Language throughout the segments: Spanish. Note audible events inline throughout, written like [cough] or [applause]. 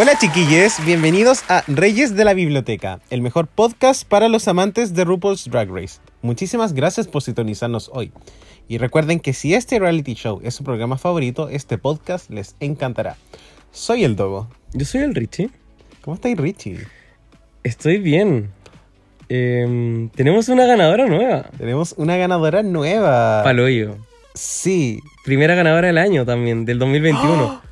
Hola chiquillos, bienvenidos a Reyes de la Biblioteca, el mejor podcast para los amantes de RuPaul's Drag Race. Muchísimas gracias por sintonizarnos hoy. Y recuerden que si este reality show es su programa favorito, este podcast les encantará. Soy el Dogo. Yo soy el Richie. ¿Cómo estáis, Richie? Estoy bien. Em, tenemos una ganadora nueva. Tenemos una ganadora nueva. Paloyo. Sí. Primera ganadora del año también, del 2021.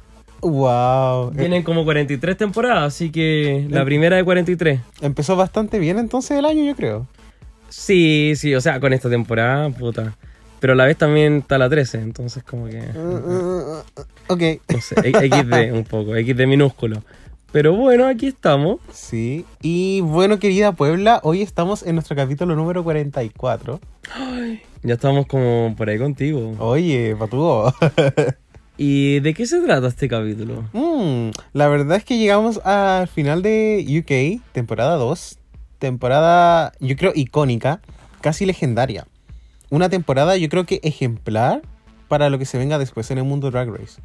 Wow. Vienen como 43 temporadas, así que la primera de 43. Empezó bastante bien entonces el año, yo creo. Sí, sí, o sea, con esta temporada, puta. Pero a la vez también está la 13, entonces como que... Ok. No sé, XD un poco, XD minúsculo. Pero bueno, aquí estamos. Sí. Y bueno, querida Puebla, hoy estamos en nuestro capítulo número 44. Ya estamos como por ahí contigo. Oye, patúo. [laughs] ¿Y de qué se trata este capítulo? Mm, la verdad es que llegamos al final de UK, temporada 2. Temporada, yo creo, icónica, casi legendaria. Una temporada, yo creo que ejemplar para lo que se venga después en el mundo Drag Race.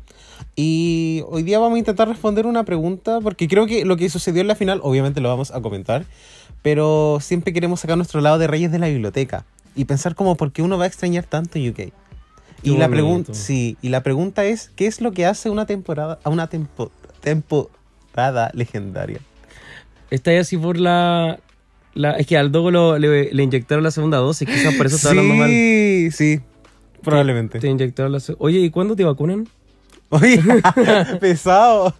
Y hoy día vamos a intentar responder una pregunta, porque creo que lo que sucedió en la final, obviamente lo vamos a comentar, pero siempre queremos sacar nuestro lado de Reyes de la Biblioteca y pensar como por qué uno va a extrañar tanto UK. Y la, pregunta sí, y la pregunta es, ¿qué es lo que hace una temporada, a una tempo- temporada legendaria? Está ahí así por la, la- Es que al Dogo lo- le, le inyectaron la segunda dosis, quizás por eso está hablando mal. Sí, sí, probablemente. Te inyectaron la Oye, ¿y cuándo te vacunan? Oye, [laughs] pesado.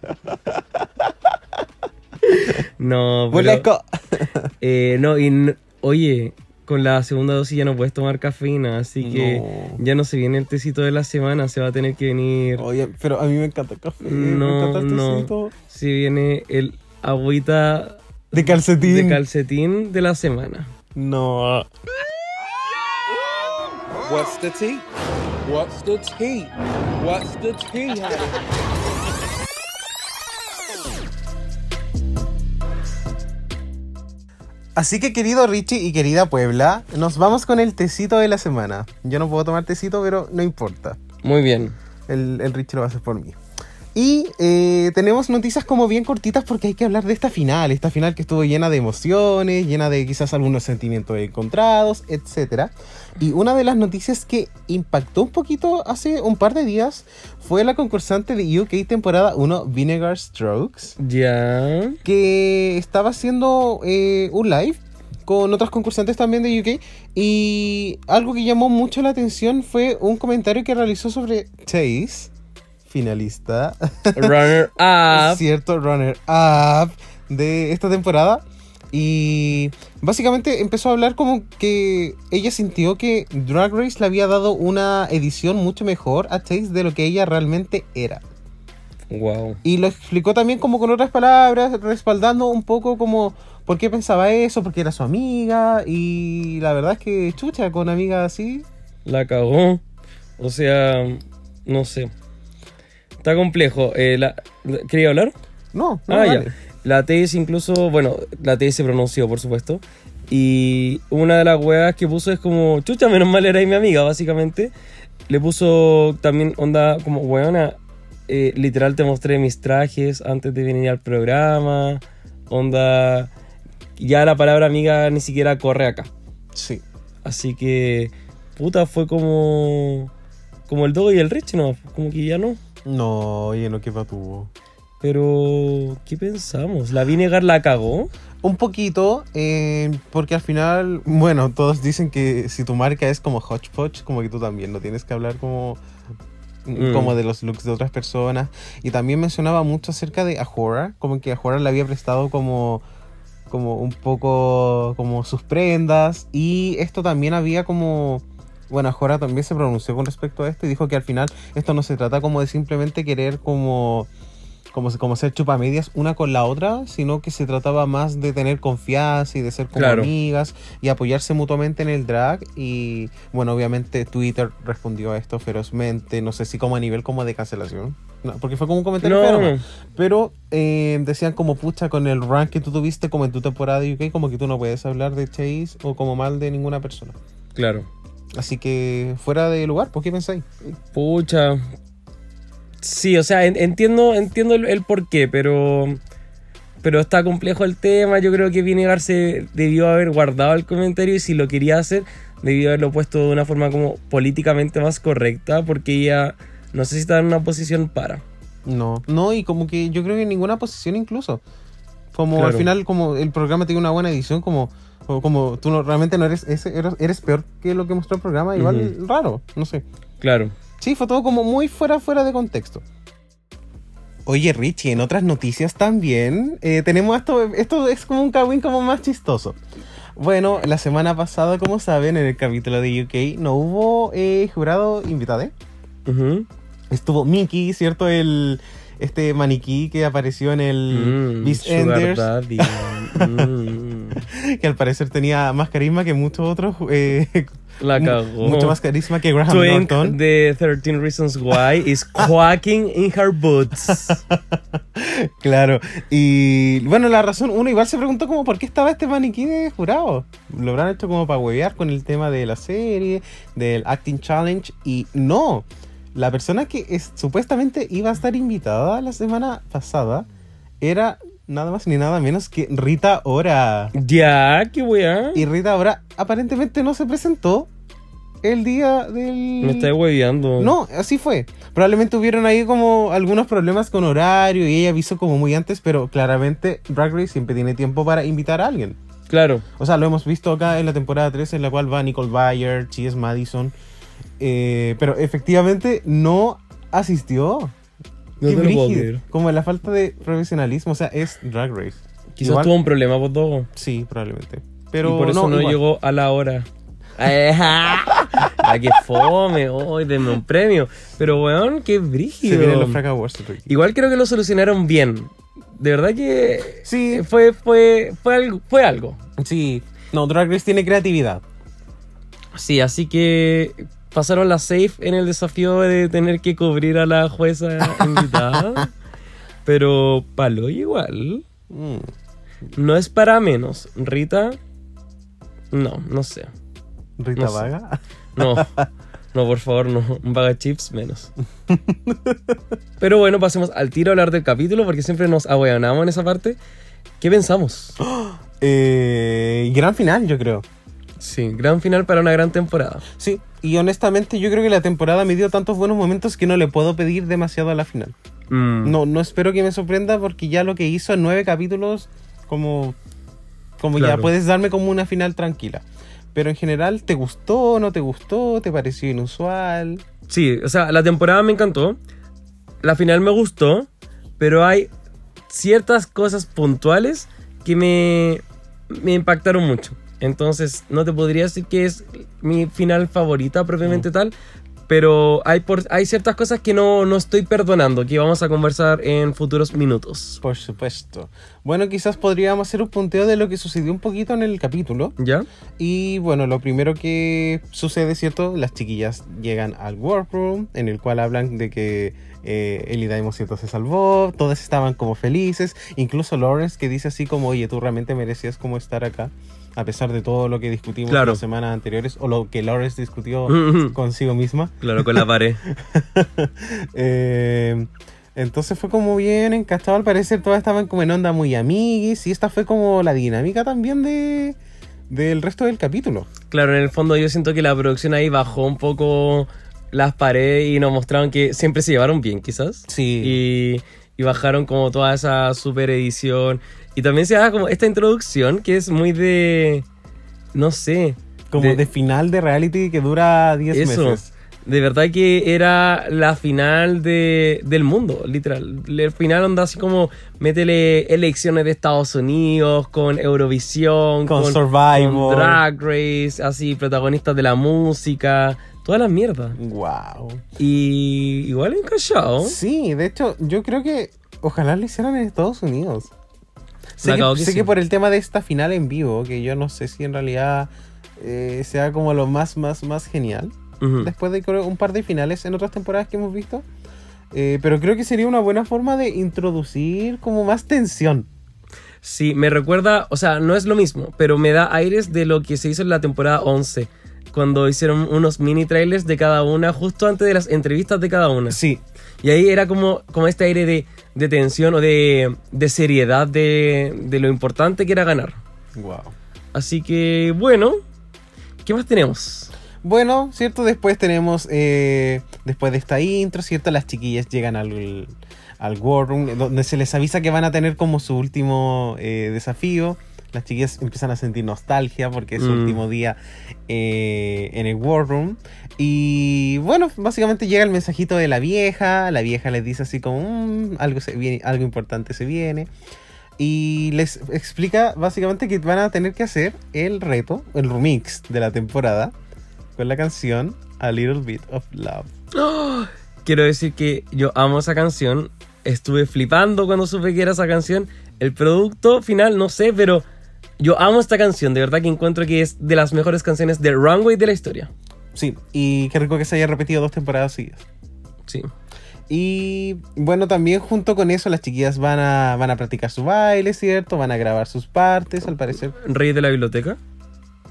No, pero... [laughs] Eh, no, y... Oye, con la segunda dosis ya no puedes tomar cafeína, así que No. ya no se viene el tecito de la semana, se va a tener que venir... Oye, pero a mí me encanta el café. me No, encanta el no. tecito. Se viene el agüita De calcetín. de calcetín de la semana. no. What's the tea? What's the tea? What's the tea, Así que querido Richie y querida Puebla, nos vamos con el tecito de la semana. Yo no puedo tomar tecito, pero no importa. Muy bien. El, el Richie lo va a hacer por mí. Y eh, tenemos noticias como bien cortitas porque hay que hablar de esta final. Esta final que estuvo llena de emociones, llena de quizás algunos sentimientos encontrados, etc. Y una de las noticias que impactó un poquito hace un par de días fue la concursante de UK temporada 1, Vinegar Strokes, Ya. que estaba haciendo eh, un live con otros concursantes también de UK y algo que llamó mucho la atención fue un comentario que realizó sobre Chase, finalista, Runner [laughs] up. cierto runner up de esta temporada y básicamente empezó a hablar como que ella sintió que Drag Race le había dado una edición mucho mejor a Chase de lo que ella realmente era. Wow. Y lo explicó también como con otras palabras, respaldando un poco como por qué pensaba eso, porque era su amiga. Y la verdad es que chucha, con amigas así. La cagó. O sea, no sé. Está complejo. Eh, la, ¿Quería hablar? No, no. ah, ya. La TS incluso, bueno, la TS se pronunció, por supuesto. Y una de las weas que puso es como, chucha, menos mal era ahí mi amiga, básicamente. Le puso también onda como, weona, eh, literal te mostré mis trajes antes de venir al programa. Onda, ya la palabra amiga ni siquiera corre acá. Sí. Así que, puta, fue como, como el Dogo y el Rich, ¿no? Como que ya no. No, oye, no, qué tuvo. Pero, ¿qué pensamos? ¿La Vinegar la cagó? Un poquito, eh, porque al final, bueno, todos dicen que si tu marca es como hodgepodge, como que tú también no tienes que hablar como, Mm. como de los looks de otras personas. Y también mencionaba mucho acerca de Ahura, como que Ahura le había prestado como, como un poco como sus prendas. Y esto también había como... Bueno, Ahura también se pronunció con respecto a esto y dijo que al final esto no se trata como de simplemente querer como como, como ser chupamedias una con la otra, sino que se trataba más de tener confianza y de ser como Claro. amigas y apoyarse mutuamente en el drag. Y bueno, obviamente Twitter respondió a esto ferozmente, no sé si como a nivel como de cancelación, no, porque fue como un comentario pero eh, decían como pucha con el rank que tú tuviste como en tu temporada de UK, como que tú no puedes hablar de Chase o como mal de ninguna persona. Claro. Así que fuera de lugar, ¿por qué pensáis? Pucha. Sí, o sea, en- entiendo, entiendo el, el por qué, pero. Pero está complejo el tema. Yo creo que Vinegar se debió haber guardado el comentario y si lo quería hacer, debió haberlo puesto de una forma como políticamente más correcta, porque ella no sé si está en una posición para. No, no, y como que yo creo que en ninguna posición incluso. Como al final, como el programa tiene una buena edición, como, o como tú no, realmente no eres, ese, eres, eres peor que lo que mostró el programa, igual raro, no sé. Claro. Sí, fue todo como muy fuera, fuera de contexto. Oye, Richie, en otras noticias también eh, tenemos esto, esto es como un Kawin como más chistoso. Bueno, la semana pasada, como saben, en el capítulo de UK no hubo eh, jurado invitado. Ujú. Estuvo Mickey, ¿cierto? El, este maniquí que apareció en el Mm, Beast Enders, Daddy. [laughs] Mm. Que al parecer tenía más carisma que muchos otros, eh, [laughs] La cagó. mucho más carisma que Graham Twink Norton. de 13 Reasons Why is [laughs] quacking in her boots. [laughs] Claro. Y bueno, la razón, uno igual se preguntó como por qué estaba este maniquí de jurado. Lo habrán hecho como para huevear con el tema de la serie, del Acting Challenge. Y no, la persona que es, supuestamente iba a estar invitada la semana pasada era nada más ni nada menos que Rita Ora. ya, qué weá. Y Rita Ora aparentemente no se presentó el día del... Me estáis hueveando. No, así fue. Probablemente hubieron ahí como algunos problemas con horario y ella avisó como muy antes, pero claramente Drag Race siempre tiene tiempo para invitar a alguien. Claro. O sea, lo hemos visto acá en la temporada 3 en la cual va Nicole Bayer, Chis Madison, eh, pero efectivamente no asistió. No Qué te lo puedo brígido. creer. Como la falta de profesionalismo, o sea, es Drag Race. Quizás Igual- tuvo un problema por todo. Sí, probablemente. Pero y por eso no, llegó a la hora. [laughs] ¡Ah, qué fome! ¡Hoy denme un premio! Pero, weón, qué Se brígido. vienen los Fraca Awards. Igual creo que lo solucionaron bien. De verdad que Sí, fue, fue, fue, algo, fue algo. sí. No, Drag Race tiene creatividad. Sí, así que pasaron la safe en el desafío de tener que cubrir a la jueza [laughs] invitada. Pero palo igual. Mm. No es para menos. Rita, no, no sé. Rita No sé. Vaga. No, [laughs] no, por favor, no. De chips menos. Pero bueno, pasemos al tiro a hablar del capítulo porque siempre nos ahueonamos en esa parte. ¿Qué pensamos? [gasps] Eh, gran final, yo creo. Sí, gran final para una gran temporada. Sí, y honestamente yo creo que la temporada me dio tantos buenos momentos que no le puedo pedir demasiado a la final. Mm, No, no espero que me sorprenda porque ya lo que hizo en nueve capítulos, como, como ya puedes darme como una final tranquila. Pero en general, ¿te gustó? ¿No te gustó? ¿Te pareció inusual? Sí, o sea, la temporada me encantó. La final me gustó, pero hay ciertas cosas puntuales que me, me impactaron mucho. Entonces, no te podría decir que es mi final favorita propiamente tal, pero hay, por, hay ciertas cosas que no, no estoy perdonando, que vamos a conversar en futuros minutos. Por supuesto. Bueno, quizás podríamos hacer un punteo de lo que sucedió un poquito en el capítulo. ¿Ya? Y bueno, lo primero que sucede, ¿cierto? Las chiquillas llegan al workroom, en el cual hablan de que eh, Elida Emo, ¿cierto? se salvó, todas estaban como felices, incluso Lawrence que dice así como, oye, tú realmente merecías como estar acá, a pesar de todo lo que discutimos Claro. las semanas anteriores, o lo que Lawrence discutió [laughs] consigo misma. Claro, con la pared. [laughs] Eh, entonces fue como bien encachado, al parecer todas estaban como en onda muy amiguis, y esta fue como la dinámica también de del resto del capítulo. Claro, en el fondo yo siento que la producción ahí bajó un poco las paredes y nos mostraron que siempre se llevaron bien, quizás. Sí. Y, y bajaron como toda esa super edición. Y también se da como esta introducción que es muy de. No sé. Como de, final de reality que dura 10 Eso. meses. De verdad que era la final de, del mundo, literal. El final onda así como métele elecciones de Estados Unidos, con Eurovisión, Con Survivor. con Drag Race, así, protagonistas de la música, toda la mierda. Wow. Y igual encallado. Sí, de hecho, yo creo que ojalá lo hicieran en Estados Unidos. Sé, que, sé por el tema de esta final en vivo, que yo no sé si en realidad eh, sea como lo más, más, más genial. Después de un par de finales en otras temporadas que hemos visto. Eh, pero creo que sería una buena forma de introducir como más tensión. Sí, me recuerda, o sea, no es lo mismo, pero me da aires de lo que se hizo en la temporada 11, cuando hicieron unos mini trailers de cada una justo antes de las entrevistas de cada una. Sí, Y ahí era como, como este aire de, de tensión o de, de seriedad de, de lo importante que era ganar. wow. Así que, bueno, ¿qué más tenemos? Bueno, ¿cierto? Después tenemos, eh, después de esta intro, ¿cierto? Las chiquillas llegan al, al War Room, donde se les avisa que van a tener como su último eh, desafío. Las chiquillas empiezan a sentir nostalgia porque es su Mm. último día eh, en el War Room. Y bueno, básicamente llega el mensajito de la vieja. La vieja les dice así como, "Mm, algo, se viene, algo importante se viene. Y les explica básicamente que van a tener que hacer el reto, el remix de la temporada, con la canción A Little Bit of Love. [gasps] Quiero decir que yo amo esa canción. Estuve flipando cuando supe que era esa canción. El producto final, no sé, pero yo amo esta canción. De verdad que encuentro que es de las mejores canciones de Runway de la historia. Sí, y qué rico que se haya repetido dos temporadas seguidas. Sí. Y bueno, también junto con eso las chiquillas van a, van a practicar su baile, ¿cierto? Van a grabar sus partes, al parecer. Rey de la biblioteca.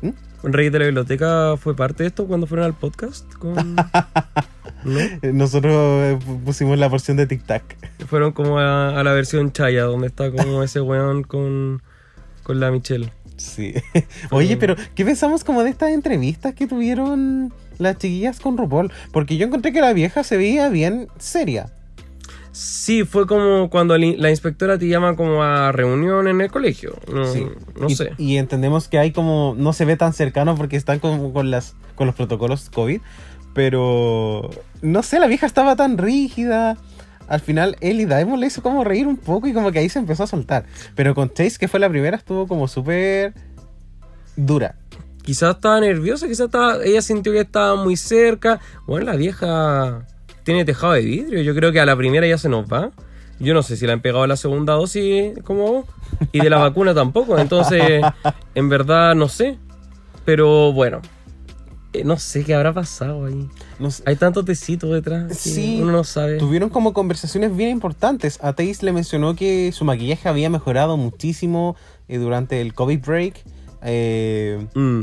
¿Mm? Rey de la biblioteca fue parte de esto cuando fueron al podcast. Con... [laughs] ¿No? Nosotros eh, pu- pusimos la porción de Tic Tac. Fueron como a, a la versión Chaya, donde está como [laughs] ese weón con, con la Michelle. Sí. Oye, pero ¿qué pensamos como de estas entrevistas que tuvieron las chiquillas con RuPaul? Porque yo encontré que la vieja se veía bien seria. Sí, fue como cuando la inspectora te llama como a reunión en el colegio. No, Sí. no y, sé. Y entendemos que hay como. No se ve tan cercano porque están como con las con los protocolos COVID. Pero. No sé, la vieja estaba tan rígida. Al final, Ellie Diamond le hizo como reír un poco y como que ahí se empezó a soltar. Pero con Chase, que fue la primera, estuvo como súper dura. Quizás estaba nerviosa, quizás estaba, ella sintió que estaba muy cerca. Bueno, la vieja tiene tejado de vidrio. Yo creo que a la primera ya se nos va. Yo no sé si le han pegado la segunda dosis como. Y de la [laughs] vacuna tampoco. Entonces, en verdad, no sé. Pero bueno. eh, no sé qué habrá pasado ahí. No sé, Hay tantos tecitos detrás que Sí, uno no sabe. Tuvieron como conversaciones bien importantes. A Taze le mencionó que su maquillaje había mejorado muchísimo eh, durante el COVID break. Eh, Mm.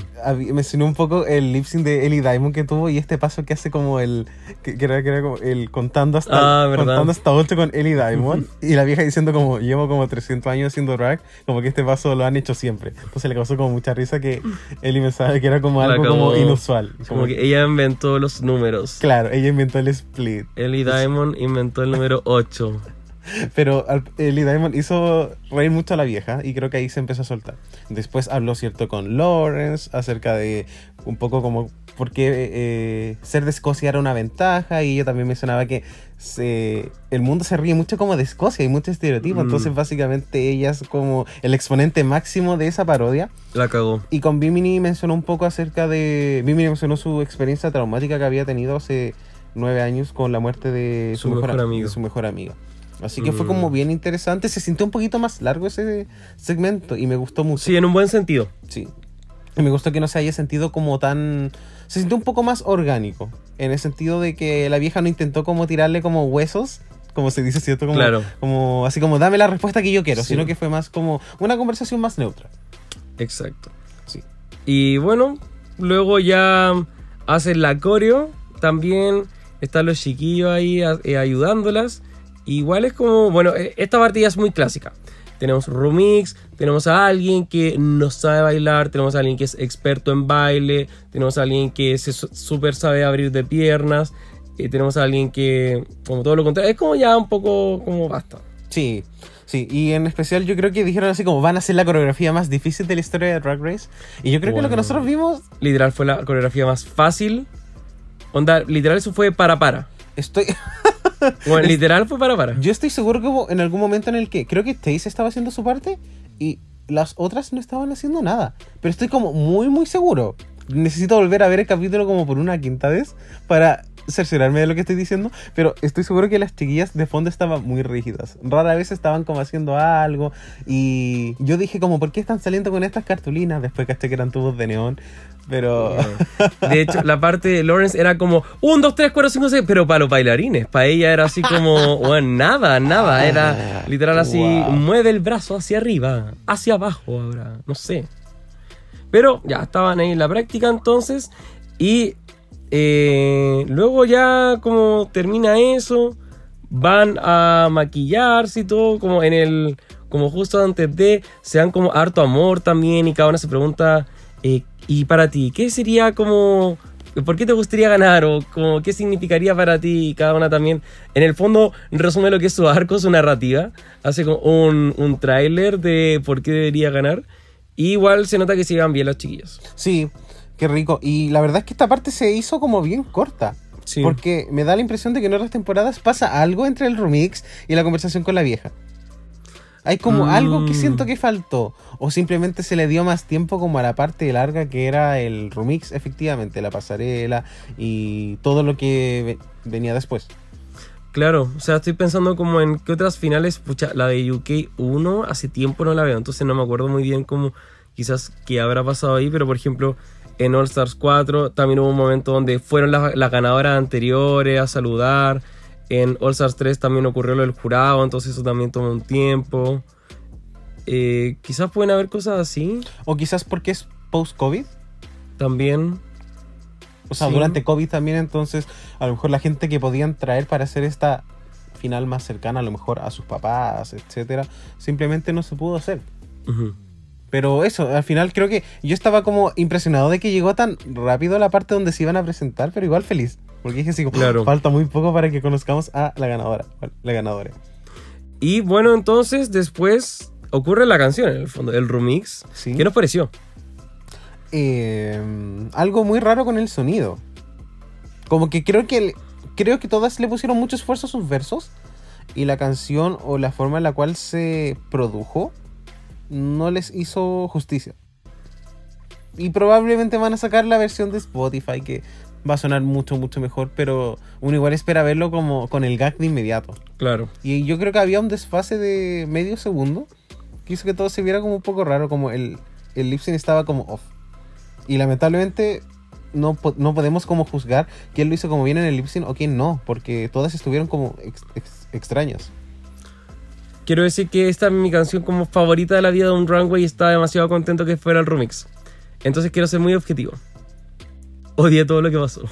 mencionó un poco el lip sync de Ellie Diamond que tuvo y este paso que hace como el que, que era, que era como el contando hasta Ah, contando hasta 8 con Ellie Diamond [laughs] y la vieja diciendo como llevo como 300 años haciendo drag como que este paso lo han hecho siempre entonces le causó como mucha risa que [laughs] Ellie pensaba que era como algo como cagó. inusual Como que ella inventó los números. claro ella inventó el split Ellie Diamond inventó el número 8. Pero al- Ellie Diamond hizo reír mucho a la vieja y creo que ahí se empezó a soltar. Después habló, ¿cierto?, con Lawrence acerca de un poco como por qué eh, ser de Escocia era una ventaja y ella también mencionaba que se- el mundo se ríe mucho como de Escocia, hay mucho estereotipo, Mm. entonces básicamente ella es como el exponente máximo de esa parodia. La cagó. Y con Bimini mencionó un poco acerca de... Bimini mencionó su experiencia traumática que había tenido hace nueve años con la muerte de Su mejor a- amigo. de su mejor amigo. Así que fue Mm. como bien interesante. Se sintió un poquito más largo ese segmento y me gustó mucho. Sí, en un buen sentido. Sí. Y me gustó que no se haya sentido como tan... Se sintió un poco más orgánico. En el sentido de que la vieja no intentó como tirarle como huesos. Como se dice, ¿cierto? Como, Claro. como así como dame la respuesta que yo quiero. Sí. Sino que fue más como una conversación más neutra. Exacto. Sí. Y bueno, luego ya hacen la coreo. También están los chiquillos ahí eh, ayudándolas. Igual es como, bueno, eh, esta partida es muy clásica. Tenemos remix, tenemos a alguien que no sabe bailar, tenemos a alguien que es experto en baile, tenemos a alguien que se súper sabe abrir de piernas, y tenemos a alguien que, como todo lo contrario, es como ya un poco como basta. Sí, sí, y en especial yo creo que dijeron así como van a ser la coreografía más difícil de la historia de Drag Race. Y yo creo que lo que nosotros vimos, Literal fue la coreografía más fácil. Onda, literal eso fue para para. estoy, [laughs] [laughs] Bueno, literal fue para para. yo estoy seguro que hubo en algún momento en el que creo que Taze estaba haciendo su parte y las otras no estaban haciendo nada. Pero estoy como muy, muy seguro. Necesito volver a ver el capítulo como por una quinta vez para cerciorarme de lo que estoy diciendo, pero estoy seguro que las chiquillas de fondo estaban muy rígidas. Rara vez estaban como haciendo algo y yo dije como, ¿por qué están saliendo con estas cartulinas? Después caché que eran tubos de neón, pero... De hecho, la parte de Lawrence era como 1, 2, 3, 4, 5, 6, pero para los bailarines. Para ella era así como, [laughs] bueno, nada, nada. Era literal así, Wow. mueve el brazo hacia arriba, hacia abajo ahora, no sé. Pero ya estaban ahí en la práctica entonces. Y eh, luego ya como termina eso, van a maquillarse y todo, como en el, como justo antes de, se dan como harto amor también y cada una se pregunta, eh, y para ti, ¿qué sería como... ¿Por qué te gustaría ganar? ¿O como, qué significaría para ti? Y cada una también, en el fondo, resume lo que es su arco, su narrativa. Hace como un, un tráiler de por qué debería ganar. Y igual se nota que se llevan bien las chiquillas. Sí, qué rico. Y la verdad es que esta parte se hizo como bien corta. Sí. Porque me da la impresión de que en otras temporadas pasa algo entre el remix y la conversación con la vieja. Hay como Mm. algo que siento que faltó. O simplemente se le dio más tiempo como a la parte larga que era el remix, efectivamente, la pasarela y todo lo que ve- venía después. Claro, o sea, estoy pensando como en qué otras finales, pucha, la de UK 1 hace tiempo no la veo, entonces no me acuerdo muy bien cómo quizás qué habrá pasado ahí, pero por ejemplo en All Stars 4 también hubo un momento donde fueron las, las ganadoras anteriores a saludar, en All Stars 3 también ocurrió lo del jurado, entonces eso también tomó un tiempo. Eh, quizás pueden haber cosas así O quizás porque es post-COVID. también. O sea, Sí. durante COVID también, entonces, a lo mejor la gente que podían traer para hacer esta final más cercana, a lo mejor a sus papás, etcétera, simplemente no se pudo hacer. Pero eso, al final creo que yo estaba como impresionado de que llegó tan rápido la parte donde se iban a presentar, pero igual feliz. Porque dije así, Claro. falta muy poco para que conozcamos a la ganadora. La ganadora. Y bueno, entonces después ocurre la canción, en el fondo, el remix. Sí. ¿Qué nos pareció? Eh, algo muy raro con el sonido. Como que creo que creo que todas le pusieron mucho esfuerzo a sus versos y la canción o la forma en la cual se produjo no les hizo justicia. Y probablemente van a sacar la versión de Spotify que va a sonar mucho mucho mejor, pero uno igual espera verlo como con el gag de inmediato. Claro. Y yo creo que había un desfase de medio segundo que hizo que todo se viera como un poco raro, como el, el lip sync estaba como off. Y lamentablemente no, no podemos como juzgar quién lo hizo como bien en el lip sync o quién no, porque todas estuvieron como ex- ex- extrañas. Quiero decir que esta es mi canción como favorita de la vida de un runway y estaba demasiado contento que fuera el remix. Entonces quiero ser muy objetivo. Odié todo lo que pasó.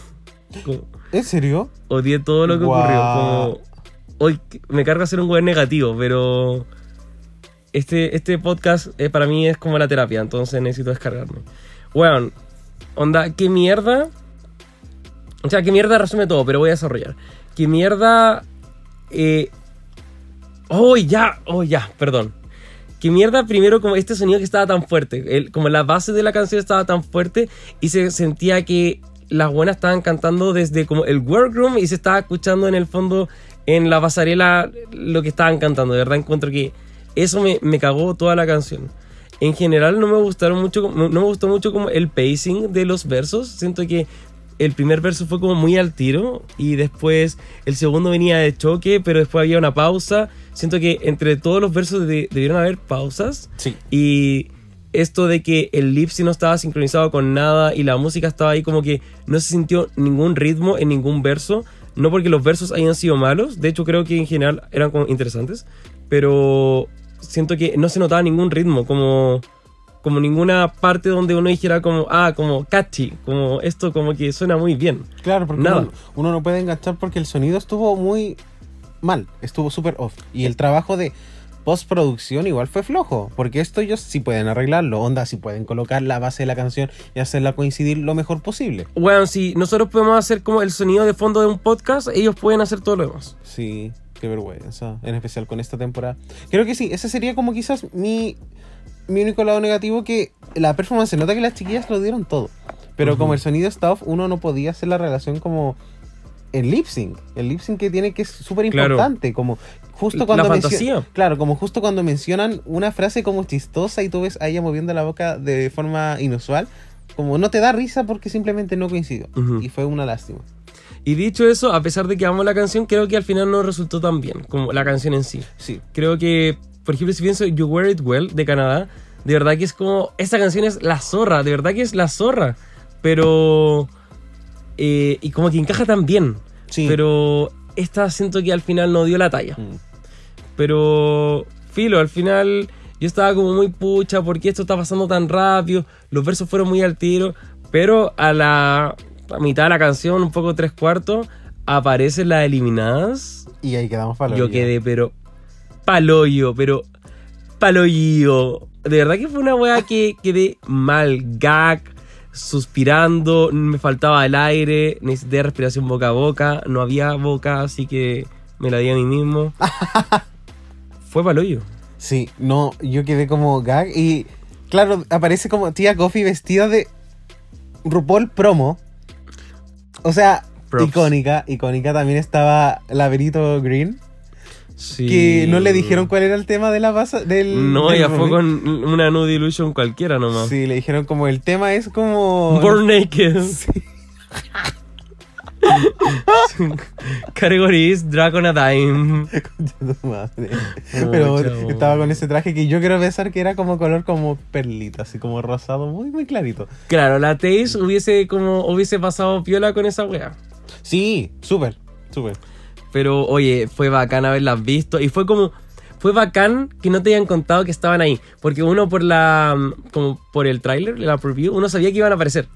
Como- ¿En serio? odié todo lo que ocurrió. Como, hoy me carga ser un güey negativo, pero este, este podcast eh, para mí es como la terapia, entonces necesito descargarme. Weón, onda, qué mierda. O sea, qué mierda resume todo, pero voy a desarrollar. Qué mierda. Eh, oh, ya, oh, ya, perdón. Qué mierda, primero, como este sonido que estaba tan fuerte. El- como la base de la canción estaba tan fuerte y se sentía que las buenas estaban cantando desde como el workroom y se estaba escuchando en el fondo en la pasarela lo que estaban cantando. De verdad encuentro que eso me, me cagó toda la canción. En general no me gustaron mucho, no me gustó mucho como el pacing de los versos. Siento que el primer verso fue como muy al tiro y después el segundo venía de choque, pero después había una pausa. Siento que entre todos los versos de- debieron haber pausas. Sí. Y esto de que el lip sync no estaba sincronizado con nada y la música estaba ahí como que no se sintió ningún ritmo en ningún verso. No porque los versos hayan sido malos, de hecho creo que en general eran como interesantes, pero siento que no se notaba ningún ritmo, como, como ninguna parte donde uno dijera como, ah, como catchy, como esto como que suena muy bien. Claro, porque Nada. uno, uno no puede enganchar porque el sonido estuvo muy mal, estuvo súper off. Y el trabajo de postproducción igual fue flojo, porque esto ellos sí pueden arreglarlo, onda, sí pueden colocar la base de la canción y hacerla coincidir lo mejor posible. Bueno, si nosotros podemos hacer como el sonido de fondo de un podcast, ellos pueden hacer todo lo demás. Sí. qué vergüenza, en especial con esta temporada. Creo que sí, ese sería como quizás mi, mi único lado negativo, que la performance, se nota que las chiquillas lo dieron todo. Pero como el sonido está off, uno no podía hacer la relación como el lip sync. El lip sync que tiene que es súper Claro. importante, como justo cuando mencio- fantasía. Claro, como justo cuando mencionan una frase como chistosa y tú ves a ella moviendo la boca de forma inusual, como no te da risa porque simplemente no coincidió. Y fue una lástima. Y dicho eso, a pesar de que amo la canción, creo que al final no resultó tan bien como la canción en sí. Sí. Creo que, por ejemplo, si pienso You Wear It Well de Canadá, de verdad que es como. Esta canción es la zorra, de verdad que es la zorra. Pero. eh, y como que encaja tan bien. Sí. Pero esta siento que al final no dio la talla. Mm. Pero, filo, al final yo estaba como muy pucha, porque esto está pasando tan rápido? Los versos fueron muy al tiro, pero a la a mitad de la canción, un poco tres cuartos, aparecen las eliminadas. Y ahí quedamos para Yo quedé, pero paloyo, pero paloyo. De verdad que fue una weá que quedé mal, gag, suspirando, me faltaba el aire, necesité respiración boca a boca, no había boca, así que me la di a mí mismo. [laughs] fue paloyo. Sí, no, yo quedé como gag y claro, aparece como tía Coffee vestida de RuPaul promo. O sea, Props. icónica, icónica también estaba Laberito Green, Sí. que no le dijeron cuál era el tema de la base del No, del ella fue con una nude illusion cualquiera nomás. Sí, le dijeron como el tema es como Born Naked. [laughs] Sí. [laughs] Category is Dragon a Dime. [laughs] Madre. Oh, Pero chavo. estaba con ese traje que yo quiero pensar que era como color como perlita, así como rosado, muy muy clarito. Claro, la Taze hubiese como hubiese pasado piola con esa wea. Sí, súper, súper. Pero oye, fue bacán haberlas visto. Y fue como. Fue bacán que no te hayan contado que estaban ahí. Porque uno por la. mm, como por el tráiler, la preview, uno sabía que iban a aparecer.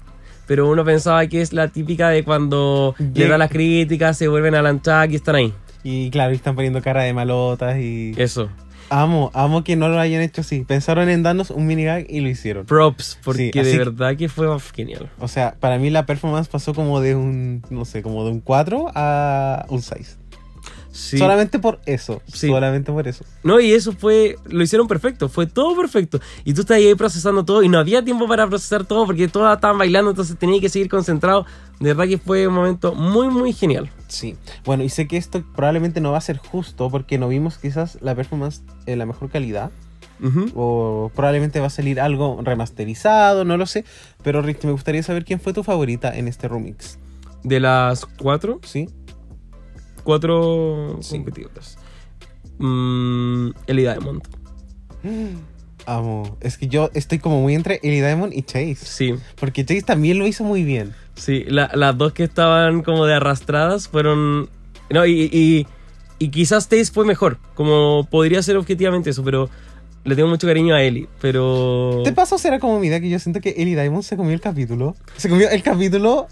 Pero uno pensaba que es la típica de cuando le Llega- da las críticas, se vuelven a lanzar y están ahí. Y claro, y están poniendo cara de malotas y... Eso. Amo, amo que no lo hayan hecho así. Pensaron en darnos un minigag y lo hicieron. Props, porque Sí, de verdad que fue genial. O sea, para mí la performance pasó como de un, no sé, como de un 4 a un 6. Sí. Solamente por eso. Sí. Solamente por eso. No, y eso fue, lo hicieron perfecto, fue todo perfecto. Y tú estás ahí procesando todo y no había tiempo para procesar todo porque todas estaban bailando, entonces tenía que seguir concentrado. De verdad que fue un momento muy, muy genial. Sí. Bueno, y sé que esto probablemente no va a ser justo porque no vimos quizás la performance en la mejor calidad. O probablemente va a salir algo remasterizado, no lo sé. Pero Rick, me gustaría saber quién fue tu favorita en este remix. De las cuatro, ¿Sí? Cuatro Sí. competidoras. Mm, Ellie Diamond. Amo. Es que yo estoy como muy entre Ellie Diamond y Chase. Sí, Porque Chase también lo hizo muy bien. sí, la- las dos que estaban como de arrastradas fueron... No, y, y, y quizás Taze fue mejor, como podría ser objetivamente eso, pero le tengo mucho cariño a Ellie, pero... ¿Te pasó será como mi idea que yo siento que Ellie Diamond se comió el capítulo? Se comió el capítulo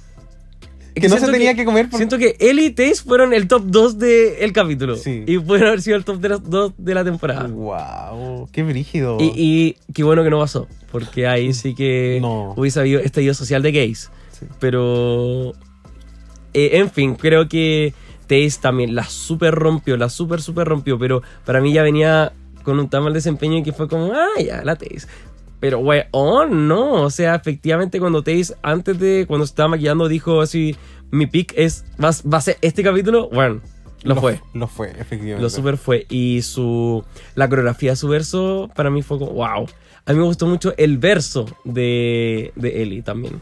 Es que no se tenía que, comer por... Siento que Ellie y Taze fueron el top 2 del capítulo. Sí. Y pueden haber sido el top 2 de la temporada. Wow, qué brígido. Y, y qué bueno que no pasó. Porque ahí sí que No. hubiese habido estallido social de gays. Sí. Pero. eh, en fin, creo que Taze también la super rompió, la super, super rompió. Pero para mí ya venía con un tan mal desempeño que fue como, ah, ya, la Taze. Pero, weón, no. O sea, efectivamente, cuando Taze, antes de cuando se estaba maquillando, dijo así: Mi pick es, va, va a ser este capítulo. Bueno, lo, fue. Lo fue, efectivamente. Lo super fue. Y su. La coreografía de su verso, para mí fue como. ¡Wow! A mí me gustó mucho el verso de, de Ellie también.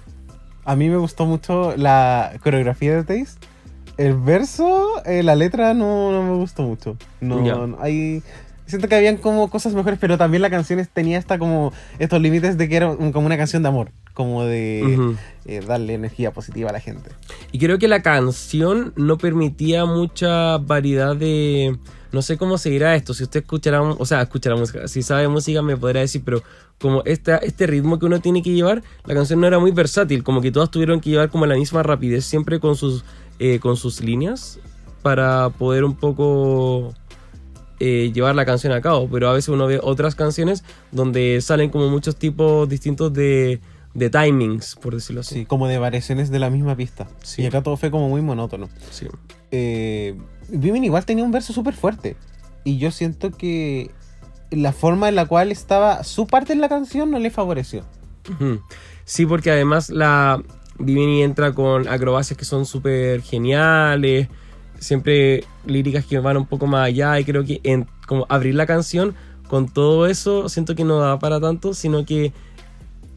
A mí me gustó mucho la coreografía de Taze. El verso, eh, la letra no, no me gustó mucho. No, no, hay... Siento que habían como cosas mejores, pero también la canción tenía hasta como estos límites de que era como una canción de amor. Como de eh, darle energía positiva a la gente. Y creo que la canción no permitía mucha variedad de. No sé cómo seguirá esto. Si usted escuchará. O sea, escuchará música. Si sabe música, me podrá decir. Pero como esta, este ritmo que uno tiene que llevar, la canción no era muy versátil. Como que todas tuvieron que llevar como la misma rapidez, siempre con sus, eh, con sus líneas. Para poder un poco. Eh, llevar la canción a cabo. Pero a veces uno ve otras canciones donde salen como muchos tipos distintos de, de timings, por decirlo así. Sí, como de variaciones de la misma pista. Sí. Y acá todo fue como muy monótono. Sí. Eh, igual tenía un verso súper fuerte. Y yo siento que la forma en la cual estaba su parte en la canción no le favoreció. Sí, porque además la Vivini entra con acrobacias que son súper geniales, siempre líricas que van un poco más allá y creo que en, como abrir la canción con todo eso siento que no da para tanto, sino que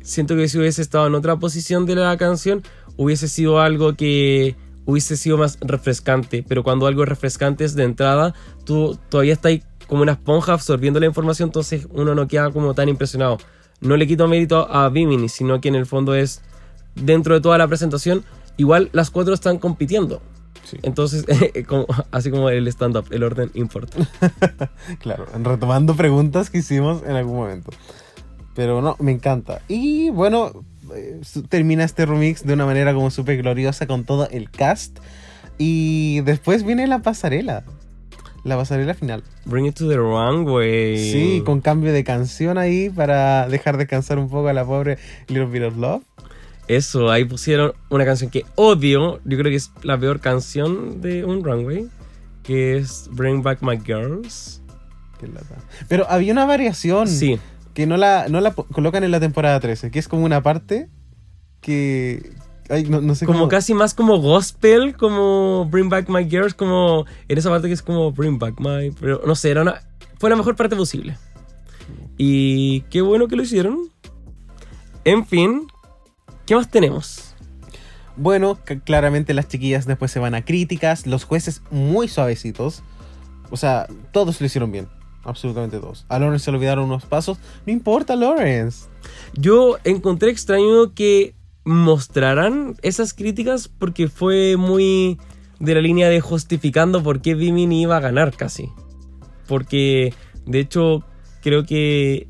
siento que si hubiese estado en otra posición de la canción hubiese sido algo que hubiese sido más refrescante, pero cuando algo es refrescante es de entrada, tú todavía estás como una esponja absorbiendo la información, entonces uno no queda como tan impresionado. No le quito mérito a Vimini, sino que en el fondo es dentro de toda la presentación, igual las cuatro están compitiendo. Sí. Entonces, [laughs] como- así como el stand-up, el orden importa. [laughs] Claro, retomando preguntas que hicimos en algún momento. Pero no, me encanta. Y bueno, eh, termina este remix de una manera como súper gloriosa con todo el cast. Y después viene la pasarela. La pasarela final. Bring it to the runway. Sí, con cambio de canción ahí para dejar descansar un poco a la pobre Little Bit of Love. Eso, ahí pusieron una canción que odio. Yo creo que es la peor canción de un runway. Que es Bring Back My Girls. Qué lata. Pero había una variación Sí, que no la, no la colocan en la temporada 13, que es como una parte que... Ay, no, no sé como cómo- casi más como gospel, como Bring Back My Girls, como en esa parte que es como Bring Back My. Pero no sé, era una, fue la mejor parte posible. Y qué bueno que lo hicieron. En fin, ¿qué más tenemos? Bueno, claramente las chiquillas después se van a críticas, los jueces muy suavecitos. O sea, todos lo hicieron bien. Absolutamente todos. A Lawrence se le olvidaron unos pasos. No importa, Lawrence. Yo encontré extraño que mostraran esas críticas porque fue muy de la línea de justificando por qué Vimini iba a ganar casi. Porque de hecho creo que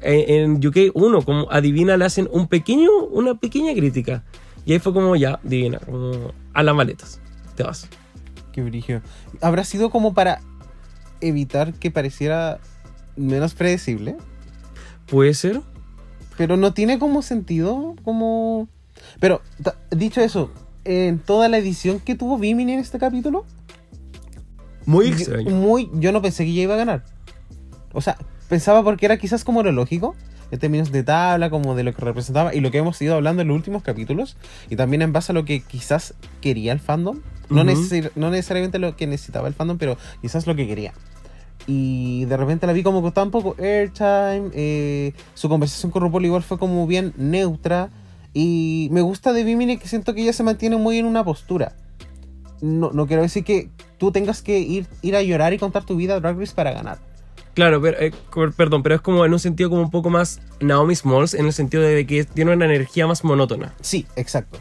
en, en UK 1 como adivina le hacen un pequeño una pequeña crítica y ahí fue como ya divina como a las maletas te vas. Qué brillo. ¿Habrá sido como para evitar que pareciera menos predecible? Puede ser. Pero no tiene como sentido, como... Pero, dicho eso, en toda la edición que tuvo Bimini en este capítulo, Muy yo, extraño. muy, yo no pensé que ella iba a ganar. O sea, pensaba porque era quizás como lo lógico, en términos de tabla, como de lo que representaba, y lo que hemos ido hablando en los últimos capítulos, y también en base a lo que quizás quería el fandom. No, no necesariamente lo que necesitaba el fandom, pero quizás lo que quería. Y de repente la vi como que estaba un poco airtime. eh, su conversación con RuPaul igual fue como bien neutra. Y me gusta de Vimini que siento que ella se mantiene muy en una postura. No, no quiero decir que tú tengas que ir, ir a llorar y contar tu vida a Drag Race para ganar. Claro, pero, eh, perdón, pero es como en un sentido como un poco más Naomi Smalls, en el sentido de que tiene una energía más monótona. Sí, exacto.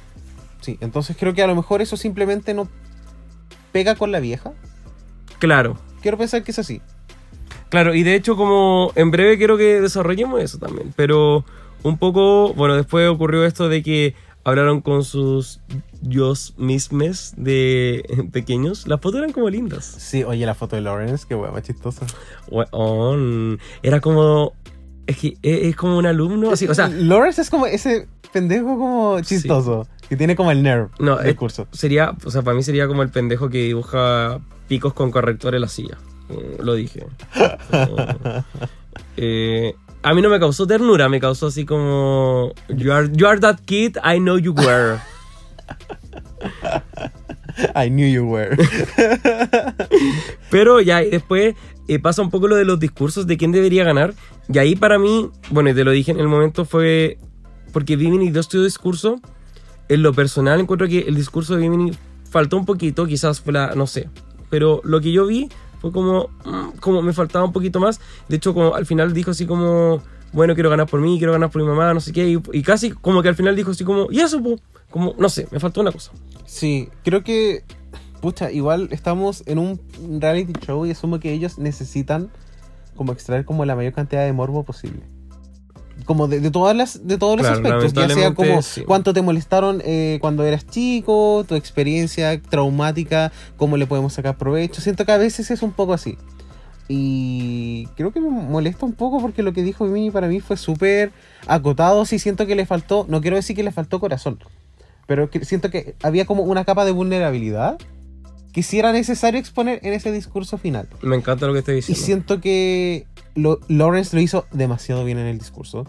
Sí, entonces creo que a lo mejor eso simplemente no pega con la vieja. Claro, Quiero pensar que es así. claro, y de hecho como en breve quiero que desarrollemos eso también, pero un poco, bueno, después ocurrió esto de que hablaron con sus dios mismes de [laughs] pequeños, las fotos eran como lindas. Sí, oye, la foto de Lawrence, qué más chistosa. Weón, era como, es que es, es como un alumno, así, o sea, Lawrence es como ese pendejo como chistoso. Que tiene como el nerve No, del curso. Sería, o sea, para mí sería como el pendejo que dibuja picos con corrector en la silla. Lo dije. [laughs] Eh, a mí no me causó ternura, me causó así como. You are, you are that kid I know you were. [laughs] I knew you were. [laughs] Pero ya y después eh, pasa un poco lo de los discursos de quién debería ganar. Y ahí para mí, bueno, y te lo dije en el momento, fue porque Vimini dio este discurso. En lo personal encuentro que el discurso de Vimini faltó un poquito, quizás fue la, no sé. Pero lo que yo vi fue como, mm, como me faltaba un poquito más. De hecho, como al final dijo así como, bueno, quiero ganar por mí, quiero ganar por mi mamá, no sé qué. Y, y casi como que al final dijo así como, y eso, como, no sé, me faltó una cosa. Sí, creo que. Pucha, igual estamos en un reality show y asumo que ellos necesitan como extraer como la mayor cantidad de morbo posible. Como de, de todas las, de todos los Claro, aspectos, ya sea como sí. cuánto te molestaron eh, cuando eras chico, tu experiencia traumática, cómo le podemos sacar provecho. Siento que a veces es un poco así. Y creo que me molesta un poco porque lo que dijo Mini para mí fue súper acotado. Sí siento que le faltó, no quiero decir que le faltó corazón, pero que siento que había como una capa de vulnerabilidad que sí era necesario exponer en ese discurso final. Me encanta lo que estás Y diciendo. siento que lo- Lawrence lo hizo demasiado bien en el discurso.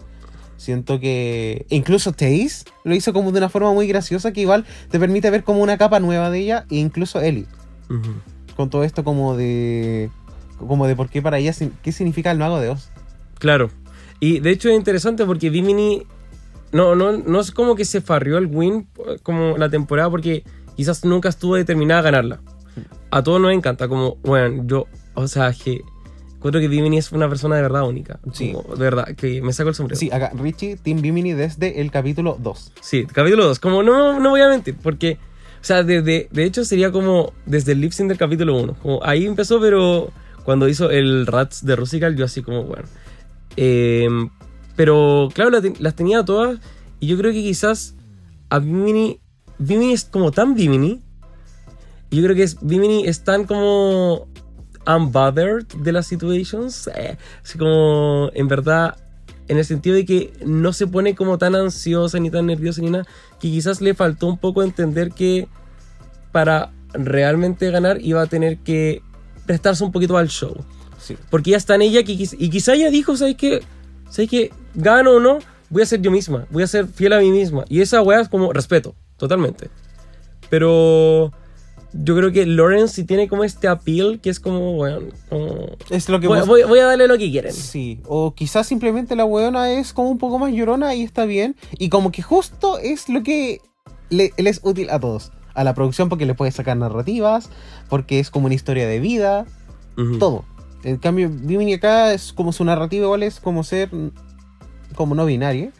Siento que incluso Taze lo hizo como de una forma muy graciosa que igual te permite ver como una capa nueva de ella e incluso Ellie. Con todo esto como de como de por qué para ella qué significa el mago de Oz. Claro. Y de hecho es interesante porque Bimini no, no, no es como que se farrió el win como la temporada porque quizás nunca estuvo determinada a ganarla. A todos nos encanta, como, bueno, yo, o sea, que encuentro que Bimini es una persona de verdad única. Sí. Como, de verdad, que me saco el sombrero. Sí, acá Richie Team Bimini desde el capítulo 2. Sí, capítulo 2. Como no, no voy a mentir, porque, o sea, de, de, de hecho sería como desde el lip sync del capítulo 1. Como ahí empezó, pero cuando hizo el Rats de Rusical, yo así como, bueno. Eh, pero claro, la te- las tenía todas y yo creo que quizás a Bimini, Bimini es como tan Bimini. Yo creo que es, Bimini es tan como unbothered de las situations. eh, así como, en verdad, en el sentido de que no se pone como tan ansiosa ni tan nerviosa ni nada, que quizás le faltó un poco entender que para realmente ganar iba a tener que prestarse un poquito al show. Sí. Porque ya está en ella que, y quizá ella dijo, ¿sabes qué? ¿Sabes qué? Gano o no, voy a ser yo misma, voy a ser fiel a mí misma. Y esa weá es como respeto, totalmente. Pero yo creo que Lawrence sí tiene como este appeal que es como, bueno, como... Es lo que Voy, vos- voy- voy a darle lo que quieren. Sí, o quizás simplemente la weona es como un poco más llorona y está bien. Y como que justo es lo que le, le es útil a todos. A la producción porque le puede sacar narrativas, porque es como una historia de vida, todo. En cambio, Bimini acá es como su narrativa igual es como ser como no binaria.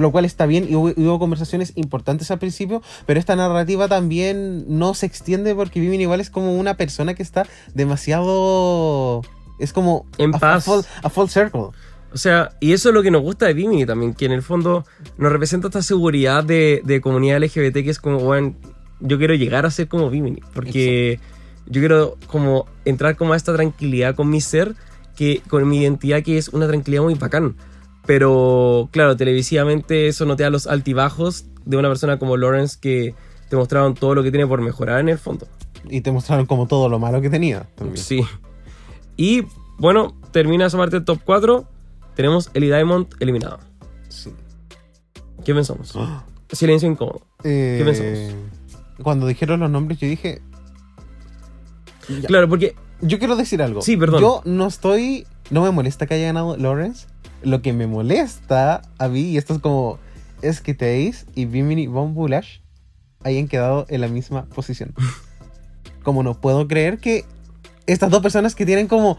Lo cual está bien y hubo, hubo conversaciones importantes al principio, pero esta narrativa también no se extiende porque Bimini igual es como una persona que está demasiado... Es como En a, a paz. full, a full circle. O sea, y eso es lo que nos gusta de Bimini también, que en el fondo nos representa esta seguridad de, de comunidad LGBT que es como, bueno, yo quiero llegar a ser como Bimini, porque yo quiero como entrar como a esta tranquilidad con mi ser, que con mi identidad que es una tranquilidad muy bacán. Pero claro, televisivamente eso no te da los altibajos de una persona como Lawrence que te mostraron todo lo que tiene por mejorar en el fondo. Y te mostraron como todo lo malo que tenía. también. Sí. Y bueno, termina esa parte del top 4. Tenemos Ellie Diamond eliminado. Sí. ¿Qué pensamos? Silencio incómodo. Eh, pensamos? Cuando dijeron los nombres, yo dije. Ya. Claro, porque Yo quiero decir algo. Sí, perdón. Yo no estoy. No me molesta que haya ganado Lawrence. Lo que me molesta a mí, y esto es como. Es que Taze y Bimini Von Bulash hayan quedado en la misma posición. [laughs] como no puedo creer que estas dos personas que tienen como.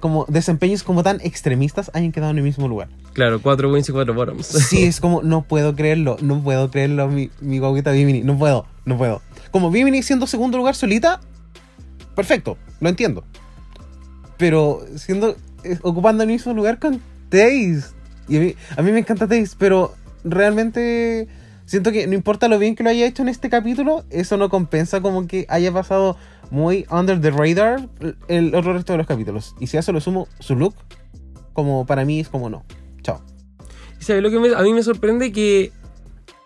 como desempeños como tan extremistas hayan quedado en el mismo lugar. Claro, cuatro wins y cuatro bottoms. [laughs] Sí, es como, no puedo creerlo, no puedo creerlo, mi, mi guaguita Bimini, no puedo, no puedo. Como Bimini siendo segundo lugar solita, perfecto, lo entiendo. Pero siendo, ocupando el mismo lugar con Taze. Y a mí, a mí me encanta Taze, pero realmente siento que no importa lo bien que lo haya hecho en este capítulo, eso no compensa como que haya pasado muy under the radar el otro resto de los capítulos. Y si a eso lo sumo su look, como para mí es como no. Chao. ¿Y ¿Sabes lo que a mí me sorprende? Que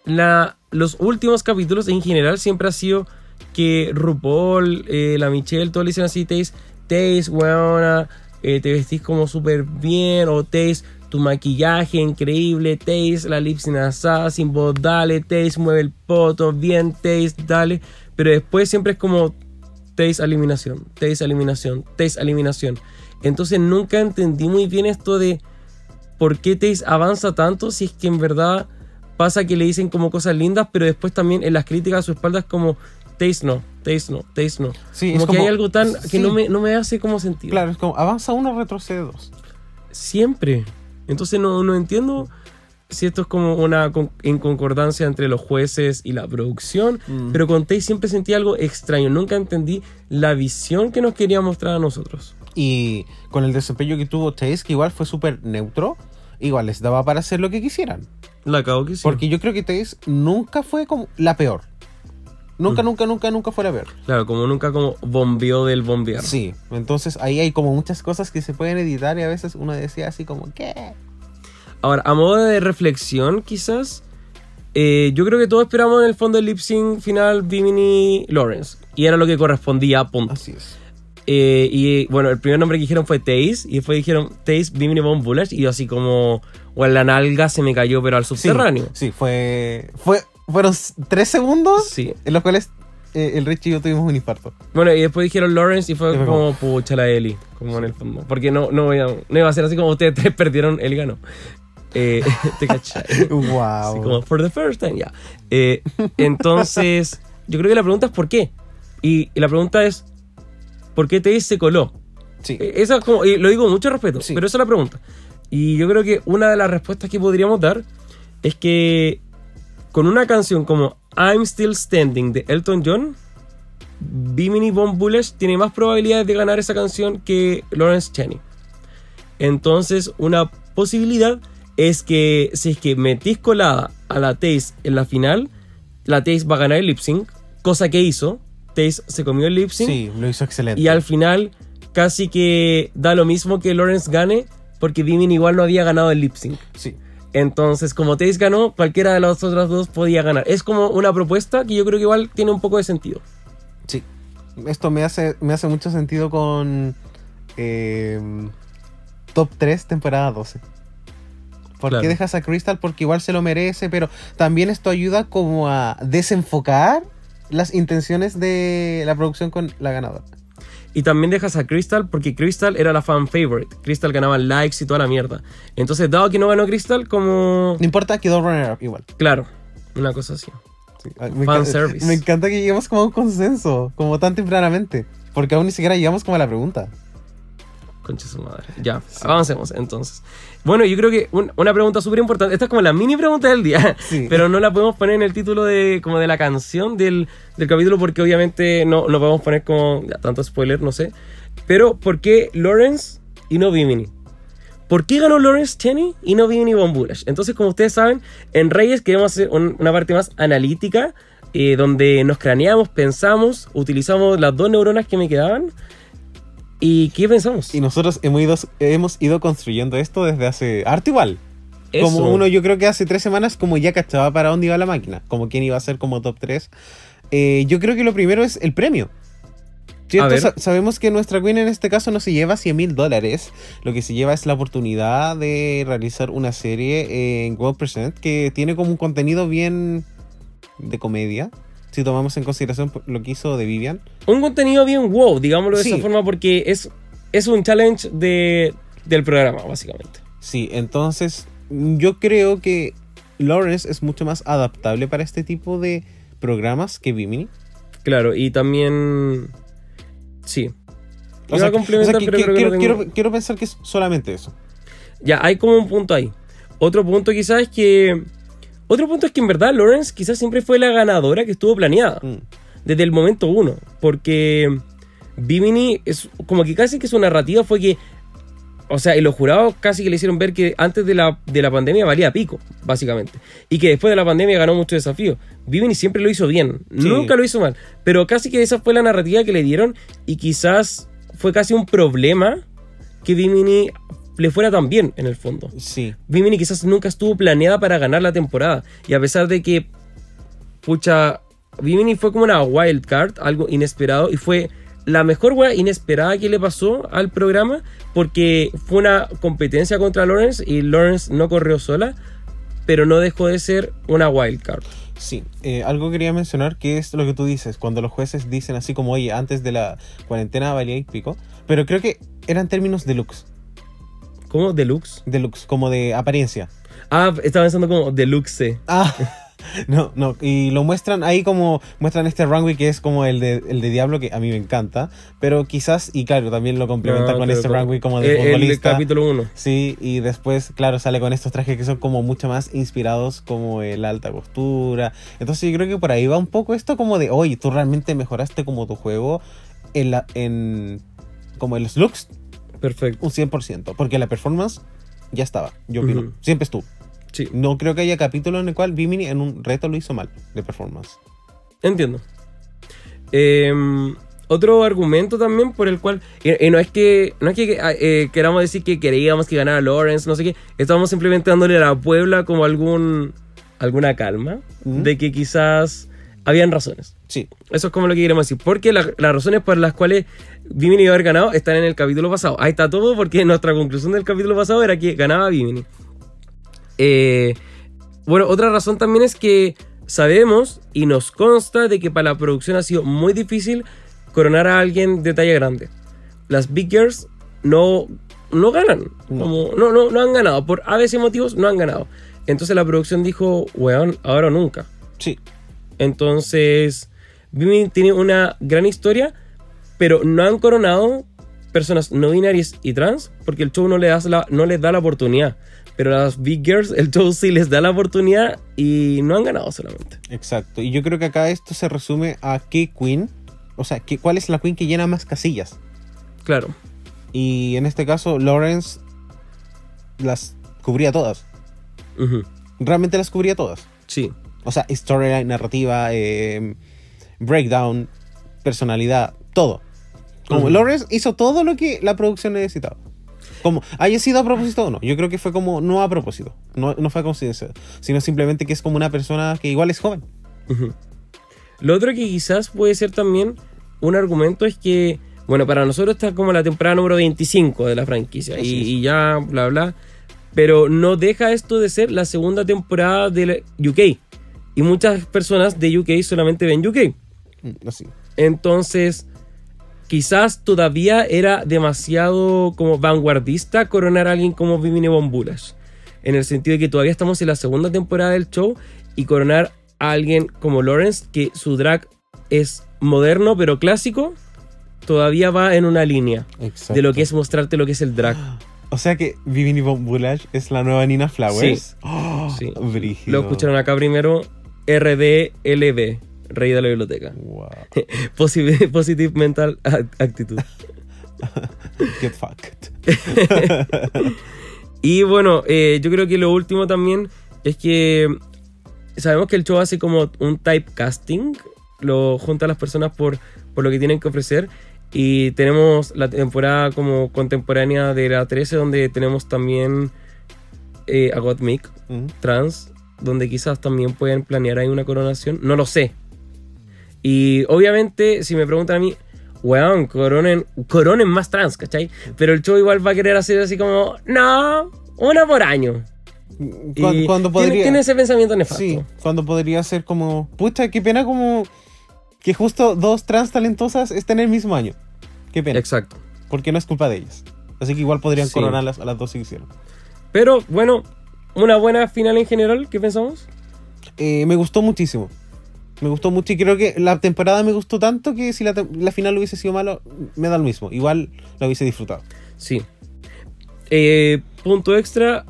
la, los últimos capítulos en general siempre ha sido que RuPaul, eh, la Michelle, todos le dicen así, Taze, Taze, weona, eh, te vestís como súper bien, o Taze, tu maquillaje increíble, Taze, la lips sin sin voz, dale, Taze, mueve el poto, bien, Taze, dale, pero después siempre es como Taze, eliminación, Taze, eliminación, Taze, eliminación. Entonces nunca entendí muy bien esto de por qué Taze avanza tanto si es que en verdad pasa que le dicen como cosas lindas, pero después también en las críticas a su espalda es como Taze no, Taze no, Taze no. Sí, como es que como- hay algo tan que no me, no me hace como sentido. Claro, es como avanza uno, retrocede dos. Siempre. Entonces no, no entiendo si esto es como una con- en concordancia entre los jueces y la producción, Mm. pero con Taze siempre sentí algo extraño. Nunca entendí la visión que nos quería mostrar a nosotros. Y con el desempeño que tuvo Taze, que igual fue súper neutro, igual les daba para hacer lo que quisieran. La cago que sí. Porque yo creo que Taze nunca fue como la peor. Nunca, Mm. nunca, nunca, nunca fue la peor. Claro, como nunca como bombeó del bombear. Sí, entonces ahí hay como muchas cosas que se pueden editar y a veces uno decía así como, ¿qué? Ahora, a modo de reflexión, quizás, eh, yo creo que todos esperamos en el fondo el lip sync final Bimini Lawrence. Y era lo que correspondía, punto. Así es. Eh, y bueno, el primer nombre que dijeron fue Taze. Y después dijeron Taze, Bimini Bomb Bullets. Y yo así como. O en la nalga se me cayó, pero al Sí, subterráneo. Sí, fue, fue. Fueron tres segundos Sí. en los cuales eh, el Rich y yo tuvimos un infarto. Bueno, y después dijeron Lawrence y fue como, pucha la Eli, como en el fondo. Porque no, no, no iba a ser así como ustedes [laughs] tres perdieron, Eli ganó. Eh, [laughs] ¿Te cachai? Wow. Así como, for the first time, ya. Eh, entonces, [laughs] yo creo que la pregunta es ¿por qué? Y, y la pregunta es, ¿por qué Taze se coló? Sí. Eh, Esa es como, y lo digo con mucho respeto, Sí. pero esa es la pregunta. Y yo creo que una de las respuestas que podríamos dar es que con una canción como I'm Still Standing de Elton John, Bimini Bomb Bullets tiene más probabilidades de ganar esa canción que Lawrence Cheney. Entonces, una posibilidad es que si es que metís colada a la Taze en la final, la Taze va a ganar el lip sync, cosa que hizo. Taze se comió el lip sync. Sí, lo hizo excelente. Y al final casi que da lo mismo que Lawrence gane porque Bimini igual no había ganado el lip sync. Sí. Entonces, como Taze ganó, cualquiera de las otras dos podía ganar. Es como una propuesta que yo creo que igual tiene un poco de sentido. Sí. Esto me hace, me hace mucho sentido con eh, Top 3, temporada 12. ¿Por Claro. qué dejas a Crystal? Porque igual se lo merece, pero también esto ayuda como a desenfocar las intenciones de la producción con la ganadora. Y también dejas a Crystal porque Crystal era la fan favorite. Crystal ganaba likes y toda la mierda. Entonces, dado que no ganó Crystal, como... No importa, quedó runner-up igual. Claro, una cosa así. Sí. Me, Fan service. [laughs] me encanta que lleguemos como a un consenso, como tan tempranamente. Porque aún ni siquiera llegamos como a la pregunta. Concha su madre. Ya, avancemos entonces. Bueno, yo creo que un- una pregunta súper importante. Esta es como la mini pregunta del día. [laughs] Sí. Pero no la podemos poner en el título de, como de la canción del, del capítulo porque obviamente no, no podemos poner como ya, tanto spoiler, no sé. Pero, ¿por qué Lawrence y no Bimini? ¿Por qué ganó Lawrence Cheney y no Bimini Von? Entonces, como ustedes saben, en Reyes queremos hacer un- una parte más analítica, eh, donde nos craneamos, pensamos, utilizamos las dos neuronas que me quedaban. ¿Y qué pensamos? Y nosotros hemos ido, hemos ido construyendo esto desde hace harto igual. Eso. Como uno, yo creo que hace tres semanas, como ya cachaba para dónde iba la máquina, como quién iba a ser como top 3. yo creo que lo primero es el premio. ¿Cierto? Sa- sabemos que nuestra queen en este caso no se lleva 100 mil dólares. Lo que se lleva es la oportunidad de realizar una serie en World Present que tiene como un contenido bien de comedia. Si tomamos en consideración lo que hizo de Vivian. un contenido bien wow, digámoslo de Sí. esa forma, porque es, es un challenge de, del programa, básicamente. Sí, entonces yo creo que Lawrence es mucho más adaptable para este tipo de programas que Vimini. Claro, y también. Sí. O sea, a complementar, o sea, que- pero que- creo que quiero, no tengo- quiero- quiero pensar que es solamente eso. Ya, hay como un punto ahí. Otro punto quizás es que. Otro punto es que en verdad Lawrence quizás siempre fue la ganadora que estuvo planeada. Mm, desde el momento uno. Porque Bimini es como que casi que su narrativa fue que. O sea, y los jurados casi que le hicieron ver que antes de la, de la pandemia valía pico, básicamente. Y que después de la pandemia ganó muchos desafíos. Bimini siempre lo hizo bien, Sí. nunca lo hizo mal. Pero casi que esa fue la narrativa que le dieron y quizás fue casi un problema que Bimini le fuera tan bien en el fondo. Sí, Bimini quizás nunca estuvo planeada para ganar la temporada. Y a pesar de que, pucha, Bimini fue como una wild card, algo inesperado, y fue la mejor wea inesperada que le pasó al programa, porque fue una competencia contra Lawrence y Lawrence no corrió sola, pero no dejó de ser una wild card. sí. Eh, algo quería mencionar que es lo que tú dices, cuando los jueces dicen así como, oye, antes de la cuarentena valía y pico, pero creo que eran términos deluxe, ¿Cómo? Deluxe. deluxe, como de apariencia. Ah, estaba pensando como deluxe. Ah, no, no, y lo muestran ahí como, muestran este runway que es como el de, el de Diablo, que a mí me encanta, pero quizás, y claro, también lo complementa No, con este runway como de el, el futbolista. capítulo 1. Sí, y después, claro, sale con estos trajes que son como mucho más inspirados como el alta costura. Entonces yo creo que por ahí va un poco esto como de, oye, tú realmente mejoraste como tu juego en la, en, como en los looks Perfecto. un 100%, porque la performance ya estaba, yo opino, Ujú. siempre estuvo. Sí, No creo que haya capítulo en el cual Bimini en un reto lo hizo mal de performance. entiendo. Em, otro argumento también por el cual. Y, y no es que, no es que eh, queramos decir que queríamos que ganara Lawrence, no sé qué. Estábamos simplemente dándole a la Puebla como algún. alguna calma. De que quizás habían razones. Sí. Eso es como lo que queremos decir. Porque la- las razones por las cuales Bimini iba a haber ganado están en el capítulo pasado. Ahí está todo porque nuestra conclusión del capítulo pasado era que ganaba Bimini. Eh, bueno, otra razón también es que sabemos y nos consta de que para la producción ha sido muy difícil coronar a alguien de talla grande. Las Big Girls no, no ganan. No. Como, no, no, no han ganado. Por a veces motivos no han ganado. Entonces la producción dijo, weón, ahora o nunca. Sí. Entonces, Bimini tiene una gran historia, pero no han coronado personas no binarias y trans porque el show no les, da la, no les da la oportunidad. Pero a las Big Girls, el show sí les da la oportunidad y no han ganado solamente. Exacto. Y yo creo que acá esto se resume a qué queen, o sea, que, cuál es la queen que llena más casillas. Claro. Y en este caso, Lawrence las cubría todas. Realmente las cubría todas. Sí. O sea, storyline, narrativa, eh, breakdown, personalidad, todo. Como. Lawrence hizo todo lo que la producción necesitaba. Como haya sido a propósito o no. Yo creo que fue como no a propósito. No, no fue a coincidencia. Sino simplemente que es como una persona que igual es joven. Lo otro que quizás puede ser también un argumento es que, bueno, para nosotros está como la temporada número 25 de la franquicia y, ya, bla, bla. Pero no deja esto de ser la segunda temporada de UK. Y muchas personas de UK solamente ven UK. Mm, Así. Entonces, quizás todavía era demasiado como vanguardista coronar a alguien como Vivine Bombulas. En el sentido de que todavía estamos en la segunda temporada del show y coronar a alguien como Lawrence, que su drag es moderno pero clásico, todavía va en una línea Exacto. de lo que es mostrarte lo que es el drag. [gasps] O sea que Vivini Von Bullage es la nueva Nina Flowers. Sí. [gasps] [gasps] Oh. Lo escucharon acá primero, RDLB, Rey de la Biblioteca. Wow. [laughs] Positive, [laughs] positive Mental Actitude. [laughs] Get fucked. Y bueno, eh, yo creo que lo último también es que sabemos que el show hace como un typecasting, lo junta a las personas por, por lo que tienen que ofrecer. Y tenemos la temporada como contemporánea de la 13, donde tenemos también eh, a Gottmik Mm. trans, donde quizás también pueden planear ahí una coronación. No lo sé. Y obviamente, si me preguntan a mí, weón, coronen, coronen más trans, ¿cachai? Pero el show igual va a querer hacer así como, no, una por año. Cuando, podría. Tiene, ese pensamiento nefasto. Sí, cuando podría ser como. Pucha, qué pena como. Que justo dos trans talentosas estén en el mismo año. Qué pena. Exacto. Porque no es culpa de ellas. Así que igual podrían Sí. coronarlas a las dos si quisieran. Pero bueno, una buena final en general, ¿qué pensamos? Eh, me gustó muchísimo. Me gustó mucho y creo que la temporada me gustó tanto que si la, la final hubiese sido malo, me da lo mismo. Igual la hubiese disfrutado. Sí. Eh, punto extra,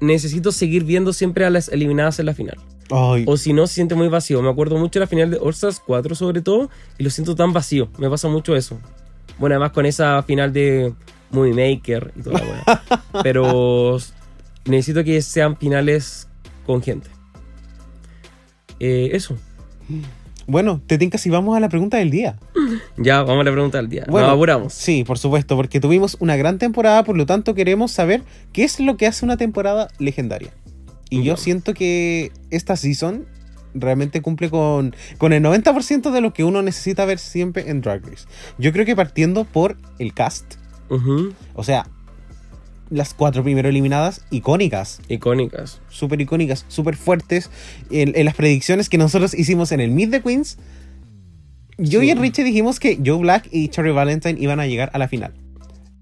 necesito seguir viendo siempre a las eliminadas en la final. Ay, O si no, se siente muy vacío. Me acuerdo mucho de la final de Stars 4 sobre todo, y lo siento tan vacío. Me pasa mucho eso. Bueno, además con esa final de Movie Maker y toda la wea. [laughs] Pero necesito que sean finales con gente. Eh, eso. Bueno, te tinca si vamos a la pregunta del día. [laughs] Ya, vamos a la pregunta del día. Bueno, Nos apuramos. Sí, por supuesto, porque tuvimos una gran temporada, por lo tanto queremos saber qué es lo que hace una temporada legendaria. Y yo siento que esta season realmente cumple con, con el 90% de lo que uno necesita ver siempre en Drag Race. Yo creo que partiendo por el cast, o sea, las cuatro primero eliminadas, icónicas, Icónicas. súper icónicas, súper fuertes. En, en las predicciones que nosotros hicimos en el Meet the Queens, yo Sí. y Richie dijimos que Joe Black y Cherry Valentine iban a llegar a la final.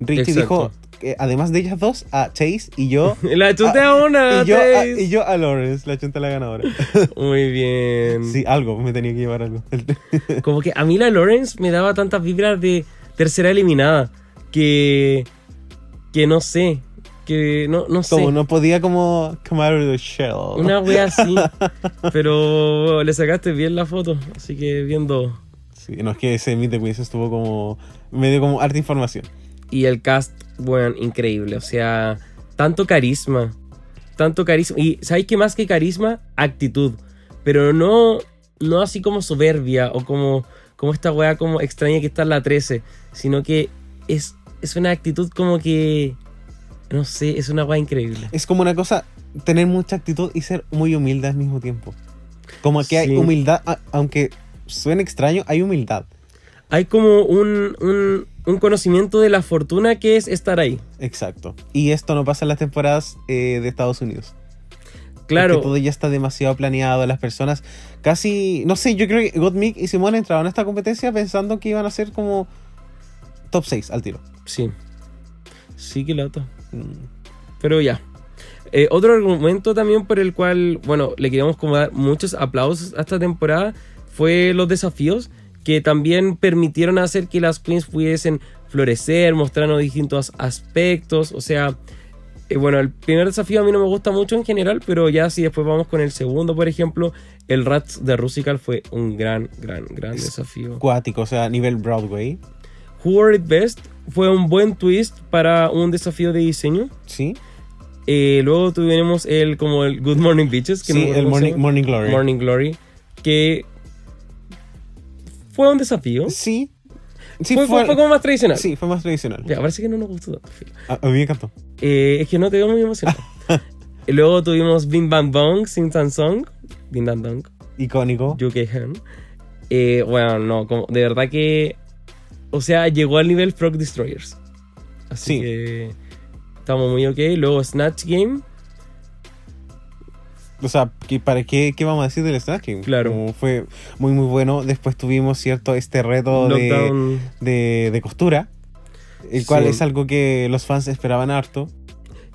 Richie Exacto. dijo, que además de ellas dos, a Chase y yo. [laughs] La chunté a una. y, yo a, y yo a Lawrence, la chunta la ganadora. [laughs] Muy bien. sí, algo, me tenía que llevar algo. [laughs] Como que a mí la Lawrence me daba tantas vibras de tercera eliminada que. Que no sé. Que no, no sé. Como no podía como come out of the shell. Una wea así. [laughs] Pero le sacaste bien la foto. Así que viendo. Sí, no es que ese Meet the Queens estuvo como. me dio como harta información. Y el cast, bueno, increíble. O sea, tanto carisma. Tanto carisma. Y ¿sabéis qué más que carisma? Actitud. Pero no, no así como soberbia o como, como esta wea como extraña que está en la 13. Sino que es, es una actitud como que. No sé, es una wea increíble. Es como una cosa, tener mucha actitud y ser muy humilde al mismo tiempo. Como que hay humildad, aunque suene extraño, hay humildad. Hay como un, un, un conocimiento de la fortuna que es estar ahí. Exacto. Y esto no pasa en las temporadas eh, de Estados Unidos. Claro. Porque todo ya está demasiado planeado. Las personas casi. No sé, yo creo que Gottmik y Simón entraron a esta competencia pensando que iban a ser como top 6 al tiro. Sí. Sí, que lata. Mm. Pero ya. Eh, otro argumento también por el cual, bueno, le queríamos como dar muchos aplausos a esta temporada fue los desafíos que también permitieron hacer que las queens pudiesen florecer, mostrando distintos aspectos. O sea, eh, bueno, el primer desafío a mí no me gusta mucho en general, pero ya si después vamos con el segundo, por ejemplo, el Rats de Rusical fue un gran, gran, gran desafío. Cuático, o sea, nivel Broadway. Who Best fue un buen twist para un desafío de diseño. Sí. Eh, luego tuvimos el como el Good Morning Bitches, que no Sí, acuerdo el morning, Glory. Morning Glory, que fue un desafío. Sí. Sí, fue, fue- fue como más tradicional. sí, fue más tradicional. Ya, parece que no nos gustó tanto. A, a mí me encantó. Eh, es que no te veo muy emocionado. [laughs] Luego tuvimos Bing Bang Bong, Sing Sang Song, Bing Bang Bong, Icónico. UK Han. Eh, bueno, no, como, de verdad que. O sea, llegó al nivel Frog Destroyers. Así Sí. que. Estamos muy ok. Luego Snatch Game. O sea, ¿qué- ¿para qué, qué vamos a decir del Snatching? Claro. Como fue muy, muy bueno. Después tuvimos, ¿cierto? Este reto de, de, de costura. El cual Sí. es algo que los fans esperaban harto.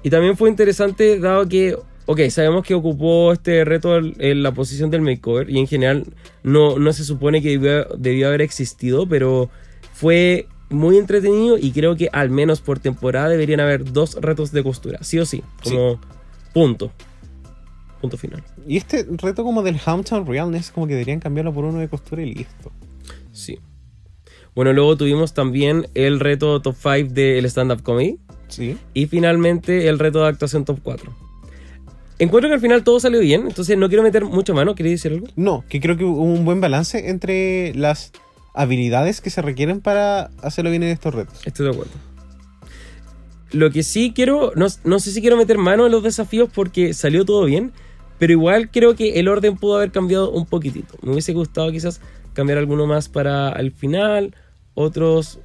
Y también fue interesante dado que, ok, sabemos que ocupó este reto en la posición del makeover y en general no, no se supone que debió, debió haber existido, pero fue muy entretenido y creo que al menos por temporada deberían haber dos retos de costura, sí o sí, como punto. Punto final. Y este reto como del Hometown Realness, como que deberían cambiarlo por uno de costura y listo. Sí. Bueno, luego tuvimos también el reto top 5 del stand-up comedy. Sí. Y finalmente el reto de actuación top 4. Encuentro que al final todo salió bien, entonces no quiero meter mucho mano. ¿Queréis decir algo? No, que creo que hubo un buen balance entre las habilidades que se requieren para hacerlo bien en estos retos. Estoy de acuerdo. Lo que sí quiero, no, no sé si quiero meter mano en los desafíos porque salió todo bien, pero igual creo que el orden pudo haber cambiado un poquitito. Me hubiese gustado quizás cambiar alguno más para el final, otros,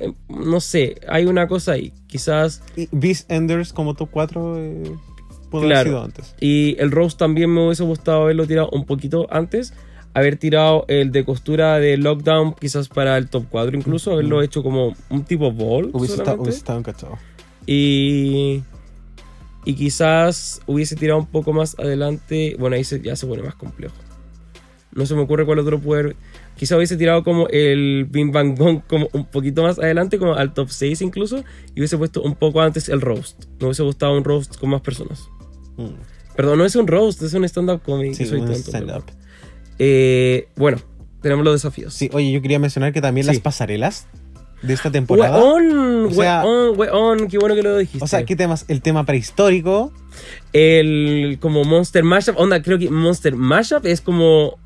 eh, no sé, hay una cosa ahí, quizás Beast Enders como top 4 eh, pudo haber Claro. sido antes. Y el roast también me hubiese gustado haberlo tirado un poquito antes. Haber tirado el de costura de lockdown, quizás para el top 4, incluso haberlo hecho como un tipo ball. Hubiese, estado, hubiese estado encachado. Y. Y quizás hubiese tirado un poco más adelante. Bueno, ahí se- ya se pone más complejo. No se me ocurre cuál otro poder. Quizás hubiese tirado como el Bing Bang Bong como un poquito más adelante, como al top 6 incluso. Y hubiese puesto un poco antes el roast. Me hubiese gustado un roast con más personas. Mm. Perdón, no es un roast, es un stand-up comedy. Sí, soy un stand-up. Eh, bueno, tenemos los desafíos. Sí, oye, yo quería mencionar que también Sí. las pasarelas de esta temporada. Weón, O sea- weón, weón, qué bueno que lo dijiste. O sea, ¿qué temas? El tema prehistórico. El como Monster Mashup, onda, creo que Monster Mashup es como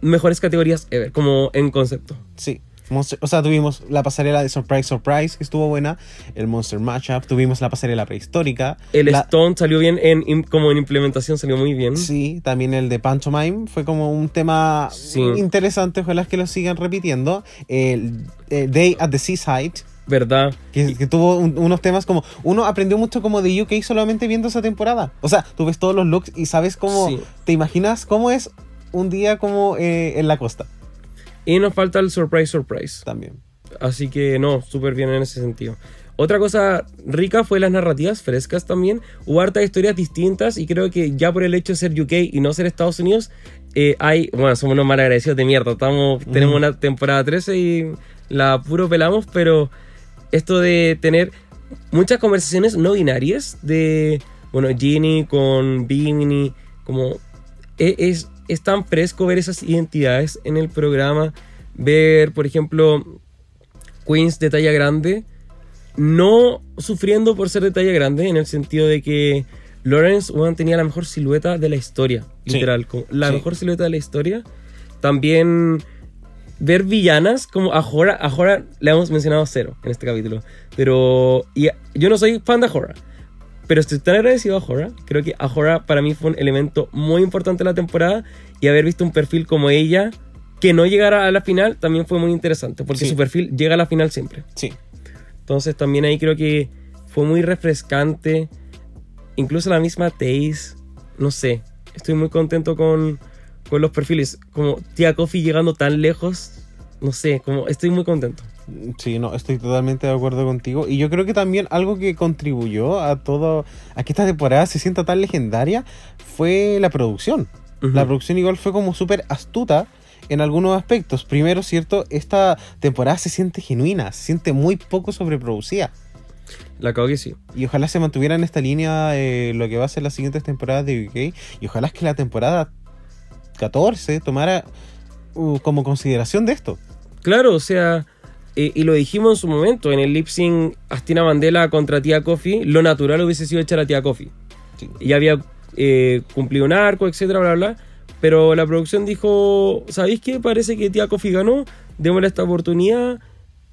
mejores categorías ever, como en concepto. Sí. Monster- o sea, tuvimos la pasarela de Surprise Surprise, que estuvo buena. El Monster Matchup. Tuvimos la pasarela prehistórica. El la- Stone salió bien en im- como en implementación salió muy bien. Sí, también el de Pantomime fue como un tema Sí. interesante. Ojalá que lo sigan repitiendo. El, eh, Day at the Seaside. ¿Verdad? Que, que tuvo un- unos temas como. Uno aprendió mucho como de UK solamente viendo esa temporada. O sea, tú ves todos los looks y sabes cómo. Sí. ¿Te imaginas cómo es un día como eh, en la costa? Y nos falta el Surprise Surprise. También. Así que no, súper bien en ese sentido. Otra cosa rica fue las narrativas frescas también. Hubo hartas historias distintas y creo que ya por el hecho de ser UK y no ser Estados Unidos, eh, hay, bueno, somos unos mal agradecidos de mierda. Estamos, Tenemos una temporada 13 y la puro pelamos, pero esto de tener muchas conversaciones no binarias de, bueno, Ginny con Bimini, como e- es, es tan fresco ver esas identidades en el programa, ver, por ejemplo, queens de talla grande, no sufriendo por ser de talla grande, en el sentido de que Lawrence weón, tenía la mejor silueta de la historia, Sí. literal, la Sí. mejor silueta de la historia. También ver villanas como a Jora, a Jora le hemos mencionado cero en este capítulo, pero y yo no soy fan de Jora, pero estoy tan agradecido a Ahora. Creo que Ahora para mí fue un elemento muy importante de la temporada y haber visto un perfil como ella que no llegara a la final también fue muy interesante porque Sí. su perfil llega a la final siempre. Sí. Entonces también ahí creo que fue muy refrescante. Incluso la misma Taze. No sé. Estoy muy contento con, con los perfiles. Como Tia Coffee llegando tan lejos. No sé, como estoy muy contento. Sí, no, estoy totalmente de acuerdo contigo. Y yo creo que también algo que contribuyó a todo, a que esta temporada se sienta tan legendaria, fue la producción. La producción igual fue como súper astuta en algunos aspectos. Primero, cierto, esta temporada se siente genuina, se siente muy poco sobreproducida. La cago que sí. Y ojalá se mantuviera en esta línea eh, lo que va a ser las siguientes temporadas de UK. Y ojalá es que la temporada 14 tomara uh, como consideración de esto. Claro, o sea, eh, y lo dijimos en su momento, en el lip sync Astina Mandela contra Tía Coffee, lo natural hubiese sido echar a Tía Coffee. Sí. Y había eh, cumplido un arco, etcétera, bla, bla. Pero la producción dijo, ¿sabéis qué? Parece que Tía Coffee ganó, démosle esta oportunidad,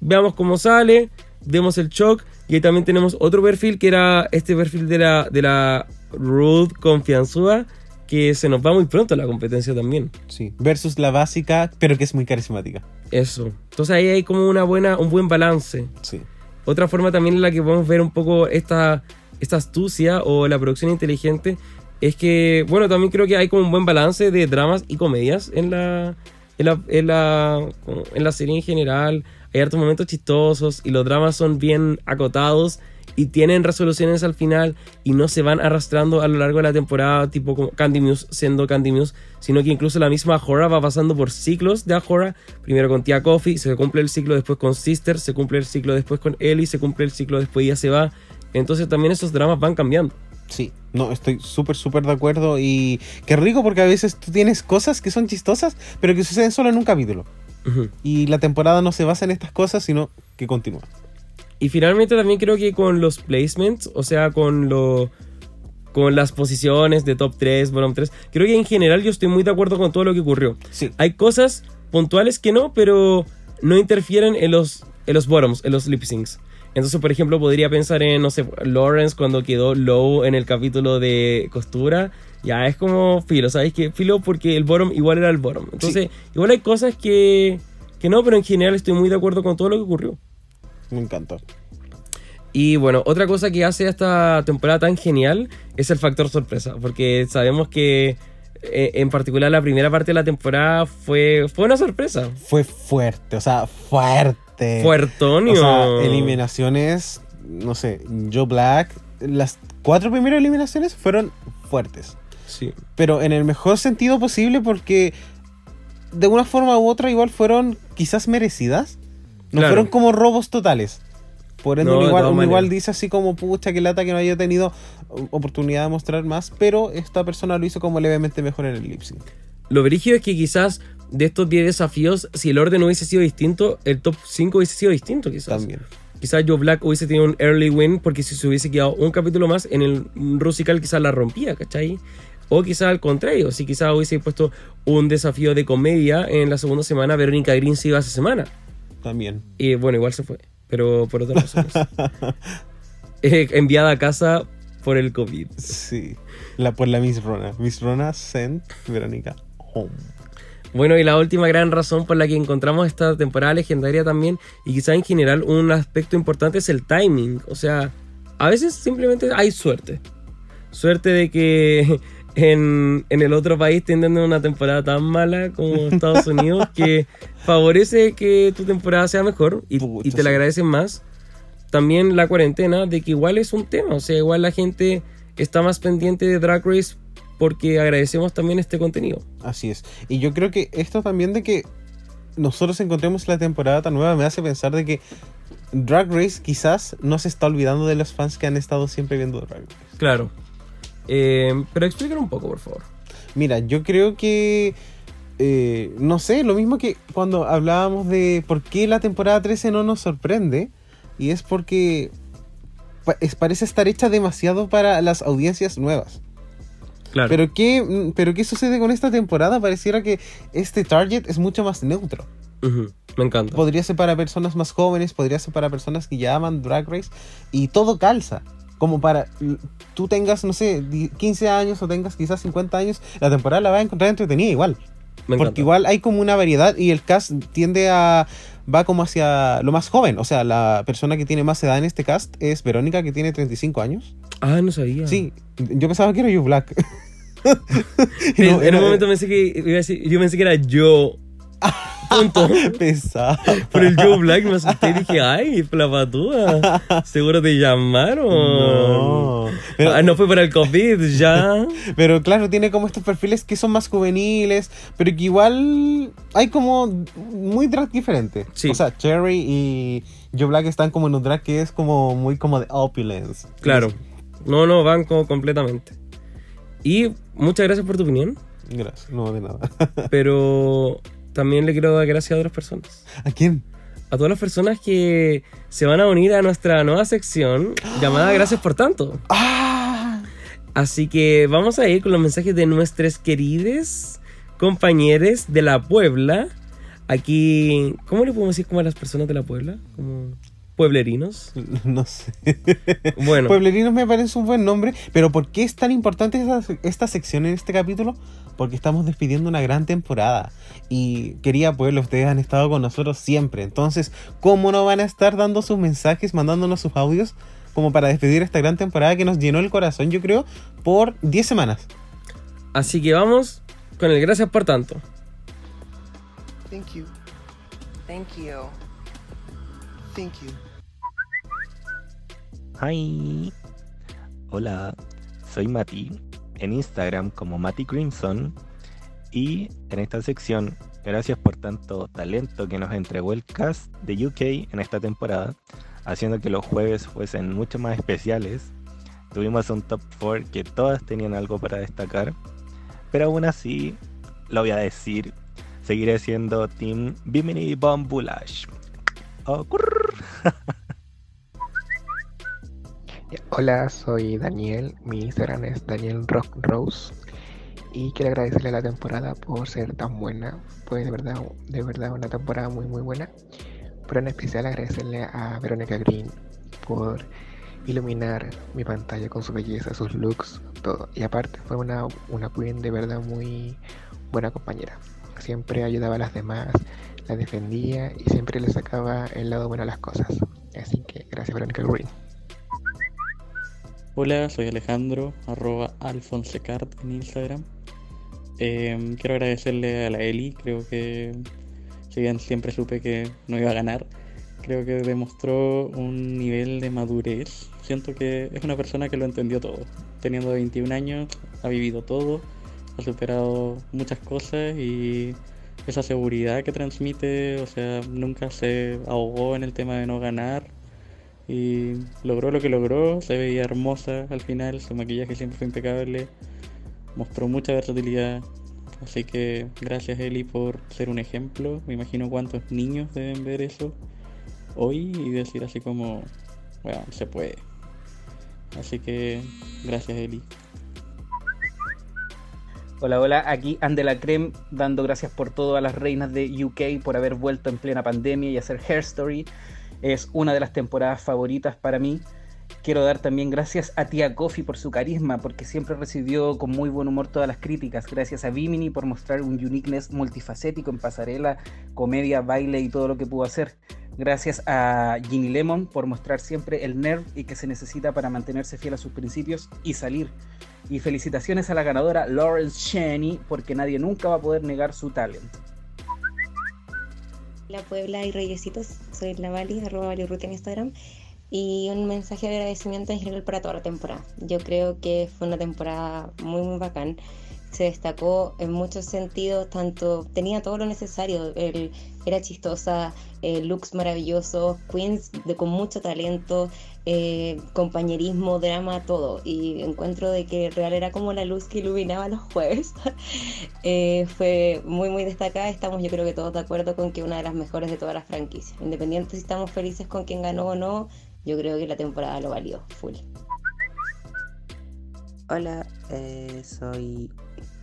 veamos cómo sale, demos el shock. Y ahí también tenemos otro perfil que era este perfil de la, de la Rude confianzuda, que se nos va muy pronto a la competencia también. Sí. Versus la básica, pero que es muy carismática. Eso. Entonces ahí hay como una buena, un buen balance. Sí. Otra forma también en la que podemos ver un poco esta, esta astucia o la producción inteligente es que, bueno, también creo que hay como un buen balance de dramas y comedias en la, en la, en la, en la serie en general. Hay hartos momentos chistosos y los dramas son bien acotados y tienen resoluciones al final y no se van arrastrando a lo largo de la temporada, tipo como Candy Muse siendo Candy Muse, sino que incluso la misma Ahora va pasando por ciclos de Ahora. Primero con Tia Coffee, se cumple el ciclo después con Sister, se cumple el ciclo después con Ellie, se cumple el ciclo después y ya se va. Entonces también esos dramas van cambiando. Sí, no, estoy súper, súper de acuerdo y qué rico porque a veces tú tienes cosas que son chistosas, pero que suceden solo en un capítulo. Y la temporada no se basa en estas cosas, sino que continúa. Y finalmente también creo que con los placements, o sea, con lo con las posiciones de top 3, bottom 3, creo que en general yo estoy muy de acuerdo con todo lo que ocurrió. Sí, Hay cosas puntuales que no, pero no interfieren en los, en los bottoms, en los lip syncs. Entonces, por ejemplo, podría pensar en, no sé, Lawrence cuando quedó low en el capítulo de costura. Ya es como filo, ¿sabes qué? Filo porque el bottom igual era el bottom. Entonces, igual hay cosas que, que no, pero en general estoy muy de acuerdo con todo lo que ocurrió. Me encanta. Y bueno, otra cosa que hace esta temporada tan genial es el factor sorpresa, porque sabemos que eh, en particular la primera parte de la temporada fue, fue una sorpresa. Fue fuerte, o sea, fuerte. Fuertonio. O sea, eliminaciones, no sé, Joe Black, las cuatro primeras eliminaciones fueron fuertes. Sí. Pero en el mejor sentido posible porque de una forma u otra igual fueron quizás merecidas. No Claro. fueron como robos totales. Por ende, No, igual, uno dice así como, pucha, que lata que no haya tenido oportunidad de mostrar más, pero esta persona lo hizo como levemente mejor en el lip sync. Lo brígido es que quizás de estos 10 desafíos, si el orden hubiese sido distinto, el top 5 hubiese sido distinto quizás. También. Quizás Joe Black hubiese tenido un early win porque si se hubiese quedado un capítulo más en el Rusical quizás la rompía, ¿cachai? O quizás al contrario, si quizás hubiese puesto un desafío de comedia en la segunda semana, Verónica Green se iba esa semana. También. Y bueno, igual se fue, pero por otras razones. [laughs] Eh, enviada a casa por el COVID. Sí. La, por la Miss Rona. Miss Rona sent Verónica home. Bueno, y la última gran razón por la que encontramos esta temporada legendaria también, y quizá en general un aspecto importante es el timing. O sea, a veces simplemente hay suerte. Suerte de que en, en el otro país tienden una temporada tan mala como [laughs] Estados Unidos que favorece que tu temporada sea mejor y, y te la agradecen más. También la cuarentena, de que igual es un tema. O sea, igual la gente está más pendiente de Drag Race porque agradecemos también este contenido. Así es. Y yo creo que esto también de que nosotros encontremos la temporada tan nueva me hace pensar de que Drag Race quizás no se está olvidando de los fans que han estado siempre viendo Drag Race. Claro. Eh, pero explícalo un poco, por favor. Mira, yo creo que. eh, no sé, lo mismo que cuando hablábamos de por qué la temporada 13 no nos sorprende. Y es porque pa- es- parece estar hecha demasiado para las audiencias nuevas. Claro. Pero ¿qué, pero ¿qué sucede con esta temporada? Pareciera que este target es mucho más neutro. Ujú, Me encanta. Podría ser para personas más jóvenes, podría ser para personas que ya aman Drag Race. Y todo calza. Como para tú tengas, no sé, di- 15 años o tengas quizás 50 años, la temporada la vas a encontrar entretenida igual. Me Porque igual hay como una variedad y el cast tiende a. va como hacia lo más joven. O sea, la persona que tiene más edad en este cast es Verónica, que tiene 35 años. Ah, no sabía. Sí, yo pensaba que era You Black. [laughs] En, No, en era- un momento pensé que iba a decir- yo pensé que era yo. [laughs] Punto. Pesado. Por el Joe Black me asusté y dije, ay, la patúa. Seguro te llamaron. No. Pero, ah, no fue para el COVID, ya. [laughs] pero claro, tiene como estos perfiles que son más juveniles, pero que igual hay como muy drag diferente. Sí. O sea, Cherry y Joe Black están como en un drag que es como muy como de opulence. Claro. No, no, banco completamente. Y muchas gracias por tu opinión, Gracias, no de nada. [laughs] pero también le quiero dar gracias a otras personas. ¿A quién? A todas las personas que se van a unir a nuestra nueva sección llamada Gracias por tanto. ¡Ah! Así que vamos a ir con los mensajes de nuestros queridos compañeros de la Puebla. Aquí, ¿cómo le podemos decir como a las personas de la Puebla? Como pueblerinos. [laughs] No sé. Bueno, Pueblerinos me parece un buen nombre, pero ¿por qué es tan importante esta, esta sección en este capítulo? Porque estamos despidiendo una gran temporada. Y quería pueblo, ustedes han estado con nosotros siempre. Entonces, ¿cómo no van a estar dando sus mensajes, mandándonos sus audios? Como para despedir esta gran temporada que nos llenó el corazón, yo creo, por 10 semanas. así que vamos con el gracias por tanto. Thank you. Thank you. Thank you. Hi. Hola, soy Mati, en Instagram como Mati Crimson y en esta sección, gracias por tanto talento que nos entregó el cast de UK en esta temporada, haciendo que los jueves fuesen mucho más especiales. Tuvimos un top 4 que todas tenían algo para destacar, pero aún así, lo voy a decir, seguiré siendo Team Bimini Bomb Bulash. Oh. [laughs] Hola, soy Daniel, mi Instagram es Daniel Rock Rose y quiero agradecerle a la temporada por ser tan buena, pues de verdad, de verdad una temporada muy muy buena, pero en especial agradecerle a Verónica Green por iluminar mi pantalla con su belleza, sus looks, todo, y aparte fue una, una queen de verdad muy buena compañera, siempre ayudaba a las demás, las defendía y siempre le sacaba el lado bueno a las cosas, así que gracias Verónica Green. Hola, soy Alejandro, arroba alfonsecart en Instagram. Em, quiero agradecerle a la Eli, creo que si bien siempre supe que no iba a ganar, creo que demostró un nivel de madurez. Siento que es una persona que lo entendió todo. Teniendo 21 años, ha vivido todo, ha superado muchas cosas y esa seguridad que transmite, o sea, nunca se ahogó en el tema de no ganar y logró lo que logró, se veía hermosa al final, su maquillaje siempre fue impecable, mostró mucha versatilidad, así que gracias Eli por ser un ejemplo, me imagino cuántos niños deben ver eso hoy y decir así como, bueno, se puede. Así que gracias Eli. Hola, hola, aquí Andela Creme dando gracias por todo a las reinas de UK por haber vuelto en plena pandemia y hacer Hair Story. Es una de las temporadas favoritas para mí. Quiero dar también gracias a Tía Coffee por su carisma, porque siempre recibió con muy buen humor todas las críticas. Gracias a Bimini por mostrar un uniqueness multifacético en pasarela, comedia, baile y todo lo que pudo hacer. Gracias a Ginny Lemon por mostrar siempre el nerve y que se necesita para mantenerse fiel a sus principios y salir. Y felicitaciones a la ganadora Lawrence Cheney porque nadie nunca va a poder negar su talento. La Puebla y Reyesitos, soy la Vali, arroba Vali Ruth en Instagram. Y un mensaje de agradecimiento en general para toda la temporada. Yo creo que fue una temporada muy, muy bacán. Se destacó en muchos sentidos, tanto tenía todo lo necesario. El, era chistosa, looks maravillosos, queens de, con mucho talento, eh, compañerismo, drama, todo. Y encuentro de que real era como la luz que iluminaba los jueves. [laughs] eh, fue muy, muy destacada. Estamos, yo creo que todos de acuerdo con que una de las mejores de todas las franquicias. Independiente si estamos felices con quien ganó o no, yo creo que la temporada lo valió, full. Hola, eh, soy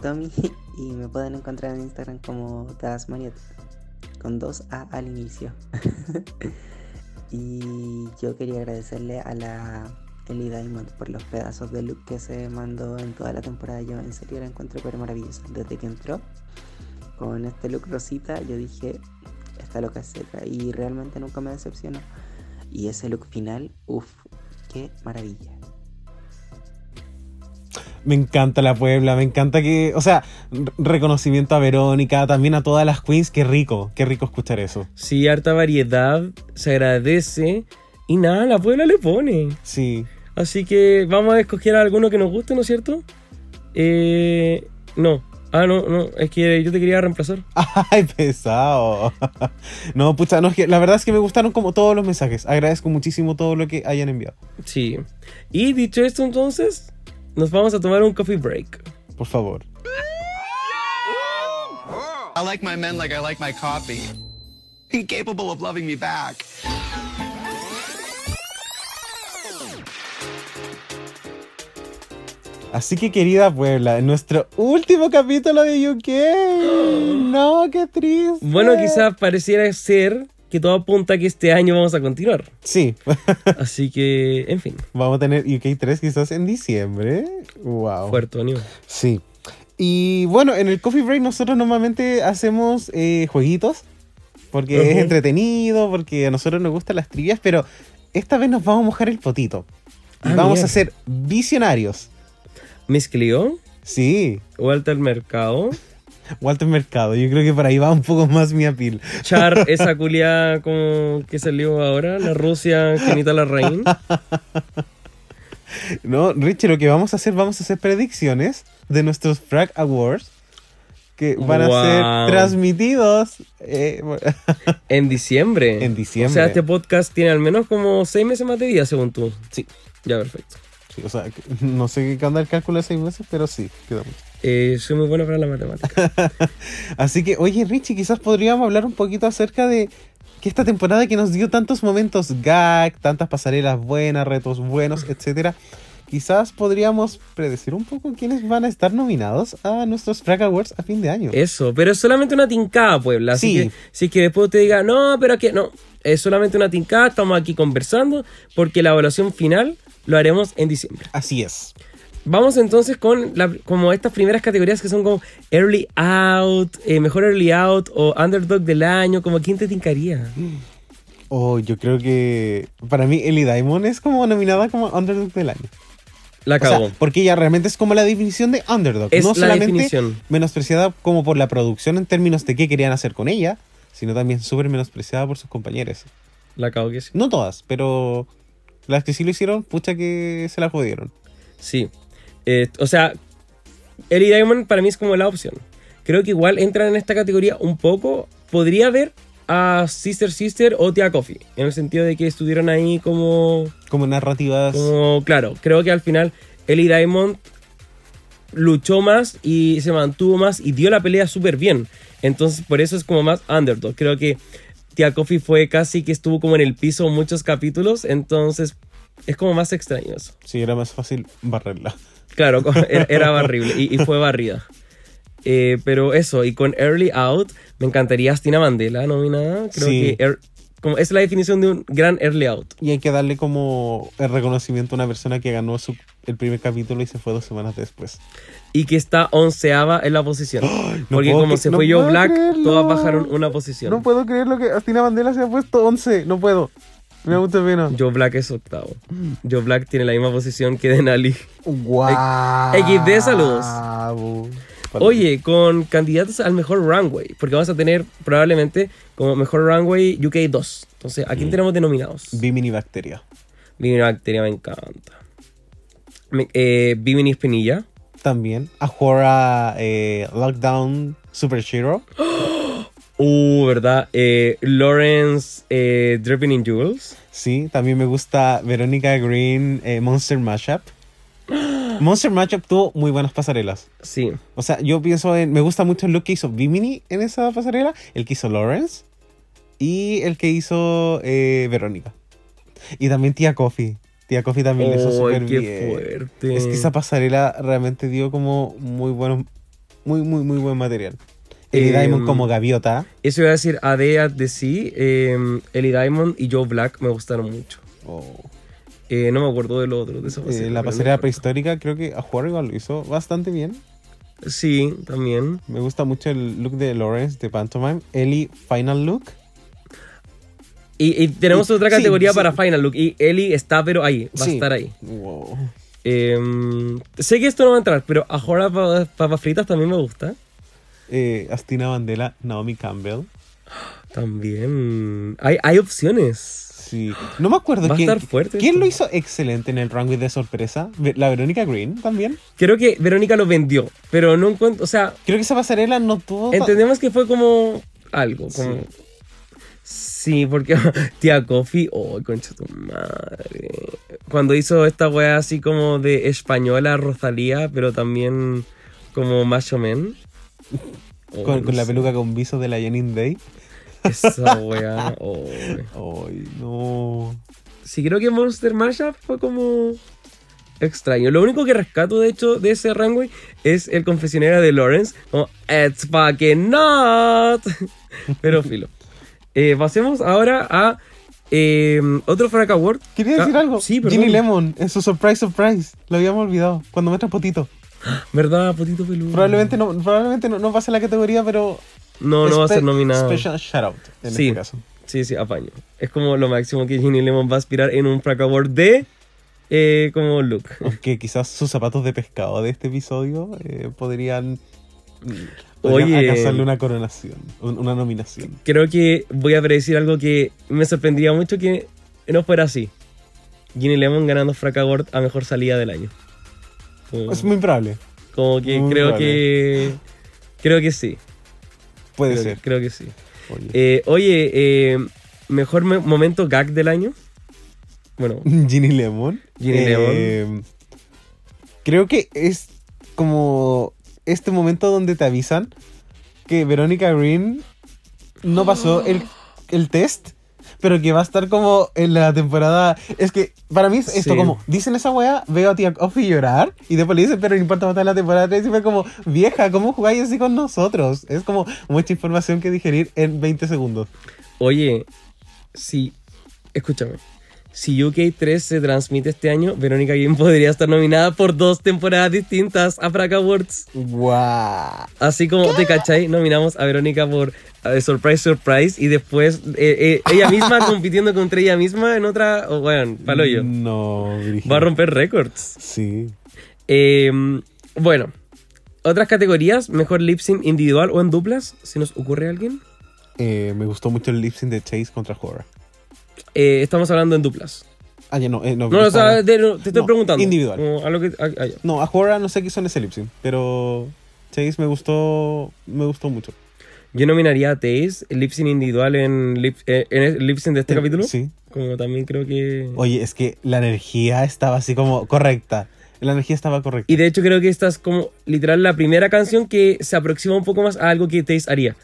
Tommy [laughs] y me pueden encontrar en Instagram como Das Mariette con dos A al inicio. [laughs] y yo quería agradecerle a la Ellie Diamond por los pedazos de look que se mandó en toda la temporada. Yo en serio la encuentro pero maravillosa. Desde que entró con este look rosita, yo dije, esta loca seca y realmente nunca me decepcionó. Y ese look final, uff, qué maravilla. Me encanta la Puebla, me encanta que, o sea, reconocimiento a Verónica, también a todas las queens, qué rico, qué rico escuchar eso. Sí, harta variedad, se agradece. Y nada, la Puebla le pone. Sí. Así que vamos a escoger a alguno que nos guste, ¿no es cierto? Eh, no. Ah, no, no, es que yo te quería reemplazar. [laughs] Ay, pesado. [laughs] No, pucha, no, es que la verdad es que me gustaron como todos los mensajes. Agradezco muchísimo todo lo que hayan enviado. Sí. Y dicho esto, entonces, nos vamos a tomar un coffee break. Por favor. I like my men like I like my coffee. Incapable of loving me back. Así que querida Puebla, en nuestro último capítulo de UK. No, qué triste. Bueno, quizás pareciera ser que todo apunta a que este año vamos a continuar. Sí. [laughs] Así que, en fin. Vamos a tener UK 3 quizás en diciembre. Wow. Fuerte, Anio. Sí. Y bueno, en el Coffee Break nosotros normalmente hacemos eh, jueguitos. Porque es entretenido, porque a nosotros nos gustan las trivias, pero esta vez nos vamos a mojar el potito. Ah, vamos mierda. a ser visionarios. Miss Clio. Sí. Walter Mercado. Walter Mercado, yo creo que por ahí va un poco más mi apil. Char, [laughs] esa culia como que salió ahora, la Rusia Kenita Larraín. No, Richie, lo que vamos a hacer, vamos a hacer predicciones de nuestros Frag Awards que van a ser transmitidos eh, [laughs] En diciembre. en diciembre. O sea, este podcast tiene al menos como seis meses más de vida, según tú. Sí. Ya, perfecto. Sí, o sea, no sé qué anda el cálculo de seis meses, pero sí, queda mucho. Eh, soy muy bueno para la matemática. [laughs] Así que, oye, Richie, quizás podríamos hablar un poquito acerca de que esta temporada que nos dio tantos momentos gag, tantas pasarelas buenas, retos buenos, etcétera. Quizás podríamos predecir un poco quiénes van a estar nominados a nuestros Frag Awards a fin de año. Eso, pero es solamente una tincada, Puebla. Así Sí. que si que después te diga, no, pero que no, es solamente una tincada, estamos aquí conversando, porque la evaluación final lo haremos en diciembre. Así es. Vamos entonces con la- como estas primeras categorías que son como Early Out, eh, Mejor Early Out o Underdog del año, como quién te tincaría. Oh, yo creo que para mí Ellie Diamond es como nominada como Underdog del año. La O sea, cagó. porque ella realmente es como la definición de Underdog. Es no la solamente definición. menospreciada como por la producción en términos de qué querían hacer con ella, sino también súper menospreciada por sus compañeros. La cagó que sí. No todas, pero las que sí lo hicieron, pucha que se la jodieron. Sí. Eh, o sea, Ellie Diamond para mí es como la opción. Creo que igual entran en esta categoría un poco. Podría haber a Sister Sister o Tia Coffee. En el sentido de que estuvieron ahí como. Como narrativas. Como, claro, creo que al final Ellie Diamond luchó más y se mantuvo más y dio la pelea súper bien. Entonces, por eso es como más underdog. Creo que Tia Coffee fue casi que estuvo como en el piso muchos capítulos. Entonces, es como más extraño eso. Sí, era más fácil barrerla. Claro, co- [laughs] era, barrible y, y fue barrida. Eh, pero eso, y con Early Out, me encantaría Astina Mandela nominada. Creo Sí. que er- como es la definición de un gran Early Out. Y hay que darle como el reconocimiento a una persona que ganó su, el primer capítulo y se fue dos semanas después. Y que está onceava en la posición. [gasps] Porque como se no fue puedo Black, creerlo. todas bajaron una posición. No puedo creer lo que Astina Mandela se ha puesto 11. No puedo. Me da mucha pena. Joe Black es octavo. Joe Black tiene la misma posición que Denali. Guau. XD, saludos. Oye, con candidatos al mejor runway, porque vamos a tener probablemente como mejor runway UK 2. Entonces, ¿a quién tenemos denominados? Bimini Bacteria. Bimini Bacteria me encanta. Me- eh, Bimini Espinilla. También. Ahora eh, Lockdown Super Shiro. Uh, ¿verdad? Eh, Lawrence eh, Dripping in Jewels. Sí, también me gusta Verónica Green eh, Monster Mashup. [gasps] Monster Mashup tuvo muy buenas pasarelas. Sí. O sea, yo pienso en. Me gusta mucho el look que hizo Bimini en esa pasarela, el que hizo Lawrence y el que hizo eh, Verónica. Y también Tía Coffee. Tía Coffee también lo hizo súper qué bien. fuerte. Es que esa pasarela realmente dio como muy bueno, muy, muy, muy buen material. Ellie Em, Diamond como gaviota. Eso iba a decir Adea de sí, eh, Ellie Diamond y Joe Black me gustaron mucho. Oh. Eh, no me acuerdo del otro, de esa Eh, pasarela, la pero pasarela prehistórica creo que a jugar igual lo hizo bastante bien. Sí, también. Me gusta mucho el look de Lawrence de Pantomime. Ellie, final look. Y, y tenemos Y- otra categoría sí. para Final Look. Y Ellie está, pero ahí, va a estar ahí. Wow. Em, sé que esto no va a entrar, pero Ahora pa- Papas Fritas también me gusta. Eh, Astina Bandela, Naomi Campbell. También. Hay, hay opciones. Sí. No me acuerdo Va a quién, estar fuerte quién esto. lo hizo excelente en el runway de sorpresa. La Verónica Green también. Creo que Verónica lo vendió, pero no encuentro. O sea, Creo que esa pasarela no tuvo. entendemos que fue como algo. Como, sí. porque [laughs] tía Coffee, oh, concha tu madre. Cuando hizo esta wea así como de española Rosalía, pero también como Macho Man. Oh, con, no con la peluca con viso de la Janine Day. Esa wea. oh. Ay, no. Sí, creo que Monster Mashup fue como extraño. Lo único que rescato, de hecho, de ese runway es el confesionario de Lawrence. Como, it's fucking not. [laughs] Pero filo. Eh, pasemos ahora a eh, otro Frack Award. Quería decir Ah, algo. Sí. Ginny Lemon, en su surprise surprise. Lo habíamos olvidado. Cuando muestra potito. ¿Verdad, Potito Peludo? Probablemente no, probablemente no, no pase la categoría, pero. No, no va a ser nominado. Special shout out en sí, este caso. sí, sí, apaño. Es como lo máximo que Ginny Lemon va a aspirar en un Frack Award de eh, como look. Aunque quizás sus zapatos de pescado de este episodio eh, podrían. podrían Oye. alcanzarle una coronación, un- una nominación. creo que voy a predecir algo que me sorprendería mucho que no fuera así. Ginny Lemon ganando Frack Award a mejor salida del año. Es muy probable. como que muy creo probable. que. Creo que sí. Puede Creo- ser. Creo que sí. Oye. Eh, oye, eh, mejor me- momento gag del año. Bueno, [laughs] Ginny Lemon. Ginny Eh, Creo que es como este momento donde te avisan que Verónica Green no pasó el, el test, pero que va a estar como en la temporada. Es que para mí es esto Sí. como, dicen esa wea, veo a Tia Coffee llorar y después le dicen, pero no importa matar la temporada 3 y fue como, vieja, ¿cómo jugáis así con nosotros? Es como mucha información que digerir en 20 segundos. oye, si. Escúchame. Si UK3 se transmite este año, Verónica Guillén podría estar nominada por dos temporadas distintas a Frack Awards. ¡Guau! Así como te cachai, nominamos a Verónica por eh, Surprise Surprise y después eh, eh, ella misma [laughs] compitiendo contra ella misma en otra. Oh, bueno, palo yo. No, Brígido. Va a romper récords. Sí. Eh, bueno, otras categorías: mejor lip sync individual o en duplas, si nos ocurre alguien. Eh, me gustó mucho el lip sync de Chase contra Horror. Eh, estamos hablando en duplas. Ah, ya no, eh, no. No, o sea, de- no, te estoy No, preguntando. individual. Como a lo que, ah, ya. No, a Horror no sé qué son ese lip sync, pero Chase me gustó, me gustó mucho. Yo nominaría a Taze, el lip sync individual en lip, eh, en el lip sync de este Eh, capítulo. sí. Como también creo que. Oye, es que la energía estaba así como correcta. La energía estaba correcta. Y de hecho creo que esta es como literal la primera canción que se aproxima un poco más a algo que Taze haría.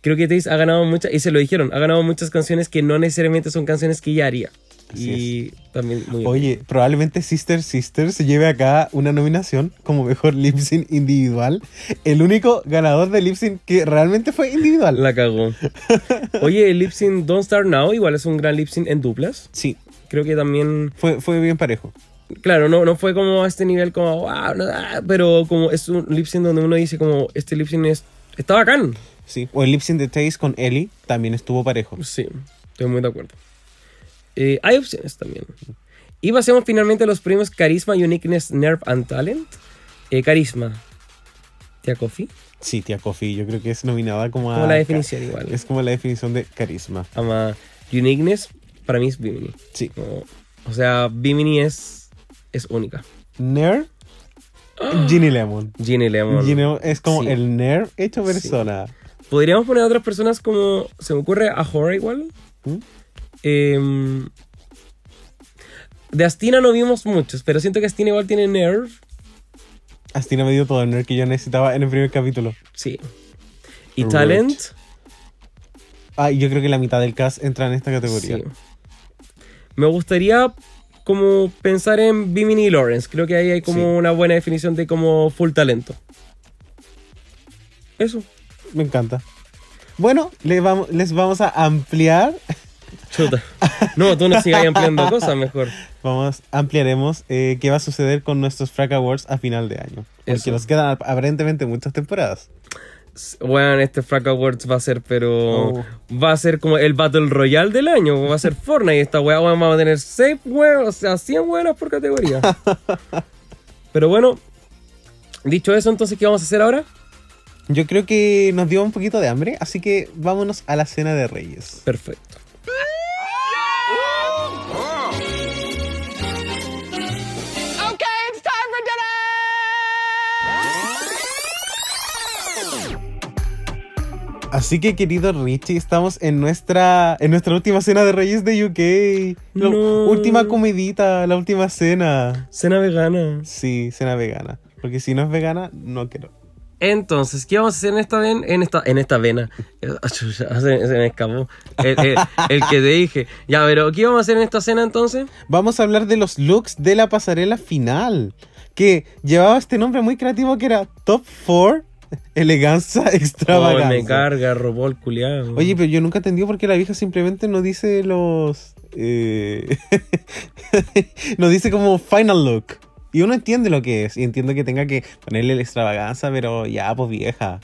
Creo que Taze ha ganado muchas, y se lo dijeron, ha ganado muchas canciones que no necesariamente son canciones que ella haría. Así y también muy bien. Oye, probablemente Sister Sister se lleve acá una nominación como mejor lip sync individual. El único ganador de lip sync que realmente fue individual. La cagó. Oye, el lip sync Don't Start Now igual es un gran lip sync en duplas. Sí, Creo que también, fue, fue bien parejo. claro, no, no fue como a este nivel como, wow, ah", pero como es un lip sync donde uno dice como, este lip sync es, está bacán. Sí. O el lip sync de Chase con Ellie también estuvo parejo. Sí, estoy muy de acuerdo. Eh, hay opciones también. Y pasemos finalmente a los premios Carisma, Uniqueness, Nerve and Talent. Eh, carisma. Tía Coffee. Sí, tía Coffee, yo creo que es nominada como a... Como la definición igual. Es como la definición de carisma. Ama Uniqueness, para mí es Bimini. Sí. Como- o sea, Bimini es, es única. Ginny Lemon. Ginny Lemon. Ginny Lemon es como Sí. el Nair hecho persona. Podríamos poner a otras personas como. Se me ocurre a Horror igual. ¿Mm? Em, de Astina no vimos muchos, pero siento que Astina igual tiene nerve. Astina me dio todo el Nair que yo necesitaba en el primer capítulo. Sí. Y. Talent. Ah, y yo creo que la mitad del cast entra en esta categoría. Sí. Me gustaría como pensar en Bimini y Lawrence. Creo que ahí hay como Sí. una buena definición de como full talento. Eso. Me encanta. Bueno, les vamos, les vamos a ampliar Chuta. No, tú no sigas ampliando cosas mejor. Vamos, ampliaremos eh, qué va a suceder con nuestros Frack Awards a final de año. Porque Eso. nos quedan aparentemente muchas temporadas. Bueno, este Frack Awards va a ser, pero. Oh. Va a ser como el Battle Royale del año. Va a ser Fortnite. Esta weá vamos a tener 6 weas, o sea, 100 weas por categoría. [laughs] pero bueno, dicho eso, entonces, ¿qué vamos a hacer ahora? Yo creo que nos dio un poquito de hambre, así que vámonos a la cena de Reyes. Perfecto. Okay, it's time for Así que, querido Richie, estamos en nuestra, en nuestra última cena de Reyes de UK. La No. última comidita, la última cena. Cena vegana. Sí, cena vegana. Porque si no es vegana, no quiero. Entonces, ¿qué vamos a hacer en esta vena? En esta, en esta vena. [laughs] Se, se me escapó. El, el- el que te dije. Ya, pero ¿qué vamos a hacer en esta cena entonces? Vamos a hablar de los looks de la pasarela final. Que llevaba este nombre muy creativo que era Top 4 Eleganza Oh, [laughs] Extravaganza. me carga, robó el culiado. Oye, pero yo nunca entendí por qué la vieja simplemente no dice los. eh, [laughs] no dice como final look. Y uno entiende lo que es. Y entiendo que tenga que ponerle la extravaganza, pero ya, pues vieja.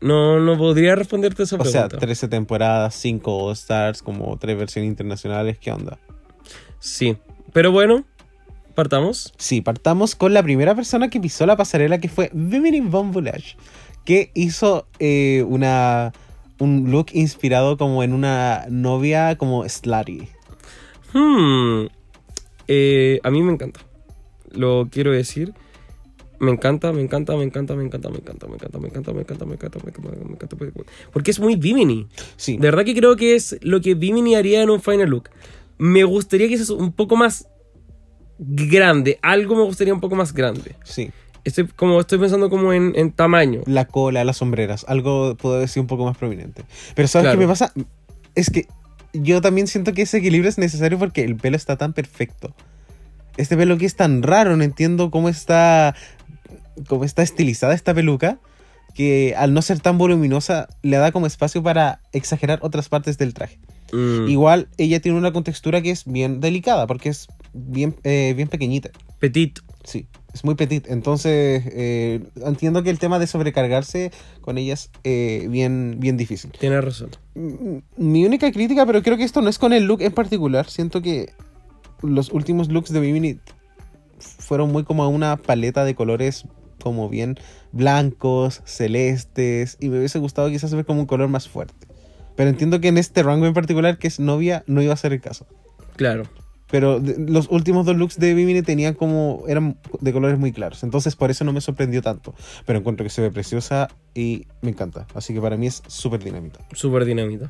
No, no podría responderte esa O sea, pregunta. 13 temporadas, 5 All Stars, como 3 versiones internacionales. ¿Qué onda? Sí. Pero bueno, partamos. Sí, partamos con la primera persona que pisó la pasarela, que fue Vimini Von Village, que hizo eh, una, un look inspirado como en una novia como slutty. Hmm. Eh, a mí me encanta. Lo quiero decir. Me encanta, me encanta, me encanta, me encanta, me encanta, me encanta, me encanta, me encanta, me encanta, me encanta, me encanta, me encanta. Porque es muy Bimini. Sí. De verdad que creo que es lo que Bimini haría en un final look. Me gustaría que sea un poco más grande. Algo me gustaría un poco más grande. Sí. Estoy, como, estoy pensando como en, en tamaño. La cola, las sombreras, algo puedo decir un poco más prominente. Pero ¿sabes Claro. qué me pasa? Es que yo también siento que ese equilibrio es necesario porque el pelo está tan perfecto. Este pelo que es tan raro, no entiendo cómo está, cómo está estilizada esta peluca, que al no ser tan voluminosa le da como espacio para exagerar otras partes del traje. Mm, Igual ella tiene una contextura que es bien delicada porque es bien, eh, bien pequeñita. Petit. Sí, es muy petit. Entonces eh, entiendo que el tema de sobrecargarse con ella es eh, bien, bien difícil. Tienes razón. Mi única crítica, pero creo que esto no es con el look en particular. Siento que los últimos looks de Bimini fueron muy como una paleta de colores como bien blancos, celestes, y me hubiese gustado quizás ver como un color más fuerte. Pero entiendo que en este rango en particular, que es novia, no iba a ser el caso. Claro. Pero de- los últimos dos looks de Bimini tenían como. eran de colores muy claros. Entonces por eso no me sorprendió tanto. Pero encuentro que se ve preciosa y me encanta. Así que para mí es súper dinámica. Súper dinamita.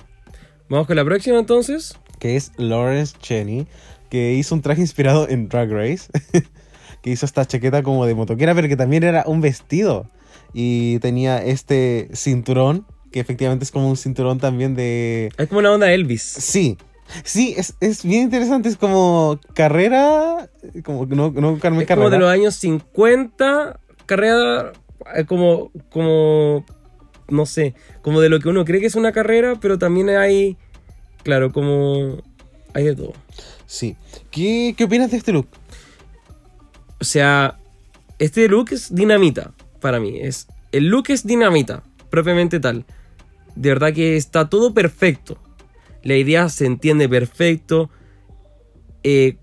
Vamos con la próxima entonces. Que es Lawrence Cheney. Que hizo un traje inspirado en Drag Race. [laughs] que hizo esta chaqueta como de motoquera, pero que también era un vestido. Y tenía este cinturón. Que efectivamente es como un cinturón también de. Es como una onda Elvis. Sí. Sí, es, es bien interesante. Es como carrera. Como no, no Carmen Es como Carrera. de los años 50, carrera eh, como, como, no sé, como de lo que uno cree que es una carrera, pero también hay, claro, como, hay de todo. Sí. ¿Qué, qué opinas de este look? O sea, este look es dinamita para mí. Es, el look es dinamita, propiamente tal. De verdad que está todo perfecto. La idea se entiende perfecto. Eh,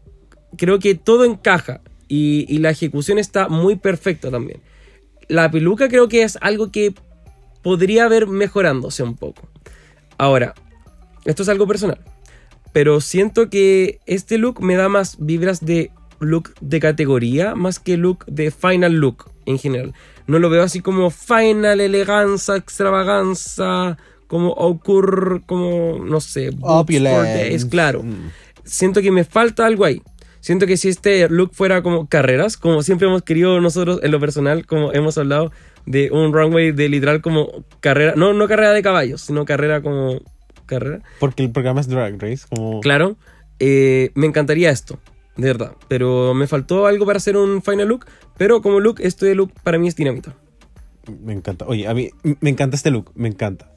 creo que todo encaja. Y, y la ejecución está muy perfecta también. La peluca creo que es algo que podría haber mejorándose un poco. Ahora, esto es algo personal. Pero siento que este look me da más vibras de look de categoría más que look de final look en general. No lo veo así como final, eleganza, extravaganza, como ocurre, como, no sé, days, claro. Mm. Siento que me falta algo ahí. Siento que si este look fuera como carreras, como siempre hemos querido nosotros en lo personal, como hemos hablado de un runway de literal como carrera, no, no carrera de caballos, sino carrera como carrera. Porque el programa es Drag Race. Como... Claro, eh, me encantaría esto, de verdad. Pero me faltó algo para hacer un final look. Pero como look, este look para mí es dinamita. Me encanta. Oye, a mí me encanta este look. Me encanta.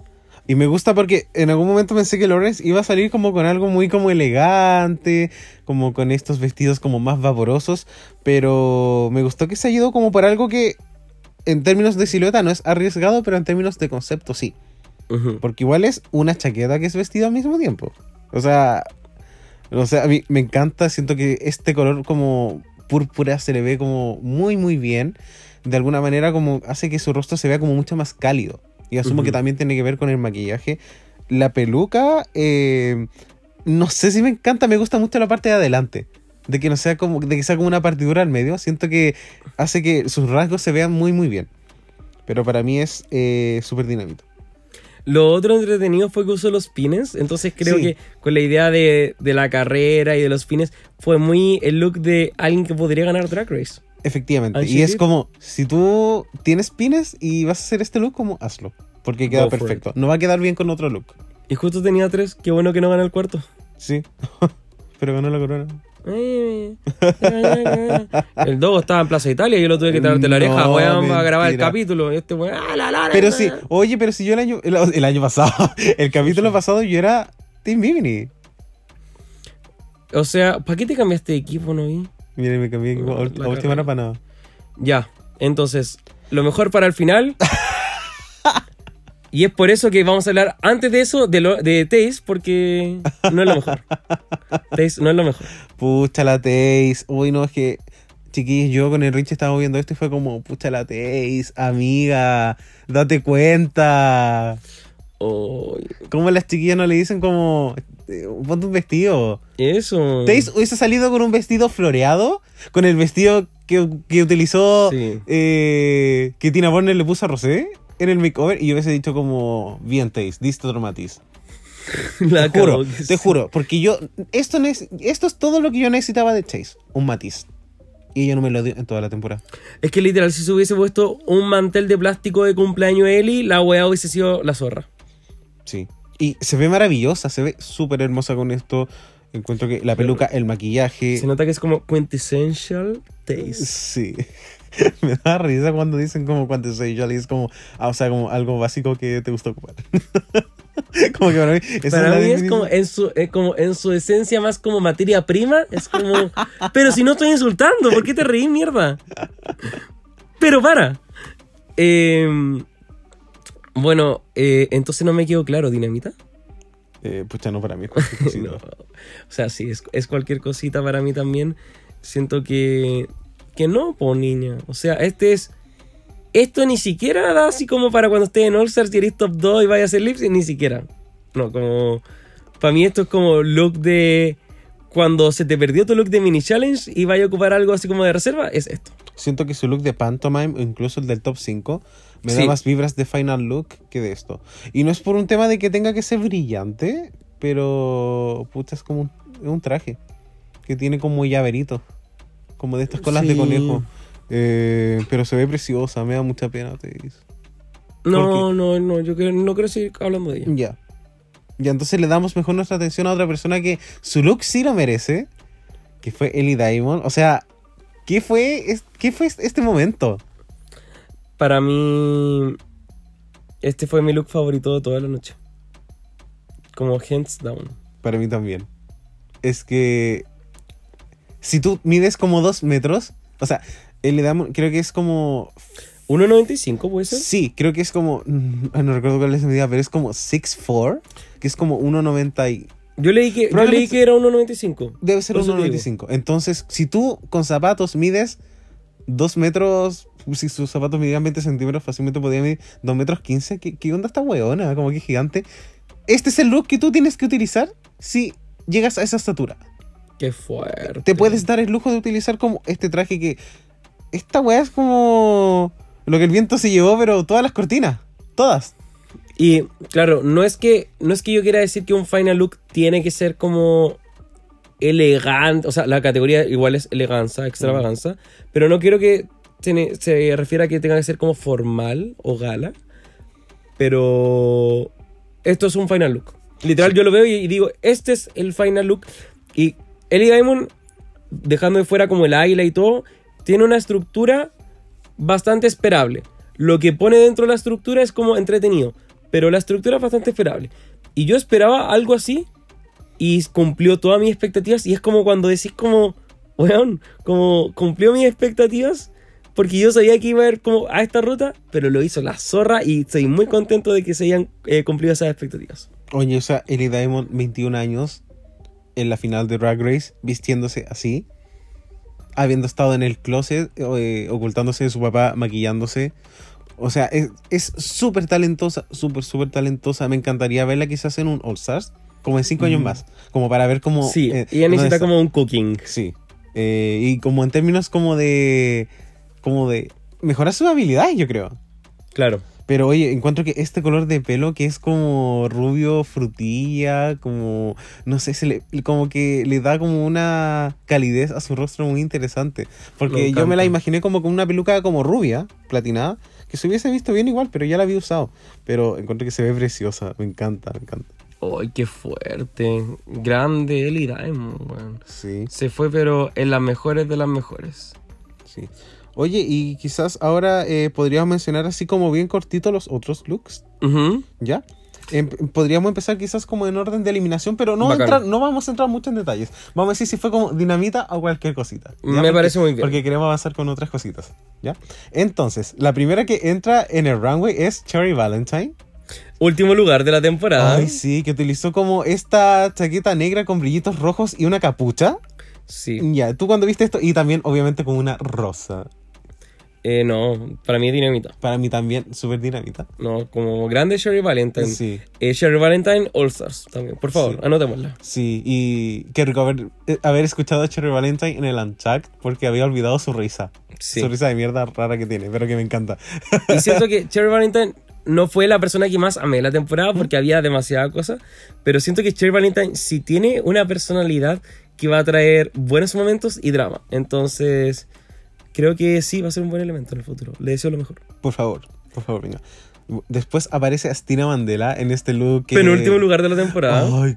Y me gusta porque en algún momento pensé que Lawrence iba a salir como con algo muy como elegante, como con estos vestidos como más vaporosos, pero me gustó que se ha ido como por algo que en términos de silueta no es arriesgado, pero en términos de concepto sí. Porque igual es una chaqueta que es vestido al mismo tiempo. O sea, o sea, a mí me encanta, siento que este color como púrpura se le ve como muy muy bien. De alguna manera como hace que su rostro se vea como mucho más cálido. Y asumo que Ujú. también tiene que ver con el maquillaje. La peluca, eh, no sé si me encanta, me gusta mucho la parte de adelante. De que no sea como, de que sea como una partidura al medio. Siento que hace que sus rasgos se vean muy muy bien. Pero para mí es eh, súper dinámico. Lo otro entretenido fue que usó los pines, entonces creo Sí. que con la idea de, de la carrera y de los pines fue muy el look de alguien que podría ganar Drag Race. Efectivamente. Y es como, si tú tienes pines y vas a hacer este look, como hazlo. Porque queda Go perfecto. No va a quedar bien con otro look. Y justo tenía tres, qué bueno que no gana el cuarto. Sí. [laughs] Pero ganó la corona. [laughs] El Dogo estaba en Plaza Italia y yo lo tuve que traerte la No, oreja, weón, para grabar el capítulo. Y este weón, ah, la, la, la, Pero sí, oye, pero si yo el año, el, el año pasado, [laughs] el capítulo pasado yo era Team Bimini. O sea, ¿para qué te cambiaste de equipo, no vi? Mire, me cambié a la última hora cagué. para nada. Ya, entonces, lo mejor para el final. [laughs] y es por eso que vamos a hablar antes de eso de, lo, de Taze, porque no es lo mejor. Taze no es lo mejor. Pucha la Taze. Uy, no, es que, chiquillos, yo con el Rich estábamos viendo esto y fue como, pucha la Taze, amiga, date cuenta. ¿Cómo las chiquillas no le dicen como, eh, ponte un vestido? Eso. Taze hubiese salido con un vestido floreado, con el vestido que, que utilizó, eh, que Tina Burner le puso a Rosé en el makeover y yo hubiese dicho como, bien diste otro matiz. [laughs] La te juro, te juro, porque yo, esto, esto es todo lo que yo necesitaba de Chase, un matiz. Y ella no me lo dio en toda la temporada. Es que literal, si se hubiese puesto un mantel de plástico de cumpleaños Eli, la weá hubiese sido la zorra. Sí. Y se ve maravillosa, se ve súper hermosa con esto. Encuentro que la peluca, el maquillaje. Se nota que es como quintessential taste. Sí. [laughs] Me da risa cuando dicen como quintessential y es como, ah, o sea, como algo básico que te gusta ocupar. [laughs] como que para mí, Para mí es definición. como en, su, eh, como en su esencia más como materia prima. Es como. Pero si no estoy insultando, ¿por qué te reí, mierda? Pero para. Em, bueno, eh, entonces no me quedó claro, Dinamita. Eh, pucha, no para mí. es [laughs] cualquier cosita. No. O sea, sí, es, es cualquier cosita para mí también. Siento que. Que no, po, niña. O sea, este es. Esto ni siquiera da así como para cuando estés en All Stars y eres top 2 y vayas a hacer lips, ni siquiera. No, como. Para mí esto es como look de. Cuando se te perdió tu look de mini challenge y vaya a ocupar algo así como de reserva, es esto. Siento que su look de pantomime, o incluso el del top 5, me da Sí. más vibras de final look que de esto. Y no es por un tema de que tenga que ser brillante, pero pucha, es como un, un traje que tiene como llaverito, como de estas colas de conejo. Eh, pero se ve preciosa, me da mucha pena, te digo. No, no, no, yo creo- no quiero seguir hablando de ella. Ya. Ya, entonces le damos mejor nuestra atención a otra persona que su look sí lo merece, que fue Ellie Diamond. O sea, ¿qué fue, es- qué fue este momento? Para mí, este fue mi look favorito de toda la noche. Como hands down. Para mí también. Es que si tú mides como dos metros, o sea, Diamond creo que es como... 1.95 puede ser. Sí, creo que es como... mm, No recuerdo cuál es la medida, pero es como 6'4", que es como 1.90 y... Yo leí que, yo leí que era 1.95. Debe ser Por eso te digo. 1.95. Entonces, si tú con zapatos mides 2 metros, si sus zapatos midían 20 centímetros, fácilmente podría medir 2 metros 15. ¿Qué, qué onda esta weona? Como que gigante. Este es el look que tú tienes que utilizar si llegas a esa estatura. Qué fuerte. Te puedes dar el lujo de utilizar como este traje que... Esta weá es como lo que el viento se llevó, pero todas las cortinas. Todas. Y claro, no es que no es que yo quiera decir que un final look tiene que ser como elegante, o sea, la categoría igual es eleganza, extravaganza, pero no quiero que tiene- se refiera a que tenga que ser como formal o gala, pero esto es un final look. Literal, yo lo veo y, y digo, este es el final look. Y Ellie Diamond, dejando de fuera como el águila y todo, tiene una estructura bastante esperable. Lo que pone dentro de la estructura es como entretenido. pero la estructura es bastante esperable. Y yo esperaba algo así y cumplió todas mis expectativas y es como cuando decís como, weón, como cumplió mis expectativas porque yo sabía que iba a ir como a esta ruta, pero lo hizo la zorra y estoy muy contento de que se hayan eh, cumplido esas expectativas. Oye, o sea, Ellie Diamond, 21 años, en la final de Drag Race, vistiéndose así, habiendo estado en el closet, eh, ocultándose de su papá, maquillándose. O sea, es súper talentosa, súper, súper talentosa. Me encantaría verla quizás en un All Stars, como en 5 años Mm. más, como para ver cómo... Sí, eh, ella necesita como un cooking. Sí. Eh, y como en términos como de... Como de... Mejorar sus habilidades, yo creo. Claro. Pero oye, encuentro que este color de pelo que es como rubio frutilla, como no sé, se le, como que le da como una calidez a su rostro muy interesante. Porque yo me la imaginé como con una peluca como rubia, platinada, que se hubiese visto bien igual, pero ya la había usado. Pero encuentro que se ve preciosa, me encanta, me encanta. ¡Ay, qué fuerte! Grande Ellie Diamond, weón. Sí. Se fue, pero en las mejores de las mejores. Sí. Oye, y quizás ahora eh, podríamos mencionar así como bien cortito los otros looks. ¿ya? Em- podríamos empezar quizás como en orden de eliminación, pero no, Bacán. entrar, no vamos a entrar mucho en detalles. Vamos a decir si fue como dinamita o cualquier cosita. ¿ya? Me Porque- parece muy bien. Porque queremos avanzar con otras cositas, ¿ya? Entonces, la primera que entra en el runway es Cherry Valentine. Último lugar de la temporada. Ay, sí, que utilizó como esta chaqueta negra con brillitos rojos y una capucha. Sí. Ya, tú cuando viste esto, y también obviamente con una rosa. Eh, no, para mí es dinamita. Para mí también, súper dinamita. No, como grande Sherry Valentine. Sí. Eh, Sherry Valentine All Stars también. Por favor, Sí. anotémosla. Sí, y qué rico haber, eh, haber escuchado a Cherry Valentine en el Unchucked porque había olvidado su risa. Sí. Su risa de mierda rara que tiene, pero que me encanta. Y siento que [laughs] Cherry Valentine no fue la persona que más amé la temporada porque había demasiada cosa. Pero siento que Cherry Valentine sí tiene una personalidad que va a traer buenos momentos y drama. Entonces, creo que sí va a ser un buen elemento en el futuro. Le deseo lo mejor. Por favor, por favor, venga. Después aparece Astina Mandela en este look. que- Penúltimo lugar de la temporada. Ay,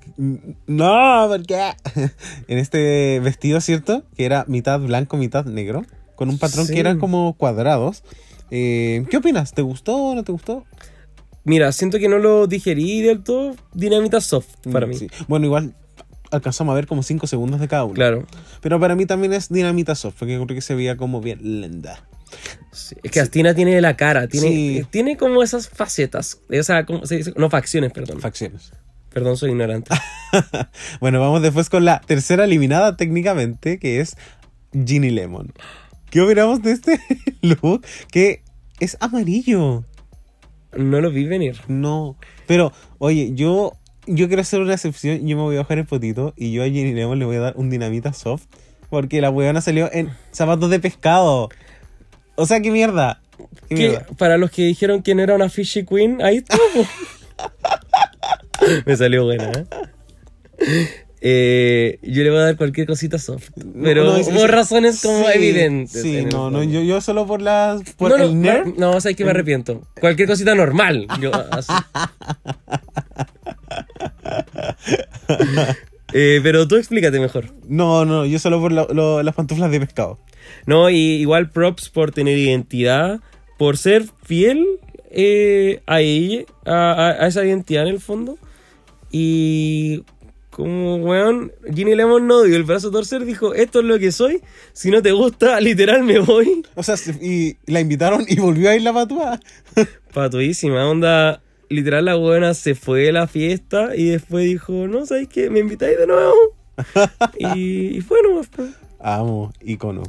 no, ¿por qué? [laughs] en este vestido, ¿cierto? Que era mitad blanco, mitad negro. Con un patrón Sí. que eran como cuadrados. Eh, ¿Qué opinas? ¿Te gustó o no te gustó? Mira, siento que no lo digerí del todo. Dinamita soft para Mm, mí. sí. Bueno, igual alcanzamos a ver como 5 segundos de cada uno. Claro. Pero para mí también es dinamita soft, porque creo que se veía como bien linda. Sí, Es que Astina tiene la cara, tiene, Sí. eh, tiene como esas facetas. O sea, ¿cómo se dice? No, facciones, perdón. Facciones. Perdón, soy ignorante. [laughs] Bueno, vamos después con la tercera eliminada técnicamente, que es Ginny Lemon. ¿Qué opinamos de este [laughs] look? Que es amarillo. No lo vi venir. No. Pero, oye, yo, yo quiero hacer una excepción. Yo me voy a bajar el potito y yo a Ginny Lemon le voy a dar un dinamita soft. Porque la weona salió en zapatos de pescado. O sea, qué mierda. Qué Que, mierda. para los que dijeron que no era una fishy queen, ahí estuvo. [laughs] Me salió buena, ¿eh? Eh, yo le voy a dar cualquier cosita soft. Pero No, no, es- por es- razones como sí, evidentes. Sí, no, no, yo, yo solo por las. Por no, el nerd. No, o sea, que me arrepiento. Cualquier cosita normal. Yo, así. [laughs] [laughs] Eh, pero tú explícate mejor. No, no, yo solo por lo- las pantuflas de pescado. No, y igual props por tener identidad, por ser fiel eh, a ella, a, esa identidad en el fondo. Y como, weón, Ginny Lemon no dio el brazo a torcer, dijo, esto es lo que soy, si no te gusta, literal me voy. O sea, se- y la invitaron y volvió a ir la patua. Patuísima, onda. Literal, la buena se fue de la fiesta y después dijo, no, ¿sabes qué? Me invitáis de nuevo. [laughs] y, y fue nomás, pues. Amo, icono.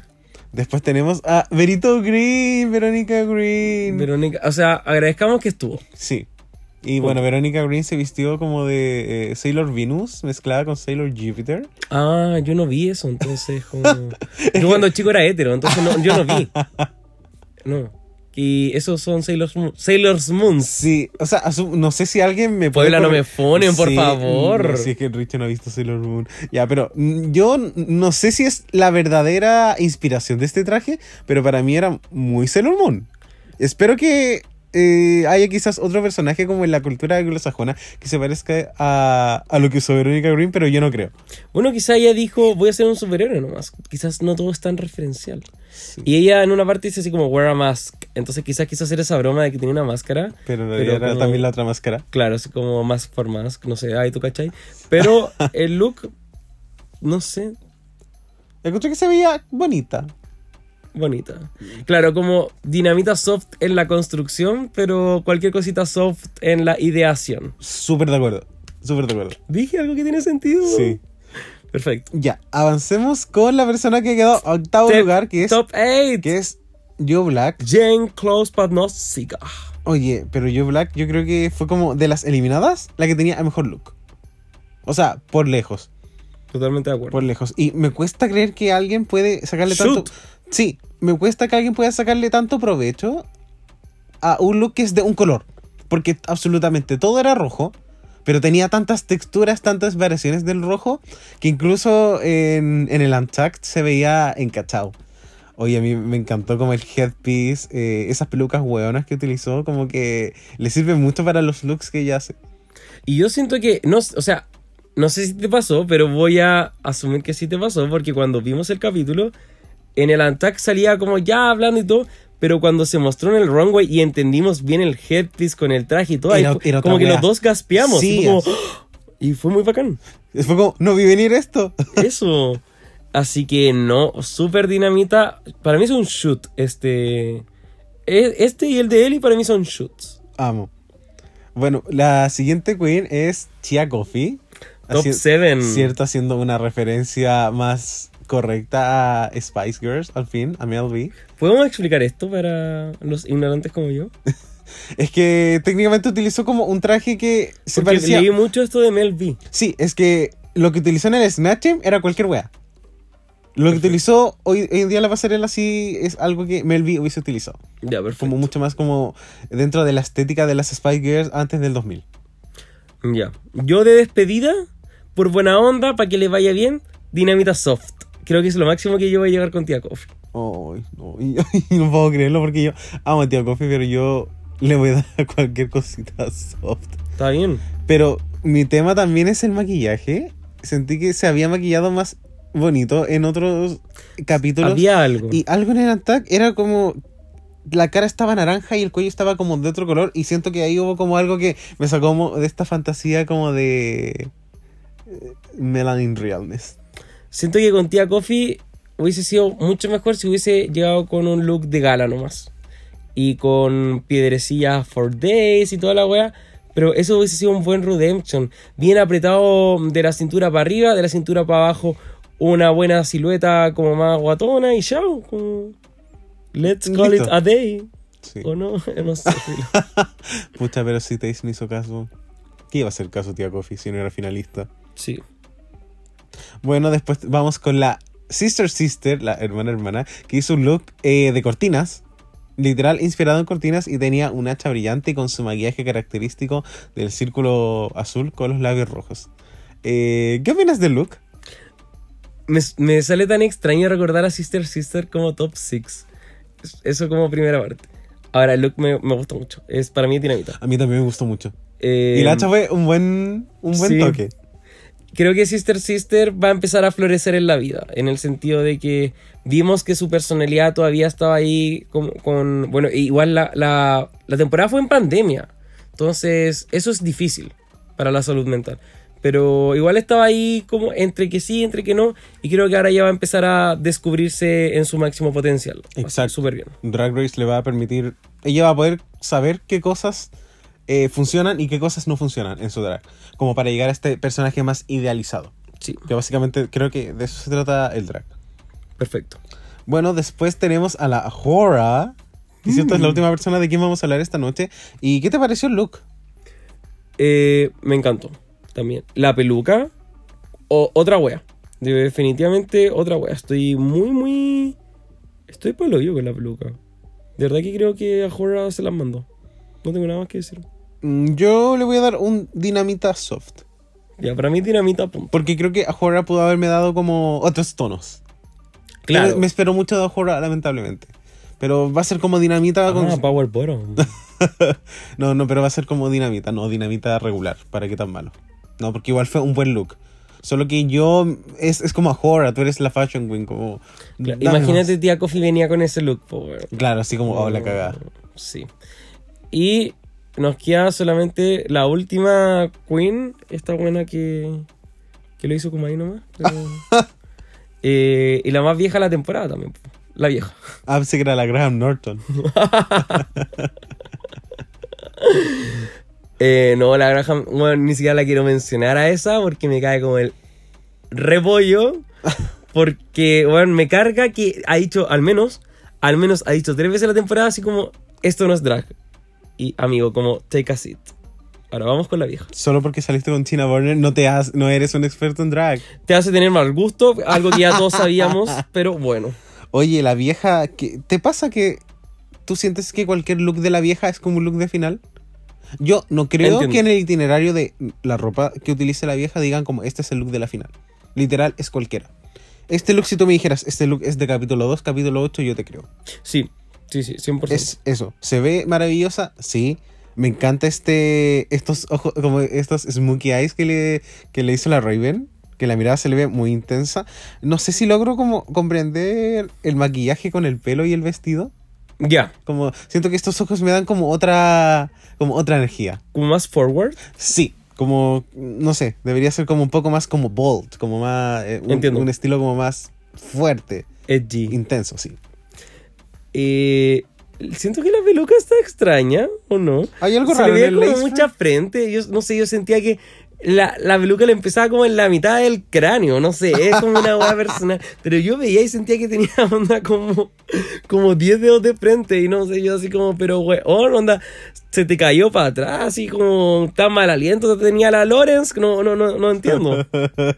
Después tenemos a Verito Green, Verónica Green. Verónica, o sea, agradezcamos que estuvo. Sí. Y bueno, Verónica Green se vistió como de eh, Sailor Venus mezclada con Sailor Jupiter. Ah, yo no vi eso, entonces como... [laughs] Yo cuando chico era hetero, entonces no, yo no vi. [laughs] No. Y esos son Sailor's Moon. Sailor's Moons. Sí, o sea, no sé si alguien me puede... Puebla, no me funen, por favor. no, sí, es que Richie no ha visto Sailor Moon. Ya, pero mm, yo no sé si es la verdadera inspiración de este traje, pero para mí era muy Sailor Moon. Espero que eh, haya quizás otro personaje como en la cultura anglosajona que se parezca a, a lo que usó Verónica Green, pero yo no creo. Bueno, quizá ella dijo, voy a ser un superhéroe nomás. Quizás no todo es tan referencial. Y ella en una parte dice así como, wear a mask. Entonces quizás quiso hacer esa broma de que tenía una máscara. Pero realidad era como- también la otra máscara. Claro, así como más for mask, no sé, ay, tú cachai. Pero [laughs] el look, no sé, Encontré que se veía bonita. bonita. Claro, como dinamita soft en la construcción, pero cualquier cosita soft en la ideación. Súper de acuerdo. Súper de acuerdo. ¿Dije algo que tiene sentido? Sí. Perfecto. Ya, avancemos con la persona que quedó octavo Te- lugar, que es, Top 8. que es Joe Black. Jane Close but not Siga. Oye, pero Joe Black yo creo que fue como de las eliminadas la que tenía el mejor look. O sea, por lejos. Totalmente de acuerdo. Por lejos. Y me cuesta creer que alguien puede sacarle Shoot. tanto. Sí, me cuesta que alguien pueda sacarle tanto provecho a un look que es de un color. Porque absolutamente todo era rojo. Pero tenía tantas texturas, tantas variaciones del rojo, que incluso en, en el Untucked se veía encachado. Oye, a mí me encantó como el headpiece, eh, esas pelucas hueonas que utilizó, como que le sirve mucho para los looks que ella hace. Y yo siento que, no, o sea, no sé si te pasó, pero voy a asumir que sí te pasó, porque cuando vimos el capítulo, en el Antac salía como ya hablando y todo, pero cuando se mostró en el runway y entendimos bien el headpiece con el traje y todo, Era- como que wea. los dos gaspeamos. Sí, y, fue como. ¡oh! [gasps] y fue muy bacán. Fue como, no vi venir esto. Eso. [laughs] Así que no, súper dinamita. Para mí es un shoot. Este. e- Este y el de Eli para mí son shoots. Amo. Bueno, la siguiente queen es Chia Coffee. Top Haci- 7. Cierto, haciendo una referencia más correcta a Spice Girls, al fin, a Mel B. ¿Podemos explicar esto para los ignorantes como yo? [laughs] Es que técnicamente utilizó como un traje que se Porque parecía... leí mucho esto de Mel B. Sí, es que lo que utilizó en el Snatch era cualquier wea. Lo que utilizó hoy, hoy en día la pasarela sí es algo que Mel B hubiese utilizado. Ya, perfecto. Como mucho más como dentro de la estética de las Spice Girls antes del 2000. Ya. Yo de despedida, por buena onda, para que le vaya bien, Dinamita Soft. Creo que es lo máximo que yo voy a llegar con Tía Coffee. Ay, no, y- [laughs] y no puedo creerlo porque yo amo a Tío Coffee, pero yo le voy a dar [laughs] cualquier cosita soft. Está bien. Pero mi tema también es el maquillaje. Sentí que se había maquillado más bonito en otros capítulos. Había algo. Y algo en el attack era como. La cara estaba naranja y el cuello estaba como de otro color. Y siento que ahí hubo como algo que me sacó como de esta fantasía como de. eh, Melanin Realness. Siento que con Tía Coffee hubiese sido mucho mejor si hubiese llegado con un look de gala nomás. Y con piedrecillas for days y toda la wea. Pero eso hubiese sido un buen redemption. Bien apretado de la cintura para arriba, de la cintura para abajo. Una buena silueta como más guatona y como- Let's call Listo. it a day. Sí. ¿O no? [laughs] No sé. [laughs] Pucha, pero si Taze no hizo caso. ¿Qué iba a hacer caso Tía Coffee si no era finalista? Sí. Bueno, después vamos con la Sister Sister, la hermana hermana, que hizo un look eh, de cortinas. Literal, inspirado en cortinas y tenía un hacha brillante con su maquillaje característico del círculo azul con los labios rojos. Eh, ¿Qué opinas del look? Me, me sale tan extraño recordar a Sister Sister como top 6. Eso como primera parte. Ahora, el look me, me gusta mucho. Es para mí dinamita. A mí también me gustó mucho. Eh, y el hacha fue un buen, un buen sí. toque. Creo que Sister Sister va a empezar a florecer en la vida. En el sentido de que vimos que su personalidad todavía estaba ahí con... con- bueno, igual la, la, la temporada fue en pandemia. Entonces, eso es difícil para la salud mental. Pero igual estaba ahí como entre que sí, entre que no. Y creo que ahora ya va a empezar a descubrirse en su máximo potencial. Exacto. Súper bien. Drag Race le va a permitir. Ella va a poder saber qué cosas eh, funcionan y qué cosas no funcionan en su drag. Como para llegar a este personaje más idealizado. Sí. Que básicamente creo que de eso se trata el drag. Perfecto. Bueno, después tenemos a la Hora. Cierto es la última persona de quien vamos a hablar esta noche. ¿Y qué te pareció el look? Eh, me encantó también. La peluca, o, otra wea. Definitivamente otra wea. Estoy muy, muy. Estoy palo yo con la peluca. De verdad que creo que a se las mandó. No tengo nada más que decir. Mm, Yo le voy a dar un dinamita soft. Ya, para mí dinamita punto. Porque creo que Ahora pudo haberme dado como otros tonos. Claro. Me, me espero mucho de Ahora, lamentablemente. Pero va a ser como dinamita con... Ah, Power Bottom. [laughs] no, no, pero va a ser como dinamita, no dinamita regular, para qué tan malo. No, porque igual fue un buen look. Solo que yo, es, es como Ahora, tú eres la fashion queen, como... Claro, Imagínate, tía Coffee venía con ese look, po, weón. Claro, así como, oh, la cagada. Sí. Y nos queda solamente la última Queen, esta buena que, que lo hizo como ahí nomás. pero- [laughs] Eh, y la más vieja de la temporada también, la vieja. [laughs] Ah, pensé que era la Graham Norton. [laughs] Eh, no, la Graham, bueno, ni siquiera la quiero mencionar a esa porque me cae como el repollo. [laughs] Porque, bueno, me carga que ha dicho, al menos, al menos ha dicho tres veces la temporada así como, esto no es drag. Y amigo, como, take a seat. Ahora vamos con la vieja. Solo porque saliste con Tina Burner no, te has, no eres un experto en drag. Te hace tener mal gusto, algo que ya [laughs] todos sabíamos, pero bueno. Oye, la vieja, ¿qué- ¿te pasa que tú sientes que cualquier look de la vieja es como un look de final? Yo no creo Entiendo. que en el itinerario de la ropa que utilice la vieja digan como este es el look de la final. Literal, es cualquiera. Este look, si tú me dijeras, este look es de capítulo 2, capítulo 8, yo te creo. Sí, sí, sí, 100%. Es eso. ¿Se ve maravillosa? Sí. Me encanta este. Estos ojos, como estos smokey eyes que le, que le hizo la Raven. Que la mirada se le ve muy intensa. No sé si logro como comprender el maquillaje con el pelo y el vestido. Ya. Como siento que estos ojos me dan como otra. como otra energía. ¿Como más forward? Sí. Como. no sé. Debería ser como un poco más como bold. Como más. eh, un, Entiendo. un estilo como más fuerte. Edgy. Intenso, sí. Eh, siento que la peluca está extraña, ¿o no? Hay algo Se raro le veía el como mucha frente. Yo no sé, yo sentía que la, la peluca le empezaba como en la mitad del cráneo. No sé, es como una hueá [laughs] personal. Pero yo veía y sentía que tenía [laughs] onda como, como 10 dedos de frente. Y no sé, yo así como, pero weón, onda, se te cayó para atrás, así como tan mal aliento. Tenía la Lawrence, no, no, no, no entiendo.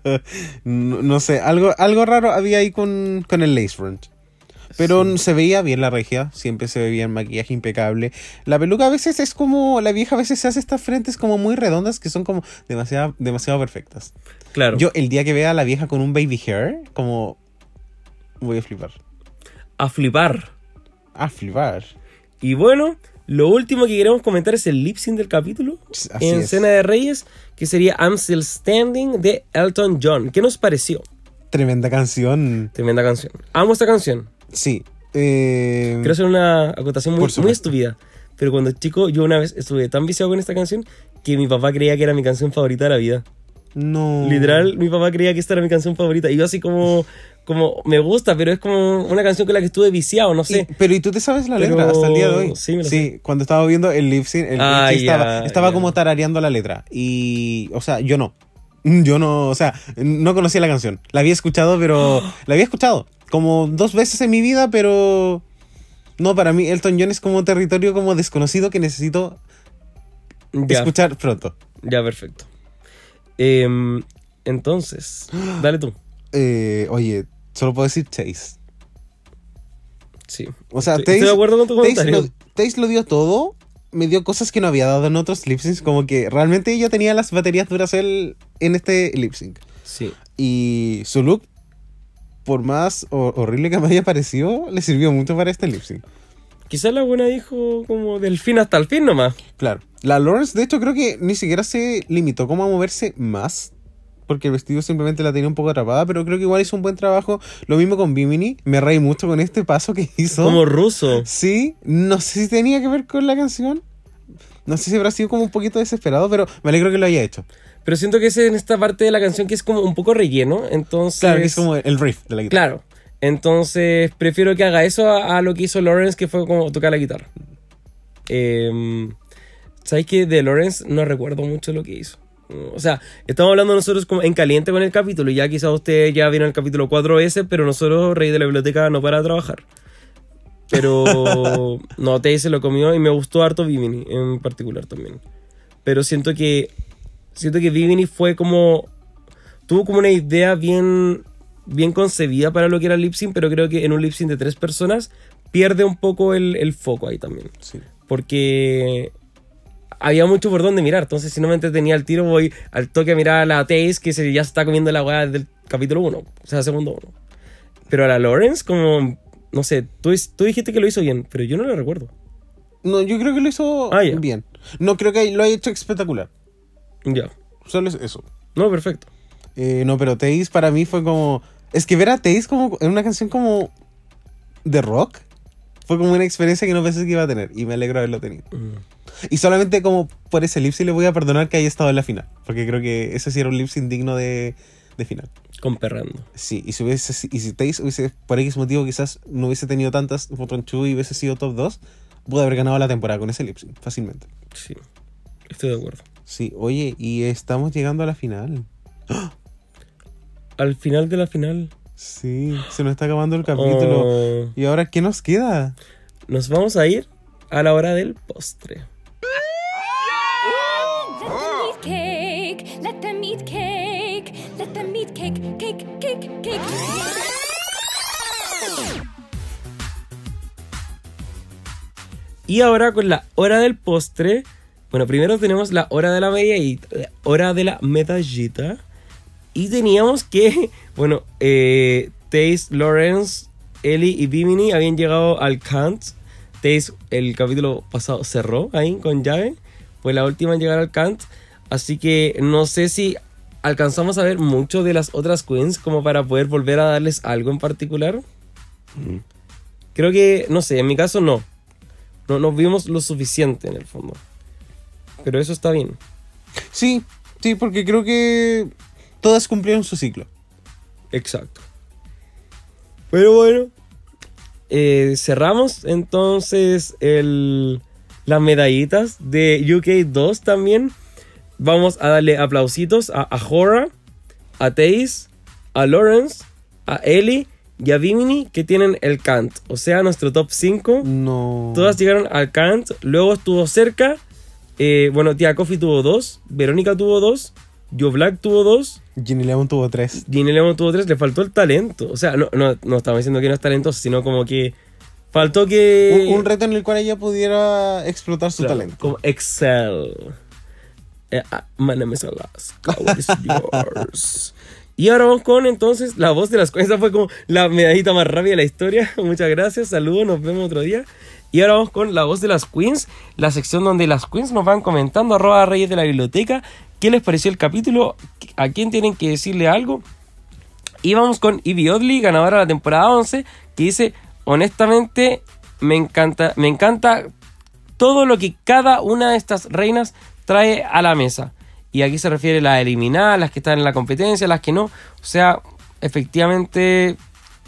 [laughs] no, no sé, algo, algo raro había ahí con, con el lace front. Pero se veía bien la regia, siempre se ve bien, maquillaje impecable. La peluca a veces es como, la vieja a veces se hace estas frentes como muy redondas que son como demasiado, demasiado perfectas. Claro. Yo el día que vea a la vieja con un baby hair, como voy a flipar. A flipar. A flipar. Y bueno, lo último que queremos comentar es el lip sync del capítulo. Así en es. Cena de Reyes, que sería I'm Still Standing de Elton John. ¿Qué nos pareció? Tremenda canción. Tremenda canción. Amo esta canción. Sí. eh, Quiero hacer una acotación muy, estúpida. Pero cuando chico, yo una vez estuve tan viciado con esta canción que mi papá creía que era mi canción favorita de la vida. No. Literal, mi papá creía que esta era mi canción favorita. Y yo así como, como me gusta, pero es como una canción con la que estuve viciado, no sé. Y- pero ¿y tú te sabes la Pero- letra hasta el día de hoy? sí, me sé. cuando estaba viendo el lip sync, el Ah, estaba, como tarareando la letra. Y, o sea, yo no. [laughs] Yo no, o sea, no conocía la canción. La había escuchado, pero... [gasps] la había escuchado como dos veces en mi vida, pero... No, para mí Elton John es como territorio como desconocido que necesito Ya. escuchar pronto. Ya, perfecto. Em, entonces, [gasps] dale tú. Eh, oye, solo puedo decir Chase. Sí. O sea, Estoy- Taze, estoy de acuerdo con tu Taze comentario. lo, Taze lo dio todo. Me dio cosas que no había dado en otros lip syncs. Como que realmente ella tenía las baterías Duracell en este lip sync. Sí. Y su look, por más ho- horrible que me haya parecido, le sirvió mucho para este lip sync. Quizás la buena dijo como del fin hasta el fin nomás. Claro. La Lawrence, de hecho, creo que ni siquiera se limitó como a moverse más. Porque el vestido simplemente la tenía un poco atrapada, pero creo que igual hizo un buen trabajo. Lo mismo con Bimini. Me reí mucho con este paso que hizo. Como ruso. Sí, no sé si tenía que ver con la canción. No sé si habrá sido como un poquito desesperado, pero me alegro que lo haya hecho. Pero siento que es en esta parte de la canción que es como un poco relleno. Entonces. Claro, que es como el riff de la guitarra. Claro. Entonces, prefiero que haga eso a, a lo que hizo Lawrence, que fue como tocar la guitarra. Eh, ¿Sabes que de Lawrence no recuerdo mucho lo que hizo? O sea, estamos hablando nosotros como en caliente con el capítulo. y Ya quizás ustedes ya vieron el capítulo 4 veces, pero nosotros, Rey de la Biblioteca, no para de trabajar. Pero [laughs] no, Tay se lo comió y me gustó harto Vivini en particular también. Pero siento que siento que Vivini fue como tuvo como una idea bien bien concebida para lo que era el lip sync, pero creo que en un lip sync de tres personas pierde un poco el, el foco ahí también. Sí. Porque había mucho por donde mirar. Entonces, si no me entretenía al tiro, voy al toque a mirar a la Taze, que se, ya se está comiendo la weá del capítulo 1, o sea, segundo 1. Pero a la Lawrence, como, no sé, tú, tú dijiste que lo hizo bien, pero yo no lo recuerdo. No, yo creo que lo hizo Ah, bien. No creo que lo haya hecho espectacular. Ya. Solo es eso. No, perfecto. Eh, no, pero Taze para mí fue como. Es que ver a Taze como en una canción como. de rock. Fue como una experiencia que no pensé que iba a tener. Y me alegro de haberlo tenido. Y solamente como por ese lip sync le voy a perdonar que haya estado en la final. Porque creo que ese sí era un lip sync digno de, de final. Con Perrando. Sí, y si hubiese y si Taze hubiese, por X motivo, quizás no hubiese tenido tantas 2 y hubiese sido top 2, pudo haber ganado la temporada con ese lip sync, fácilmente. Sí, estoy de acuerdo. Sí, oye, y estamos llegando a la final. [gasps] Al final de la final. Sí, se nos está acabando el capítulo. Oh. ¿Y ahora qué nos queda? Nos vamos a ir a la hora del postre. Let them eat cake. Let them eat cake. Let them eat cake. Cake, cake, cake. Y ahora con la hora del postre. Bueno, primero tenemos la hora de la medallita, la hora de la medallita. Y teníamos que, [laughs] bueno, eh, Taze, Lawrence, Ellie y Bimini habían llegado al Kant. Taze, el capítulo pasado cerró ahí con llave. Fue la última en llegar al Kant. Así que no sé si alcanzamos a ver mucho de las otras queens como para poder volver a darles algo en particular. Creo que, no sé, en mi caso no. No nos vimos lo suficiente en el fondo. Pero eso está bien. Sí, sí, porque creo que todas cumplieron su ciclo. Exacto. Pero bueno, eh, cerramos entonces el, las medallitas de UK 2 también. Vamos a darle aplausitos a, a Hora, a Taze, a Lawrence, a Ellie y a Bimini que tienen el Kant. O sea, nuestro top 5. No. Todas llegaron al Kant. Luego estuvo cerca. Eh, bueno, Tía Coffee tuvo 2. Verónica tuvo 2. Joe Black tuvo 2. Ginny Lemon tuvo 3. Ginny Lemon tuvo 3. Le faltó el talento. O sea, no, no, no estamos diciendo que no es talentoso, sino como que faltó que. Un, un reto en el cual ella pudiera explotar su Claro, talento. Como Excel. Eh, ah, my name is Alaska. What is yours? Y ahora vamos con entonces la voz de las. Esa fue como la medallita más rápida de la historia. [laughs] Muchas gracias, saludos, nos vemos otro día. Y ahora vamos con la voz de las queens, la sección donde las queens nos van comentando, arroba reyes de la biblioteca, qué les pareció el capítulo, a quién tienen que decirle algo. Y vamos con Ivy Oddly, ganadora de la temporada 11, que dice, honestamente, me encanta, me encanta todo lo que cada una de estas reinas trae a la mesa. Y aquí se refiere a las eliminadas, las que están en la competencia, las que no. O sea, efectivamente,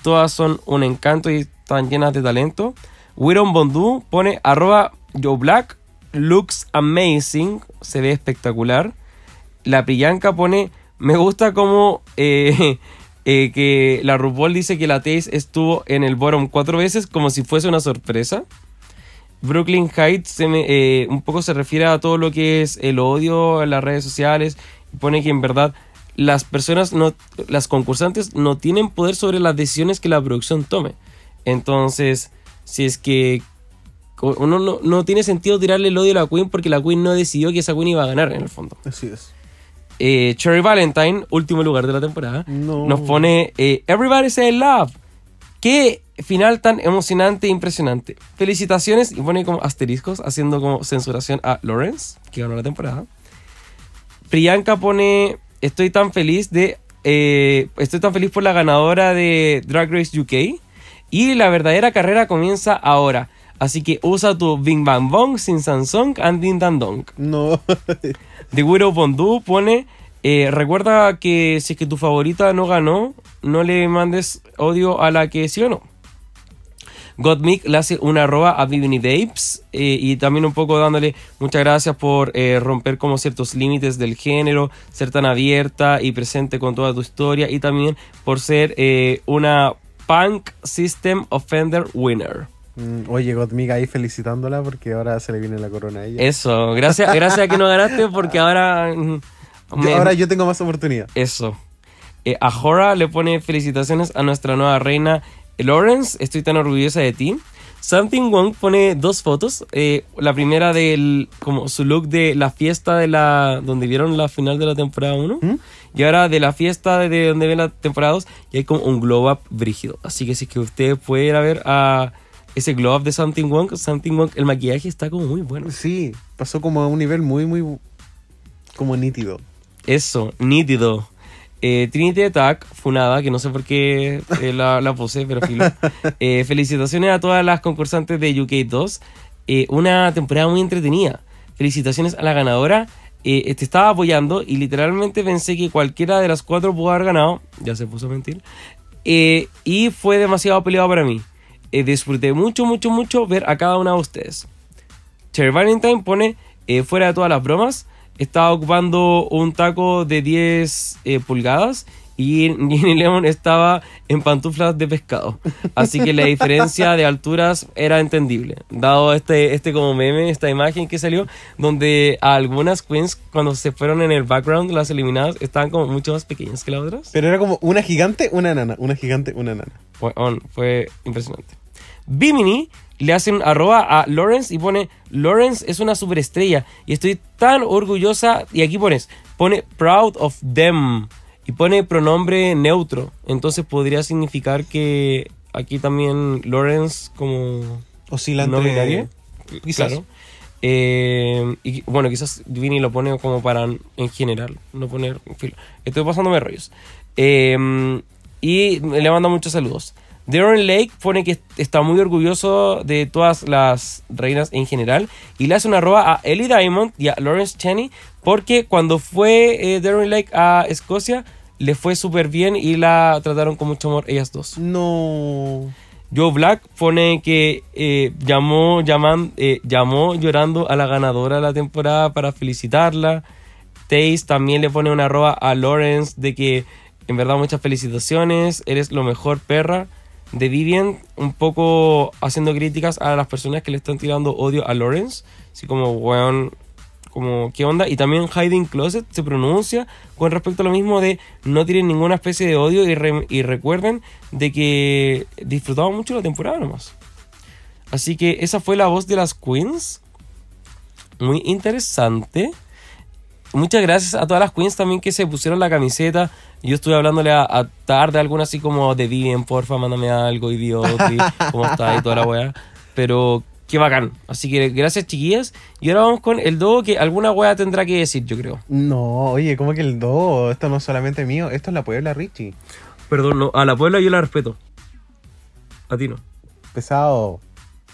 todas son un encanto y están llenas de talento. Wiron Bondu pone arroba Joe Black, looks amazing, se ve espectacular. La Priyanka pone, me gusta como eh, [laughs] eh, que la RuPaul dice que la Taze estuvo en el bottom cuatro veces como si fuese una sorpresa. Brooklyn Heights se me- eh, un poco se refiere a todo lo que es el odio en las redes sociales pone que en verdad las personas no las concursantes no tienen poder sobre las decisiones que la producción tome entonces si es que uno no, no tiene sentido tirarle el odio a la Queen porque la Queen no decidió que esa Queen iba a ganar en el fondo Así es. eh, Cherry Valentine, último lugar de la temporada, No. nos pone eh, Everybody Say Love. Qué final tan emocionante e impresionante. Felicitaciones y pone como asteriscos haciendo como censuración a Lawrence, que ganó la temporada. Priyanka pone estoy tan feliz de eh, estoy tan feliz por la ganadora de Drag Race UK y la verdadera carrera comienza ahora. Así que usa tu Bing Bang Bong sin Samsung and Ding Dang Dong. No. [laughs] The Widow Bondu pone eh, recuerda que si es que tu favorita no ganó, no le mandes odio a la que sí ganó. Godmick le hace una arroba a Bibini Babes eh, y también un poco dándole muchas gracias por eh, romper como ciertos límites del género, ser tan abierta y presente con toda tu historia y también por ser eh, una Punk System Offender Winner. Mm, Oye, Godmiga ahí felicitándola porque ahora se le viene la corona a ella. Eso, gracias, gracias a que no ganaste porque ahora... mm, me- ahora yo tengo más oportunidad. Eso. Eh, a Hora le pone felicitaciones a nuestra nueva reina Lawrence. Estoy tan orgullosa de ti. Something Wong pone dos fotos. eh, la primera del como su look de la fiesta de la donde vieron la final de la temporada 1 y ahora de la fiesta de, de donde ven la temporada 2 y hay como un glow up brígido. Así que si es que usted puede ir a ver a ese glow up de Something Wong, Something Wong, el maquillaje está como muy bueno. Sí, pasó como a un nivel muy, muy como nítido. Eso, nítido. Eh, Trinity Attack, Funada, que no sé por qué eh, la, la puse, pero filo. [laughs] Eh, felicitaciones a todas las concursantes de UK2. Eh, una temporada muy entretenida. Felicitaciones a la ganadora. Eh, te estaba apoyando y literalmente pensé que cualquiera de las cuatro pudo haber ganado. Ya se puso a mentir. Eh, y fue demasiado peleado para mí. Eh, disfruté mucho, mucho, mucho ver a cada una de ustedes. Cherry Valentine pone, fuera de todas las bromas, estaba ocupando un taco de 10 eh, pulgadas y Ginny Lemon estaba en pantuflas de pescado. Así que la diferencia de alturas era entendible. Dado este, este como meme, esta imagen que salió, donde algunas queens cuando se fueron en el background, las eliminadas, estaban como mucho más pequeñas que las otras. Pero era como una gigante, una enana. Una gigante, una enana. Fue, on, fue impresionante. Bimini le hace un arroba a Lawrence y pone Lawrence es una superestrella y estoy tan orgullosa y aquí pones pone proud of them y pone pronombre neutro entonces podría significar que aquí también Lawrence como Oscila no binario quizás. claro Eh, y bueno quizás Vini lo pone como para en general no poner filo. estoy pasándome rollos Eh, y le manda muchos saludos Darren Lake pone que está muy orgulloso de todas las reinas en general y le hace una arroba a Ellie Diamond y a Lawrence Cheney porque cuando fue eh, Darren Lake a Escocia le fue súper bien y la trataron con mucho amor ellas dos. No. Joe Black pone que eh, llamó, llaman, eh, llamó llorando a la ganadora de la temporada para felicitarla. Taze también le pone una arroba a Lawrence de que en verdad muchas felicitaciones, eres lo mejor perra. De Vivian un poco haciendo críticas a las personas que le están tirando odio a Lawrence. Así como, weón, como, ¿qué onda? Y también Hiding Closet se pronuncia con respecto a lo mismo de no tienen ninguna especie de odio y, re- y recuerden de que disfrutaban mucho la temporada nomás. Así que esa fue la voz de las queens. Muy interesante. Muchas gracias a todas las queens también que se pusieron la camiseta. Yo estuve hablándole a, a tarde, alguna así como de Vivian, porfa, mándame algo, idiota, [laughs] cómo está y toda la weá. Pero qué bacán. Así que gracias, chiquillas. Y ahora vamos con el dogo que alguna weá tendrá que decir, yo creo. No, oye, ¿cómo que el do? Esto no es solamente mío, esto es la Puebla Richie. Perdón, no, a la Puebla yo la respeto. A ti no. Pesado.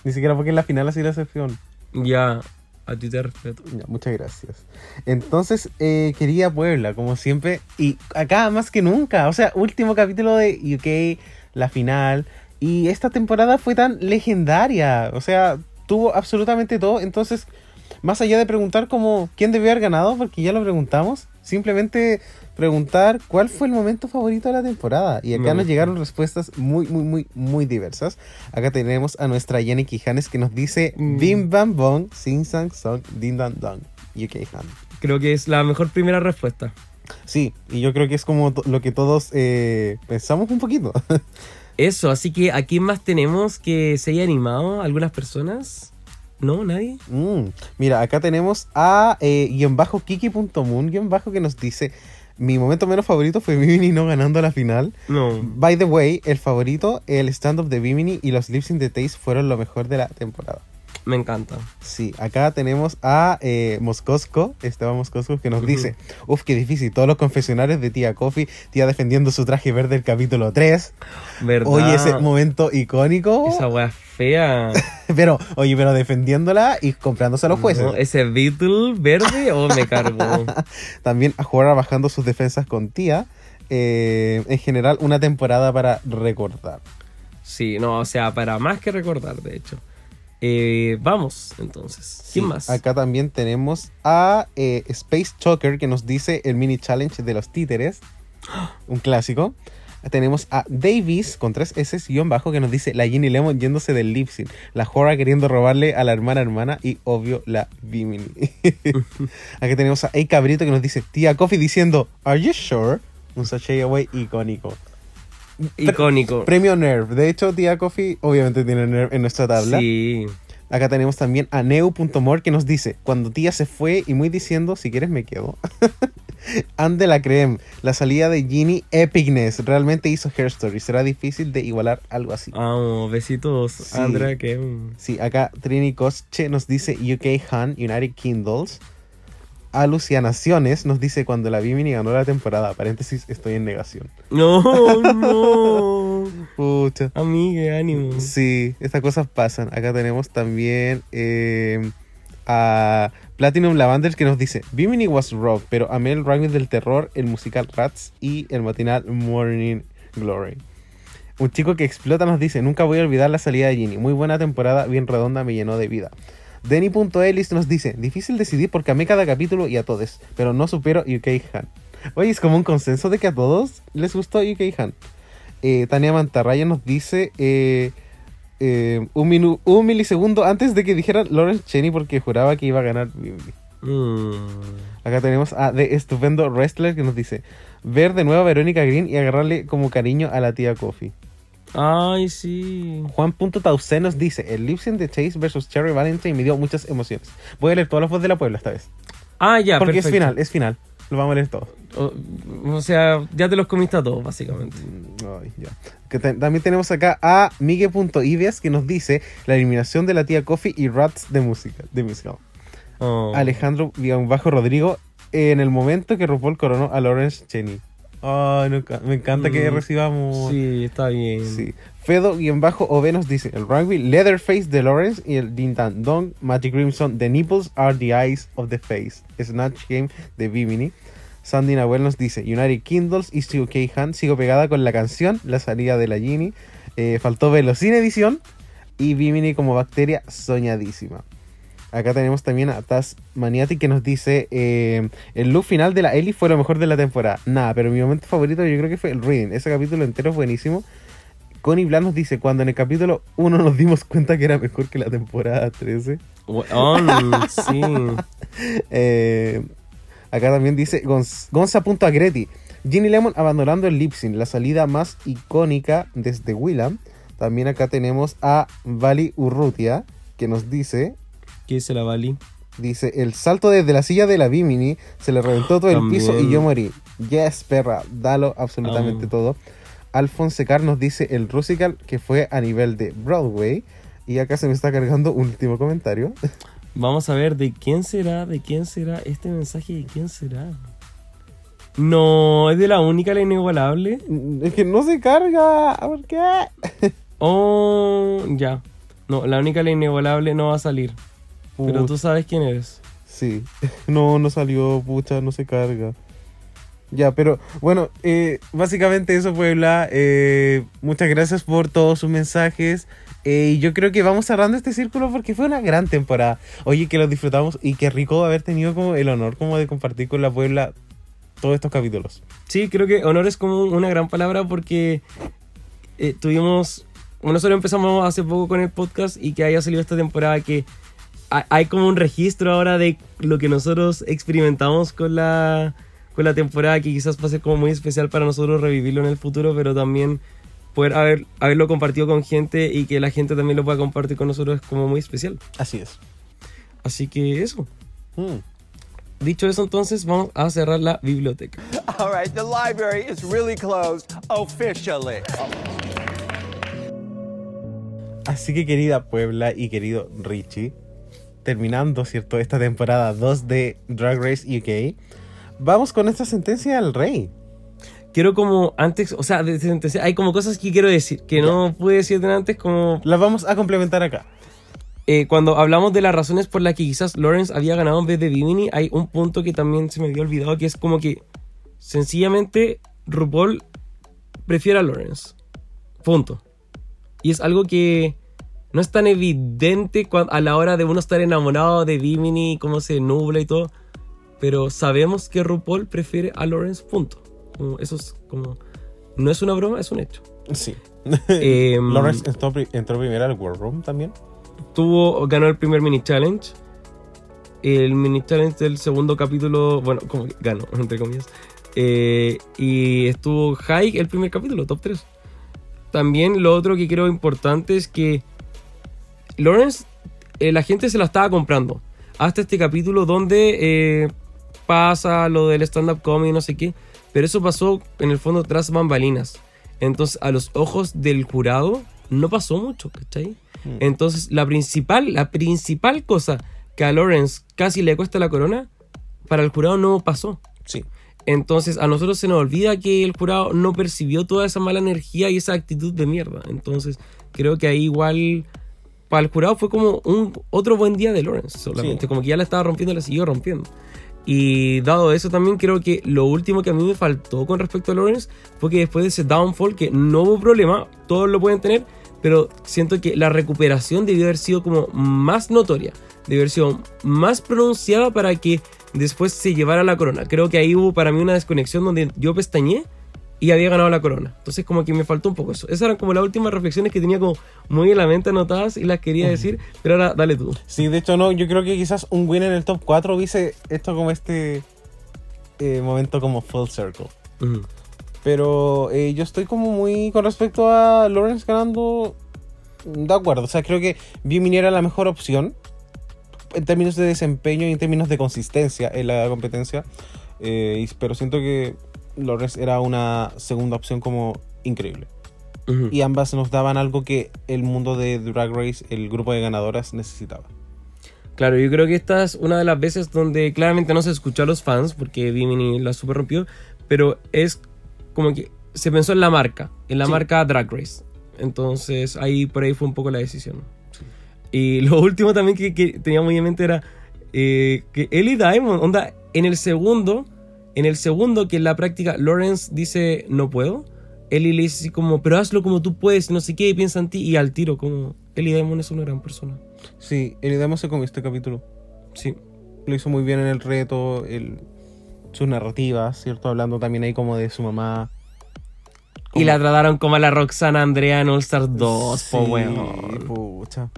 Ni siquiera porque en la final así la excepción. Ya, a ti te respeto. Ya, muchas gracias. Entonces, eh, quería Puebla, como siempre. Y acá más que nunca. O sea, último capítulo de UK, la final. Y esta temporada fue tan legendaria. O sea, tuvo absolutamente todo. Entonces, más allá de preguntar como quién debió haber ganado, porque ya lo preguntamos, simplemente preguntar cuál fue el momento favorito de la temporada. Y acá nos llegaron respuestas muy, muy, muy, muy diversas. Acá tenemos a nuestra Jenny Quijanes que nos dice Mm. Bim Bam Bong, Sing Sang Song, Din Dan Dong, UK Han. Creo que es la mejor primera respuesta. Sí, y yo creo que es como lo que todos eh, pensamos un poquito. [laughs] Eso, así que ¿a quién más tenemos que se haya animado? ¿Algunas personas? ¿No? ¿Nadie? Mm, Mira, acá tenemos a eh, guion bajo kiki.moon, guion bajo que nos dice, mi momento menos favorito fue Bimini no ganando la final. No. By the way, el favorito, el stand-up de Bimini y los lips in the taste fueron lo mejor de la temporada. Me encanta. Sí, acá tenemos a eh, Moscosco, Esteban Moscosco, que nos dice, uf, qué difícil, todos los confesionarios de tía Coffee, tía defendiendo su traje verde del capítulo 3. ¿Verdad? Oye, ese momento icónico. Esa wea fea. [laughs] pero, oye, pero defendiéndola y comprándose a los jueces. No, ese Beatle verde o me cargó. [laughs] También a Juara bajando sus defensas con tía. Eh, en general, una temporada para recordar. Sí, no, o sea, para más que recordar, de hecho. Eh, vamos, entonces. ¿Quién Sí, más? Acá también tenemos a eh, Space Choker que nos dice el mini challenge de los títeres. [gasps] Un clásico. Tenemos a Davis con tres S guion bajo que nos dice la Ginny Lemon yéndose del lip sync, la Jora queriendo robarle a la hermana hermana y obvio la Bimini. [laughs] [laughs] Aquí tenemos a A Cabrito que nos dice tía Coffee diciendo Are you sure? Un sachet away icónico. Icónico. Premio Nerv. De hecho, tía Coffee obviamente tiene Nerv en nuestra tabla. Sí. Acá tenemos también a Neu.mor que nos dice, cuando tía se fue y muy diciendo, si quieres me quedo. [laughs] Ande la creme, la salida de Ginny Epicness, realmente hizo Hair Story, será difícil de igualar algo así. Vamos, besitos, Sí. Andrea, que... Sí, acá Trini Cosche nos dice UK Han, United Kindles. Alucinaciones nos dice cuando la Bimini ganó la temporada. Paréntesis, estoy en negación. No, [laughs] no. Pucha. Amigue, ánimo. Sí, estas cosas pasan. Acá tenemos también eh, a Platinum Lavender que nos dice: Bimini was rough, pero amé el ranking del terror, el musical Rats y el matinal Morning Glory. Un chico que explota nos dice: Nunca voy a olvidar la salida de Ginny. Muy buena temporada, bien redonda, me llenó de vida. Denny.elis nos dice: Difícil decidir porque amé cada capítulo y a todos, pero no supero UK Han. Oye, es como un consenso de que a todos les gustó UK Han. Eh, Tania Mantarraya nos dice: eh, eh, un, minu- un milisegundo antes de que dijera Lawrence Cheney porque juraba que iba a ganar. Mm. Acá tenemos a The Estupendo Wrestler que nos dice: Ver de nuevo a Verónica Green y agarrarle como cariño a la tía Coffee. Ay, sí. Juan.tauce nos dice: El lip sync de Chase versus Cherry Valentine me dio muchas emociones. Voy a leer todas las voces de la Puebla esta vez. Ah, ya, Porque es final, es final. Lo vamos a leer todo. O, o sea, ya te los comiste a todos, básicamente. Ay, ya. Que te- también tenemos acá a Migue.ives que nos dice la eliminación de la tía Coffee y Rats de música. De musical. Oh. Alejandro Bajo Rodrigo en el momento que RuPaul coronó a Lawrence Cheney. Ay, me encanta que Mm, recibamos. Sí, está bien. Sí. Fedo-OV nos dice: el rugby Leatherface de Lawrence y el Din Dan Dong Magic Crimson The nipples are the eyes of the face. Snatch Game de Bimini. Sandy Nahuel nos dice: United Kindles y UK Han. Sigo pegada con la canción, la salida de la Genie. Eh, faltó verlo sin edición. Y Bimini como bacteria soñadísima. Acá tenemos también a Taz Maniati que nos dice: eh, El look final de la Ellie fue lo mejor de la temporada. Nada, pero mi momento favorito yo creo que fue el reading. Ese capítulo entero es buenísimo. Connie Blan nos dice: Cuando en el capítulo 1 nos dimos cuenta que era mejor que la temporada 13. Weón, sí. [laughs] Eh, acá también dice Gonz- Gonza.agreti. Ginny Lemon abandonando el lip sync, la salida más icónica desde Willam. También acá tenemos a Vali Urrutia, que nos dice, ¿Qué dice la Bali? dice, el salto desde la silla de la Bimini, se le reventó todo el También. piso y yo morí. Yes, perra, dalo absolutamente todo. Alphonse Carr nos dice el Rusical que fue a nivel de Broadway. Y acá se me está cargando un último comentario. [laughs] Vamos a ver de quién será, de quién será este mensaje, de quién será. No, es de la única, la inigualable. Es que no se carga, ¿por qué? [laughs] Oh, ya. No, la única, la inigualable no va a salir. Pero tú sabes quién eres. Sí, [laughs] no, no salió, pucha, no se carga. Ya, pero bueno, eh, básicamente eso, Puebla. Eh, muchas gracias por todos sus mensajes. Eh, y yo creo que vamos cerrando este círculo porque fue una gran temporada. Oye, que lo disfrutamos y qué rico haber tenido como el honor como de compartir con la Puebla todos estos capítulos. Sí, creo que honor es como una gran palabra porque eh, tuvimos. Nosotros empezamos hace poco con el podcast y que haya salido esta temporada que hay como un registro ahora de lo que nosotros experimentamos con la, con la temporada que quizás va a ser como muy especial para nosotros revivirlo en el futuro, pero también poder haber, haberlo compartido con gente y que la gente también lo pueda compartir con nosotros es como muy especial. Así es. Así que eso. Mm. Dicho eso, entonces vamos a cerrar la biblioteca. All right, the library is really closed officially. Así que querida Puebla y querido Richie, terminando, ¿cierto? Esta temporada 2 de Drag Race UK, vamos con esta sentencia al rey. quiero como antes, o sea, de- de- hay como cosas que quiero decir, que no pude decir de antes, como... Las vamos a complementar acá. Eh, cuando hablamos de las razones por las que quizás Lawrence había ganado en vez de Bimini, hay un punto que también se me había olvidado, que es como que sencillamente RuPaul prefiere a Lawrence. Punto. Y es algo que no es tan evidente a la hora de uno estar enamorado de Bimini, cómo se nubla y todo. Pero sabemos que RuPaul prefiere a Lawrence, punto. Como eso es como... No es una broma, es un hecho. Sí. [laughs] Em, Lawrence entró, entró primero al War Room también. tuvo, ganó el primer mini challenge. El mini challenge del segundo capítulo, bueno, como que ganó, [laughs] entre comillas. Eh, y estuvo high el primer capítulo, top 3. También lo otro que creo importante es que Lawrence, eh, la gente se la estaba comprando. Hasta este capítulo donde eh, pasa lo del stand-up comedy, no sé qué. Pero eso pasó en el fondo tras bambalinas. Entonces, a los ojos del jurado, no pasó mucho, ¿cachai? Entonces, la principal, la principal cosa que a Lawrence casi le cuesta la corona para el jurado no pasó. Sí. Entonces a nosotros se nos olvida que el jurado no percibió toda esa mala energía y esa actitud de mierda. Entonces creo que ahí igual para el jurado fue como un otro buen día de Lawrence solamente. Sí. Como que ya la estaba rompiendo la siguió rompiendo. Y dado eso también creo que lo último que a mí me faltó con respecto a Lawrence fue que después de ese downfall que no hubo problema, todos lo pueden tener, pero siento que la recuperación debió haber sido como más notoria, debió haber sido más pronunciada para que después se llevara la corona. Creo que ahí hubo para mí una desconexión donde yo pestañé y había ganado la corona. Entonces como que me faltó un poco eso. Esas eran como las últimas reflexiones que tenía como muy en la mente anotadas y las quería decir, pero ahora dale tú. Sí, de hecho no, yo creo que quizás un win en el top 4 hubiese esto como este eh, momento como full circle. Pero eh, yo estoy como muy con respecto a Lawrence ganando de acuerdo. O sea, creo que Bimini era la mejor opción en términos de desempeño y en términos de consistencia en la competencia. Eh, pero siento que Lawrence era una segunda opción como increíble. Y ambas nos daban algo que el mundo de Drag Race, el grupo de ganadoras, necesitaba. Claro, yo creo que esta es una de las veces donde claramente no se escuchó a los fans porque Bimini la super rompió, pero es como que se pensó en la marca, en la Sí. marca Drag Race. Entonces ahí por ahí fue un poco la decisión. Y lo último también que, que tenía muy en mente era eh, que Ellie Diamond, onda, en el segundo, en el segundo que en la práctica Lawrence dice no puedo, Ellie le dice así como, pero hazlo como tú puedes, no sé qué, y piensa en ti, y al tiro, como Ellie Diamond es una gran persona. Sí, el Idemo se comió este capítulo. Sí. Lo hizo muy bien en el reto, el, sus narrativas, ¿cierto? Hablando también ahí como de su mamá. Y la trataron como a la Roxana Andrea en All Stars 2, po weón. pucha.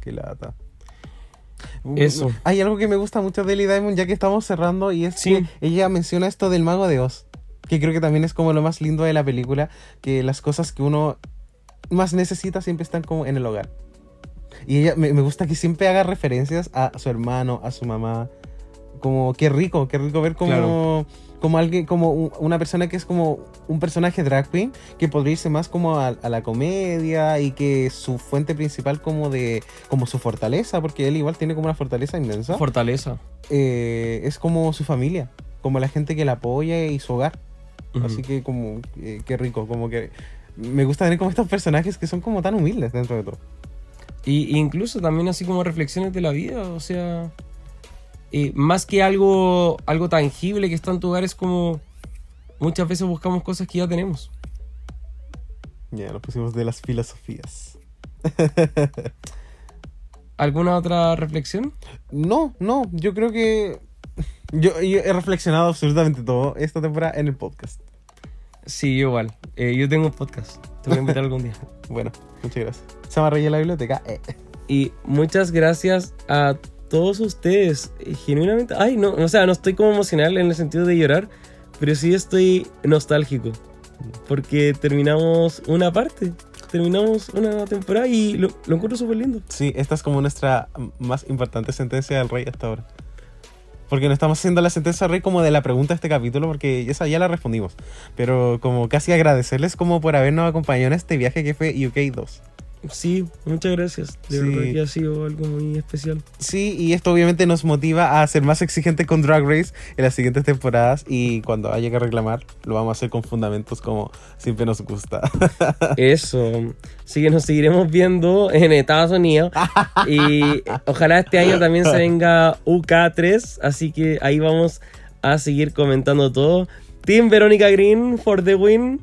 Qué lata. Eso. Hay algo que me gusta mucho de Ellie Diamond, ya que estamos cerrando, y es Sí. que ella menciona esto del mago de Oz. Que creo que también es como lo más lindo de la película, que las cosas que uno más necesita siempre están como en el hogar. Y ella me, me gusta que siempre haga referencias a su hermano, a su mamá. Como qué rico, qué rico ver como, Claro. como alguien, como un- una persona que es como un personaje drag queen, que podría irse más como a, a la comedia y que su fuente principal como de, como su fortaleza, porque él igual tiene como una fortaleza inmensa. Fortaleza. eh, es como su familia, como la gente que la apoya y su hogar. Así que como, eh, qué rico, como que me gusta tener como estos personajes que son como tan humildes dentro de todo. Y incluso también así como reflexiones de la vida, o sea, eh, más que algo, algo tangible que está en tu hogar, es como muchas veces buscamos cosas que ya tenemos. Ya, nos pusimos de las filosofías. ¿Alguna otra reflexión? No, no, yo creo que yo, yo he reflexionado absolutamente todo esta temporada en el podcast. Sí, igual. Eh, yo tengo un podcast. Te voy a invitar algún día. [laughs] Bueno, muchas gracias. Se me la biblioteca. eh. Y muchas gracias a todos ustedes. Eh, Genuinamente, ay, no, o sea, no estoy como emocional en el sentido de llorar, pero sí estoy nostálgico. Porque terminamos una parte, terminamos una temporada y lo, lo encuentro súper lindo. Sí, esta es como nuestra más importante sentencia del rey hasta ahora. Porque no estamos haciendo la sentencia rey como de la pregunta de este capítulo, porque esa ya la respondimos. Pero como casi agradecerles como por habernos acompañado en este viaje que fue UK 2. Sí, muchas gracias. De Sí. verdad que ha sido algo muy especial. Sí, y esto obviamente nos motiva a ser más exigentes con Drag Race en las siguientes temporadas y cuando haya que reclamar lo vamos a hacer con fundamentos como siempre nos gusta. [laughs] Eso. Así que nos seguiremos viendo en Estados Unidos. Y ojalá este año también se venga UK3. Así que ahí vamos a seguir comentando todo. Team Verónica Green for the win.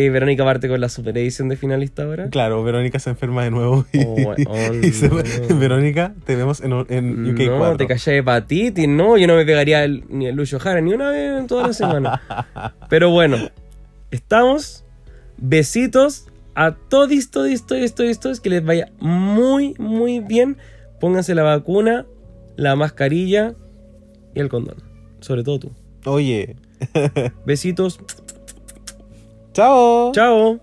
Eh, Verónica parte con la super edición de finalista ahora. Claro, Verónica se enferma de nuevo. Y, Oh, weón, [laughs] y se- no. Verónica, te vemos en, en UK no, 4. te callé de hepatitis, no, yo no me pegaría el- ni el Lucho Jara ni una vez en toda la semana. [laughs] Pero bueno, estamos. Besitos a todos, todos, todos, todos, todos, que les vaya muy, muy bien. Pónganse la vacuna, la mascarilla y el condón. Sobre todo tú. Oye. Besitos. Chao. Chao.